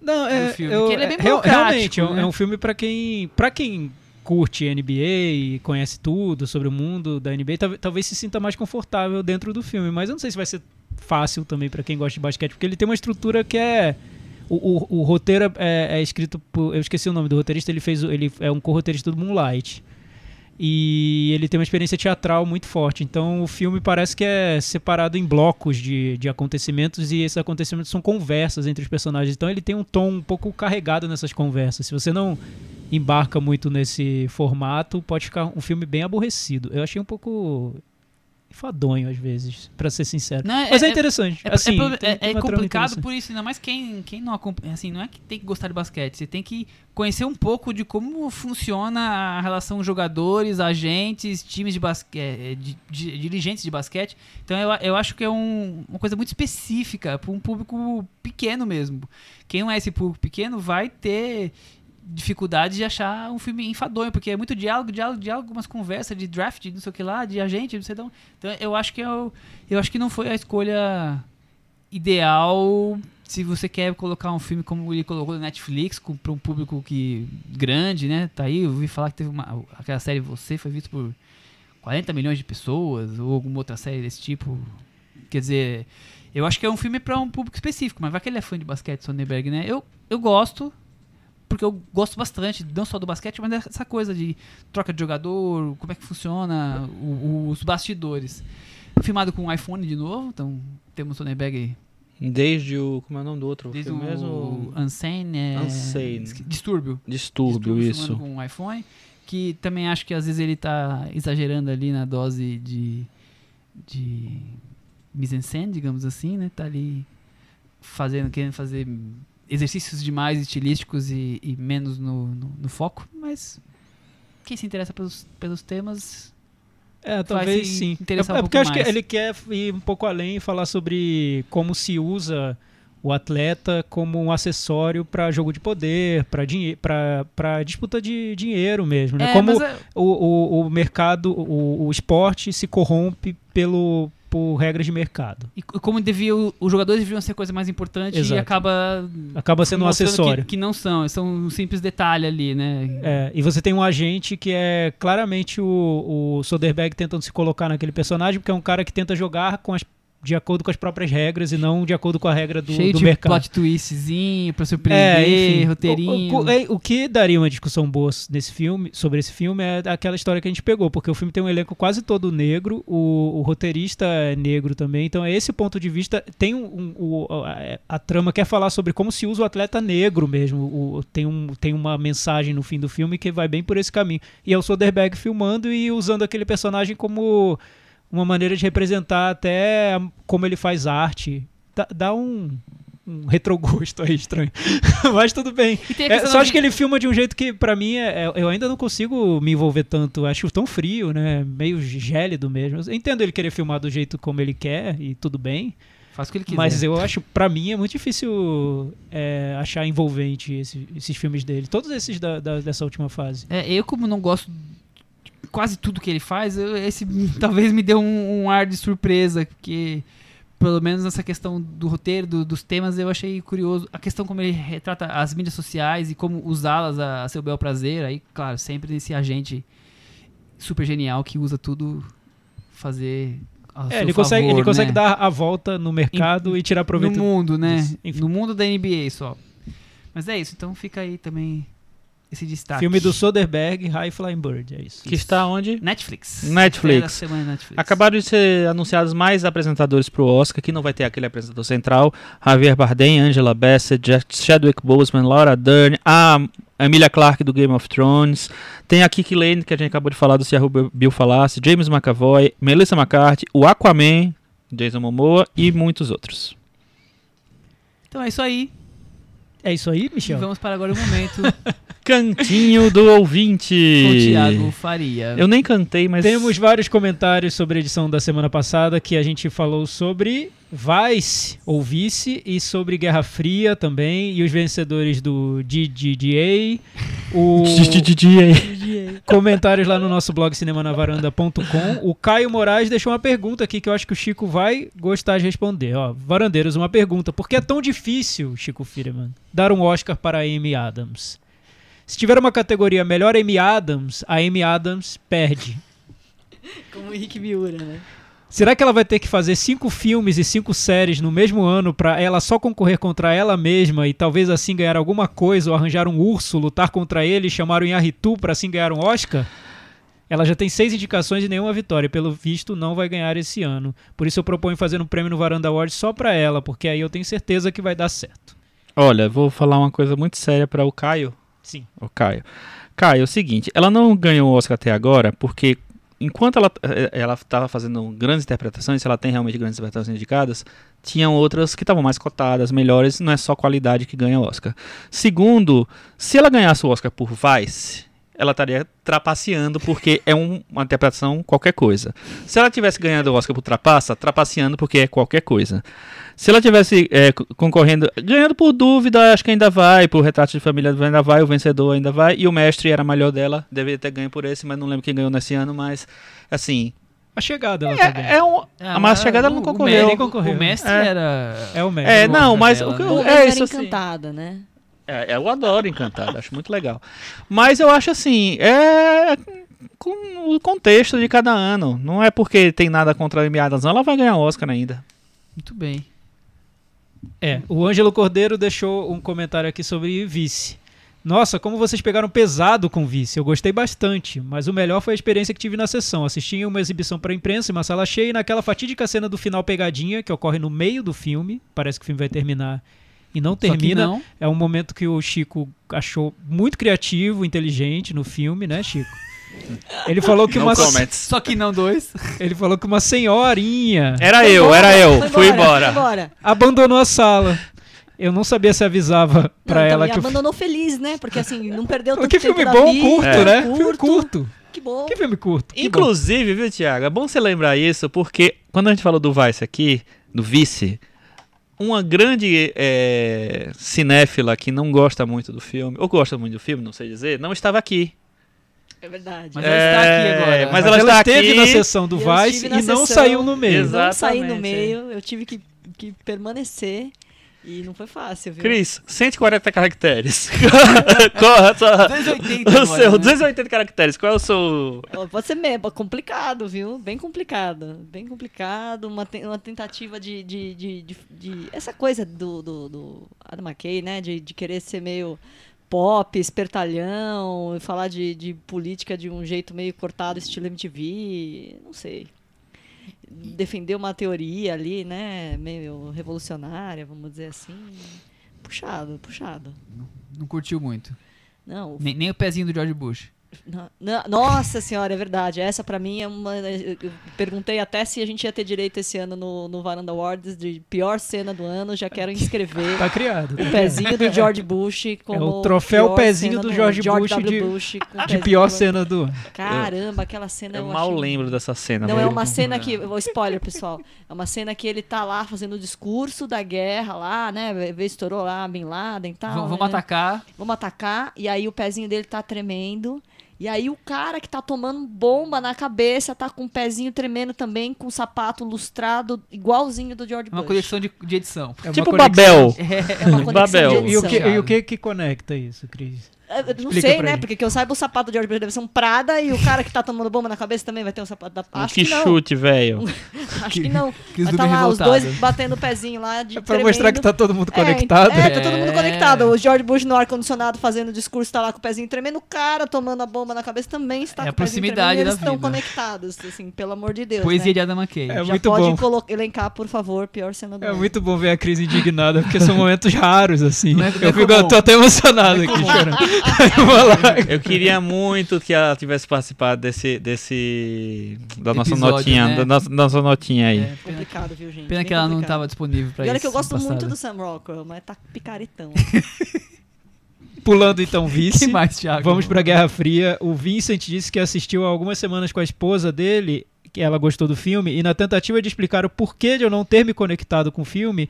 Não, é, filme, eu- ele é bem real- realmente é um, né? é um filme pra quem, para quem curte NBA e conhece tudo sobre o mundo da NBA, tal- talvez se sinta mais confortável dentro do filme, mas eu não sei se vai ser fácil também pra quem gosta de basquete, porque ele tem uma estrutura que é. O, o, o roteiro é, é escrito por. Eu esqueci o nome do roteirista, ele fez. o- Ele é um co-roteirista do Moonlight. E ele tem uma experiência teatral muito forte. Então o filme parece que é separado em blocos de, de acontecimentos e esses acontecimentos são conversas entre os personagens. Então ele tem um tom um pouco carregado nessas conversas. Se você não embarca muito nesse formato, pode ficar um filme bem aborrecido. Eu achei um pouco enfadonho às vezes, pra ser sincero. Não, Mas é, interessante. É, assim, é tem- é- tem é trama complicado interessante. por isso, ainda mais quem, quem não acompanha. Assim, não é que tem que gostar de basquete, você tem que conhecer um pouco de como funciona a relação jogadores, agentes, times de basquete, de, de- dirigentes de basquete. Então eu, eu acho que é um- uma coisa muito específica para um público pequeno mesmo. Quem não é esse público pequeno vai ter dificuldade de achar um filme enfadonho, porque é muito diálogo, diálogo, diálogo, umas conversas de draft, não sei o que lá, de agente, não sei de onde. Então eu acho que eu, eu acho que não foi a escolha ideal se você quer colocar um filme como ele colocou no Netflix para um público que grande, né? Tá aí, eu ouvi falar que teve uma aquela série Você foi visto por 40 milhões de pessoas ou alguma outra série desse tipo. Quer dizer, eu acho que é um filme para um público específico, mas vai que ele é fã de basquete, Sonnenberg, né? Eu, eu gosto, porque eu gosto bastante, não só do basquete, mas dessa coisa de troca de jogador, como é que funciona, o- os bastidores. Filmado com um iPhone de novo, então temos Sonnenberg Desde o. Como é o nome do outro desde o mesmo? Unsane, é, Unsane. esque- Distúrbio. Distúrbio, isso. com um iPhone, que também acho que às vezes ele tá exagerando ali na dose de de mise-en-scène, digamos assim, né? Tá ali fazendo, querendo fazer exercícios demais estilísticos e, e menos no, no, no foco, mas quem se interessa pelos, pelos temas É, talvez sim. interessar é, um é porque acho mais. que ele quer ir um pouco além e falar sobre como se usa o atleta como um acessório para jogo de poder, para disputa de dinheiro mesmo, né? É, como é- o, o, o mercado, o, o esporte se corrompe pelo, por regras de mercado. E como devia, os jogadores deviam ser a coisa mais importante Exato. e acaba Acaba sendo um acessório. Que, que não são, são um simples detalhe ali, né? É, e você tem um agente que é claramente o, o Soderbergh tentando se colocar naquele personagem, porque é um cara que tenta jogar com as, de acordo com as próprias regras e não de acordo com a regra do, Cheio do de mercado. plot twistzinho pra surpreender, É, enfim. roteirinho. O, o- o que daria uma discussão boa nesse filme, sobre esse filme é aquela história que a gente pegou, porque o filme tem um elenco quase todo negro, o, o roteirista é negro também, então é esse ponto de vista. Tem um, um- a, a trama quer falar sobre como se usa o atleta negro mesmo. Tem, um, tem uma mensagem no fim do filme que vai bem por esse caminho. E é o Soderbergh filmando e usando aquele personagem como uma maneira de representar até como ele faz arte. Dá, dá um, um retrogosto aí estranho. Mas tudo bem. É, só acho de- que ele filma de um jeito que, pra mim, é- é- eu ainda não consigo me envolver tanto. Acho tão frio, né? Meio gélido mesmo. Eu entendo ele querer filmar do jeito como ele quer e tudo bem. Faz o que ele quiser. Mas eu acho, pra mim, é muito difícil é, achar envolvente esse- esses filmes dele. Todos esses da- da- dessa última fase. É, eu como não gosto quase tudo que ele faz, eu- esse talvez me deu um, um ar de surpresa, porque pelo menos nessa questão do roteiro, do- dos temas, eu achei curioso. A questão como ele retrata as mídias sociais e como usá-las a, a seu bel prazer, aí, claro, sempre nesse agente super genial que usa tudo fazer É, ele consegue, favor, ele consegue né? dar a volta no mercado e tirar proveito. no mundo, né? disso. No mundo da NBA só. Mas é isso, então fica aí também esse destaque. Filme do Soderbergh, High Flying Bird, é isso. Que está onde? Netflix. Netflix. Semana Netflix. Acabaram de ser anunciados mais apresentadores pro Oscar, que não vai ter aquele apresentador central. Javier Bardem, Angela Bassett, Jack- Chadwick Boseman, Laura Dern, a Emilia Clarke do Game of Thrones. Tem a Kiki Lane, que a gente acabou de falar do Ciarro Bill Falasse, James McAvoy, Melissa McCarthy, o Aquaman, Jason Momoa e muitos outros. Então é isso aí. É isso aí, E Michel? vamos para agora o momento Cantinho do ouvinte. com o Thiago Faria. Eu nem cantei, mas. Temos vários comentários sobre a edição da semana passada que a gente falou sobre Vice ou Vice e sobre Guerra Fria também e os vencedores do DGDA. O comentários lá no nosso blog cinemanavaranda.com. O Caio Moraes deixou uma pergunta aqui que eu acho que o Chico vai gostar de responder. Ó, Varandeiros, uma pergunta. Por que é tão difícil, Chico Firman, dar um Oscar para a Amy Adams? Se tiver uma categoria melhor Amy Adams, a Amy Adams perde. Como o Henrique Miura, né? Será que ela vai ter que fazer cinco filmes e cinco séries no mesmo ano pra ela só concorrer contra ela mesma e talvez assim ganhar alguma coisa ou arranjar um urso, lutar contra ele e chamar o Inharitu pra assim ganhar um Oscar? Ela já tem seis indicações e nenhuma vitória. Pelo visto, não vai ganhar esse ano. Por isso eu proponho fazer um prêmio no Varanda Awards só pra ela, porque aí eu tenho certeza que vai dar certo. Olha, vou falar uma coisa muito séria para o Caio. Sim. O Caio. Caio, é o seguinte, ela não ganhou o Oscar até agora porque enquanto ela eh, ela estava fazendo grandes interpretações, ela tem realmente grandes interpretações indicadas, tinham outras que estavam mais cotadas, melhores, não é só qualidade que ganha o Oscar. Segundo, se ela ganhasse o Oscar por Vice, ela estaria trapaceando porque é um- uma interpretação qualquer coisa. Se ela tivesse ganhado o Oscar por Trapaça, trapaceando porque é qualquer coisa. Se ela tivesse é, co- concorrendo, ganhando por dúvida, acho que ainda vai, por Retrato de Família ainda vai, o vencedor ainda vai, e o mestre era melhor dela, deveria ter ganho por esse, mas não lembro quem ganhou nesse ano, mas assim, A chegada ela também. é, é um, a mais chegada ela não concorreu. O, concorreu. o mestre É. era. É o mestre. É, não, mas dela, o né? é menos isso era assim. encantada, né? É, eu adoro Encantado, acho muito legal. Mas eu acho assim, é com o contexto de cada ano. Não é porque tem nada contra a Amy Adams, não, ela vai ganhar Oscar ainda. Muito bem. É, o Ângelo Cordeiro deixou um comentário aqui sobre Vice. Nossa, como vocês pegaram pesado com Vice. Eu gostei bastante, mas o melhor foi a experiência que tive na sessão. Assisti uma exibição para imprensa em uma sala cheia e naquela fatídica cena do final pegadinha, que ocorre no meio do filme. Parece que o filme vai terminar e não termina. não. É um momento que o Chico achou muito criativo, inteligente no filme, né, Chico? Ele falou que No uma comments. Só que não dois. ele falou que uma senhorinha Era Foi eu, embora, era eu. foi Fui embora. embora. abandonou a sala. Eu não sabia se avisava pra Não, então, ela e que abandonou feliz, né? Porque assim, não perdeu tanto Que tempo filme da bom, vida, curto, É. né? Filme curto. Que bom. Que filme curto. que bom. Inclusive, viu, Tiago? É bom você lembrar isso, porque quando a gente falou do Vice aqui, do Vice, uma grande é, cinéfila que não gosta muito do filme, ou gosta muito do filme, não sei dizer, não estava aqui. É verdade. Mas ela está aqui agora. Mas, Mas ela, ela, está esteve aqui. na sessão do Vice e não sessão. saiu no meio. Exato. não saí no Exatamente, meio, eu tive que, que permanecer e não foi fácil, viu? Cris, 140 caracteres. Qual é a sua- 280 o agora, seu, né? 280 caracteres. Qual é o seu. Pode ser mesmo, complicado, viu? Bem complicado. Bem complicado. Uma, te- uma tentativa de, de, de, de- de- Essa coisa do, do, do Adam McKay, né? De, de querer ser meio pop, espertalhão, falar de, de política de um jeito meio cortado, estilo MTV. Não sei. Defender uma teoria ali, né? Meio revolucionária, vamos dizer assim. Puxado, puxado. Não curtiu muito. Não, Nem, nem o pezinho do George Bush. Nossa senhora, é verdade. Essa pra mim é uma. Eu perguntei até se a gente ia ter direito esse ano no, no Varanda Awards de pior cena do ano. Já quero inscrever Tá criado. o pezinho do George Bush como. É o troféu pezinho do. George Bush W. de- Bush De pior do- cena do ano. Caramba, aquela cena Eu eu mal achei- lembro dessa cena. Não, é uma cena que. Vou spoiler, pessoal. É uma cena que ele tá lá fazendo o discurso da guerra lá, né? Estourou lá Bin Laden e tal. Vamos, vamos né? atacar. vamos atacar, e aí o pezinho dele tá tremendo. E aí o cara que tá tomando bomba na cabeça tá com o pezinho tremendo também, com o sapato lustrado, igualzinho do George Uma Bush. coleção de, de edição. É uma Tipo conexão. Babel. É uma conexão Babel. de E o, que, e o que que conecta isso, Cris? Eu não Explica sei, né? ele. Porque que eu saiba o sapato do George Bush deve ser um Prada e o cara que tá tomando bomba na cabeça também vai ter um sapato da Acho que que chute, velho. Acho que não. Que Vai tá lá os dois batendo o pezinho lá de É pra mostrar que tá todo mundo conectado. É, tá todo mundo É. conectado. O George Bush no ar-condicionado fazendo discurso, tá lá com o pezinho tremendo. O cara tomando a bomba na cabeça também está É com a o pezinho proximidade tremendo. Eles da estão vida. conectados, assim, pelo amor de Deus. Poesia né? de Adam McKay. É Já muito pode bom. elencar, por favor, pior cena do É muito bom ver a Cris indignada, porque são momentos raros, assim. É- é eu, fico, eu tô até emocionado aqui, chorando. Eu queria muito que ela tivesse participado desse. desse da nossa Episódio, notinha. né? Da nossa, nossa notinha aí. É, pena, Complicado, viu, gente? pena Bem que ela não estava disponível pra E olha isso. que eu gosto muito do Sam Rockwell, mas tá picaretão. Pulando então vice. que mais, Thiago? Vamos pra Guerra Fria. O Vincent disse que assistiu há algumas semanas com a esposa dele, que ela gostou do filme, e na tentativa de explicar o porquê de eu não ter me conectado com o filme,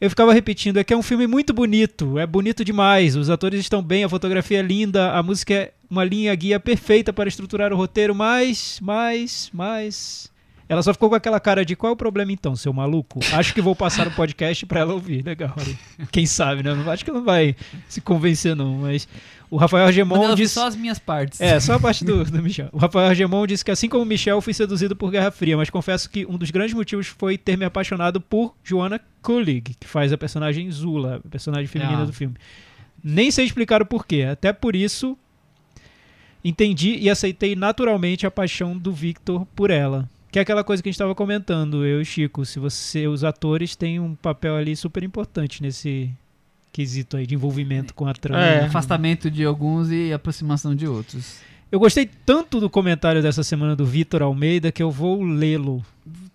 eu ficava repetindo, é que é um filme muito bonito, é bonito demais, os atores estão bem, a fotografia é linda, a música é uma linha guia perfeita para estruturar o roteiro, mas, mas, mas... Ela só ficou com aquela cara de qual é o problema então, seu maluco? Acho que vou passar o podcast pra ela ouvir. Legal. Quem sabe, né? Acho que ela não vai se convencer não, mas O Rafael eu vi disse... só as minhas partes. É, só a parte do, do Michel. O Rafael Argemon disse que assim como Michel, fui seduzido por Guerra Fria, mas confesso que um dos grandes motivos foi ter me apaixonado por Joanna Kulig, que faz a personagem Zula, a personagem feminina Ah. do filme. Nem sei explicar o porquê, até por isso entendi e aceitei naturalmente a paixão do Victor por ela. Que é aquela coisa que a gente estava comentando, eu e Chico, se você, os atores têm um papel ali super importante nesse quesito aí de envolvimento com a trama. É. Afastamento de alguns e aproximação de outros. Eu gostei tanto do comentário dessa semana do Vitor Almeida que eu vou lê-lo.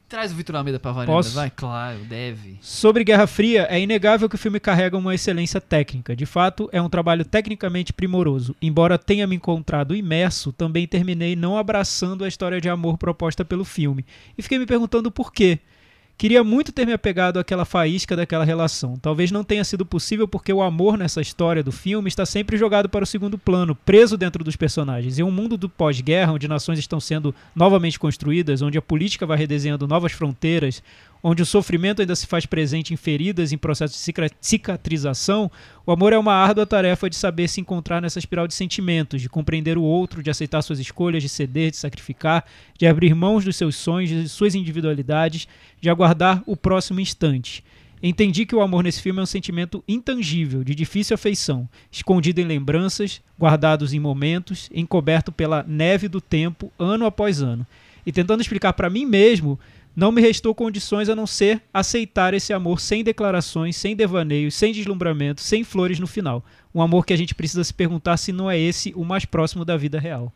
Traz o Vitor Almeida pra varanda, Posso? vai? Claro, deve. Sobre Guerra Fria, é inegável que o filme carrega uma excelência técnica. De fato, é um trabalho tecnicamente primoroso. Embora tenha me encontrado imerso, também terminei não abraçando a história de amor proposta pelo filme. E fiquei me perguntando por quê. Queria muito ter me apegado àquela faísca daquela relação. Talvez não tenha sido possível porque o amor nessa história do filme está sempre jogado para o segundo plano, preso dentro dos personagens. Em um mundo do pós-guerra, onde nações estão sendo novamente construídas, onde a política vai redesenhando novas fronteiras, onde o sofrimento ainda se faz presente em feridas em processo de cica- cicatrização, o amor é uma árdua tarefa de saber se encontrar nessa espiral de sentimentos, de compreender o outro, de aceitar suas escolhas, de ceder, de sacrificar, de abrir mãos dos seus sonhos, de suas individualidades, de aguardar o próximo instante. Entendi que o amor nesse filme é um sentimento intangível, de difícil afeição, escondido em lembranças, guardados em momentos, encoberto pela neve do tempo, ano após ano. E tentando explicar para mim mesmo, não me restou condições a não ser aceitar esse amor sem declarações, sem devaneios, sem deslumbramento, sem flores no final. Um amor que a gente precisa se perguntar se não é esse o mais próximo da vida real.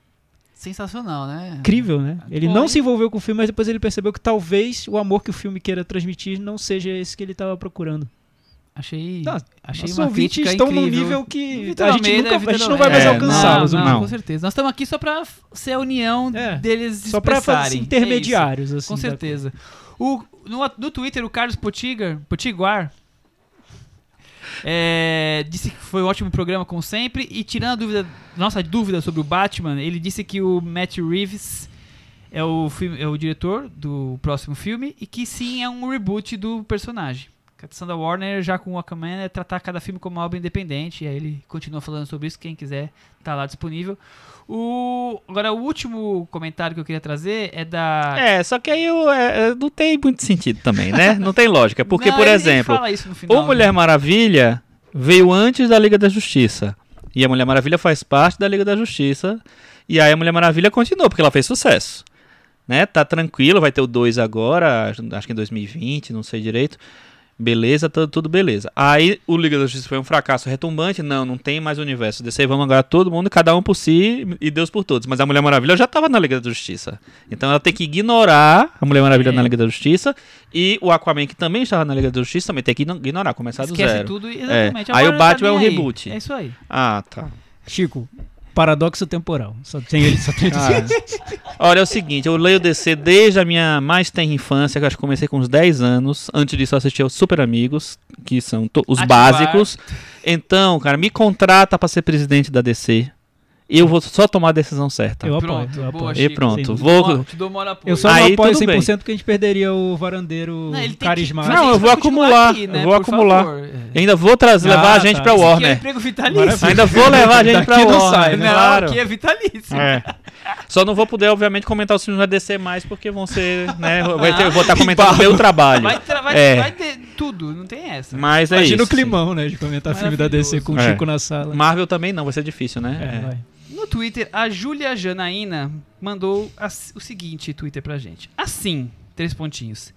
Sensacional, né? Incrível, né? Ele não se envolveu com o filme, mas depois ele percebeu que talvez o amor que o filme queira transmitir não seja esse que ele estava procurando. Achei, Não, achei Nossos uma ouvintes crítica estão num incrível. nível que Vitor a gente, Almeida, nunca, a gente não vai mais Almeida. alcançá-los. não, Não, não. com certeza. Nós estamos aqui só pra f- ser a união É, deles Só para fazer É intermediários. isso, assim, com certeza. O, no, no Twitter, o Carlos Potigar, Potiguar é, disse que foi um ótimo programa, como sempre. E tirando a dúvida, nossa dúvida sobre o Batman, ele disse que o Matt Reeves é o, filme, é o diretor do próximo filme e que sim é um reboot do personagem. A questão da Warner já com o Aquaman é tratar cada filme como uma obra independente. E aí ele continua falando sobre isso. Quem quiser tá lá disponível. O, agora, o último comentário que eu queria trazer é da. É, só que aí eu, é, é, não tem muito sentido também, né? Não tem lógica. Porque, Não, por ele- exemplo, final, o Mulher né? Maravilha veio antes da Liga da Justiça. E a Mulher Maravilha faz parte da Liga da Justiça. E aí a Mulher Maravilha continuou, porque ela fez sucesso. Né? Tá tranquilo, vai ter o 2 agora, acho que em 2020, não sei direito. Beleza, tudo, tudo beleza. Aí o Liga da Justiça foi um fracasso retumbante. Não, não tem mais universo DC. Vamos agora todo mundo, cada um por si e Deus por todos. Mas a Mulher Maravilha já estava na Liga da Justiça. Então ela tem que ignorar a Mulher Maravilha É. na Liga da Justiça. E o Aquaman, que também estava na Liga da Justiça, também tem que igno- ignorar, começar do Esquece zero. tudo e exatamente. É. Aí o não Batman tá é um aí. reboot. É isso aí. Ah, tá. Chico, paradoxo temporal. Só tem ele, só tem Cara, olha, é o seguinte, eu leio DC desde a minha mais tenra infância, que eu acho que comecei com uns 10 anos. Antes disso, eu assistia os Super Amigos, que são os Ativar. básicos. Então, cara, me contrata pra ser presidente da DC. E eu vou só tomar a decisão certa. Eu apoio, Pronto, eu boa, apoio. E Chico. pronto, Sem vou. Te dou. Eu só Aí, não apoio tudo 100% bem. porque a gente perderia o varandeiro Não, que- carismático. Não, eu vou acumular, aqui, né, eu vou acumular. favor. É. Ainda vou trazer, Ah, levar a gente tá. pra Isso aqui é um Warner. emprego vitalício. Ainda vou levar a gente pra não Warner. sai, né? Não, Claro. aqui é vitalício. É. Só não vou poder, obviamente, comentar os filmes da DC mais, porque vão ser, né? Vai ter, eu vou estar comentando o meu trabalho. Vai, tra- vai, É. vai ter tudo, não tem essa. Mas é Imagina isso. o climão, né? De comentar filme da DC com o É. Chico na sala. Marvel também não, vai ser difícil, É, né? É. vai. No Twitter, a Júlia Janaína mandou o seguinte Twitter pra gente. Assim, três pontinhos.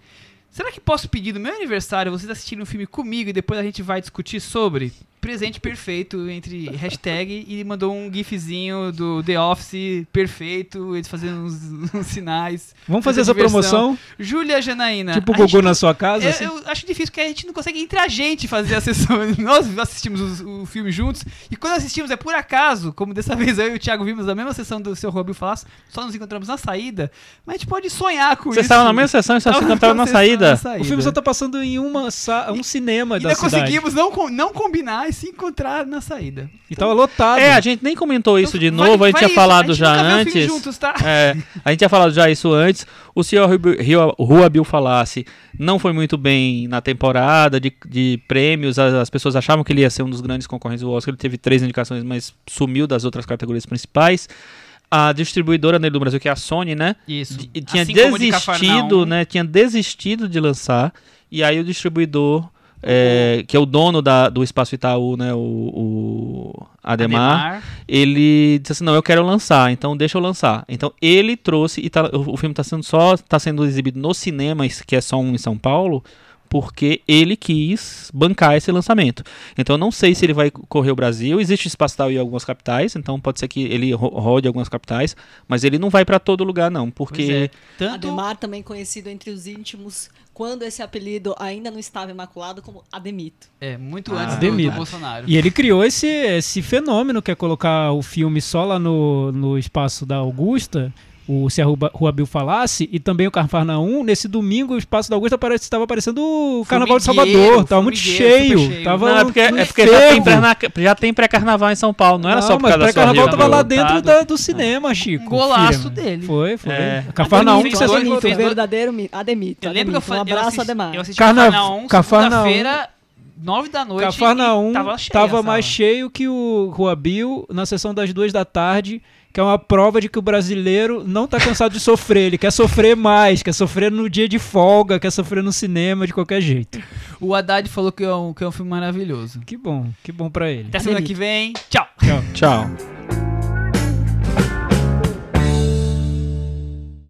Será que posso pedir no meu aniversário vocês assistirem um filme comigo e depois a gente vai discutir sobre? Presente perfeito entre hashtag e mandou um gifzinho do The Office perfeito, eles fazendo uns, uns sinais. Vamos fazer essa promoção? diversão. Júlia Janaína. Tipo o Gugu gente- na sua casa? eu, assim? eu acho difícil porque a gente não consegue entre a gente fazer a sessão. Nós assistimos os- o, filme juntos e quando assistimos é por acaso, como dessa vez eu e o Thiago vimos a mesma sessão do seu Robin Falasse, só nos encontramos na saída, mas a gente pode sonhar com Vocês isso. estavam na mesma sessão e só se encontraram na sessão saída. O filme só tá passando em uma um cinema E da ainda cidade. conseguimos não, não combinar se encontrar na saída. E tava lotado. É, a gente nem comentou isso de Então, vai- novo, a gente vai tinha isso, falado gente já antes. juntos, tá? É, a gente tinha falado já isso antes. O senhor Ru- Ru- Rua Bill Falassi não foi muito bem na temporada de, de prêmios. As, as pessoas achavam que ele ia ser um dos grandes concorrentes do Oscar. Ele teve três indicações, mas sumiu das outras categorias principais. A distribuidora nele do Brasil, que é a Sony, né? Isso. de- tinha Assim de desistido, né? Tinha desistido de lançar. E aí o distribuidor, é, que é o dono da, do Espaço Itaú, né? O, o Ademar, ele disse assim, não, eu quero lançar, então deixa eu lançar. Então ele trouxe, e tá- o, o filme está sendo só, tá sendo exibido no cinema, que é só um em São Paulo, porque ele quis bancar esse lançamento. Então eu não sei se ele vai correr o Brasil, existe espaço tal em algumas capitais, então pode ser que ele ro- rode algumas capitais, mas ele não vai para todo lugar não, Pois porque é. Tanto Ademar, também conhecido entre os íntimos, quando esse apelido ainda não estava imaculado, como Ademito. é muito Ah, antes do, Ademir. do Bolsonaro. E ele criou esse, esse fenômeno que é colocar o filme só lá no, no espaço da Augusta, o Se a Rua Rua Bill falasse, e também o Carnaval Nesse domingo, o espaço da Augusta parece, estava parecendo o Carnaval de Salvador. Tava muito cheio. cheio. Tava não, é porque, um é porque já tem, pré- já tem pré-carnaval em São Paulo, não era só por mas causa pré-carnaval tava lá dentro da- do cinema, Chico. Golaço Filho. dele. Foi, foi. É. Cafarnaum Ademito, que você Ademito, verdadeiro mi- Ademito. Eu lembro que eu, Ademito. fa- Um eu abraço, Ademar. eu assisti Carna- Cafarnaum, Cafarnaum. segunda-feira, nove da noite, Cafarnaum tava cheia tava mais cheio que o Rua Bill na sessão das duas da tarde, que é uma prova de que o brasileiro não tá cansado de sofrer. Ele quer sofrer mais, quer sofrer no dia de folga, quer sofrer no cinema de qualquer jeito. O Haddad falou que é um, que é um filme maravilhoso. Que bom, que bom pra ele. Até semana que vem. Tchau. Tchau.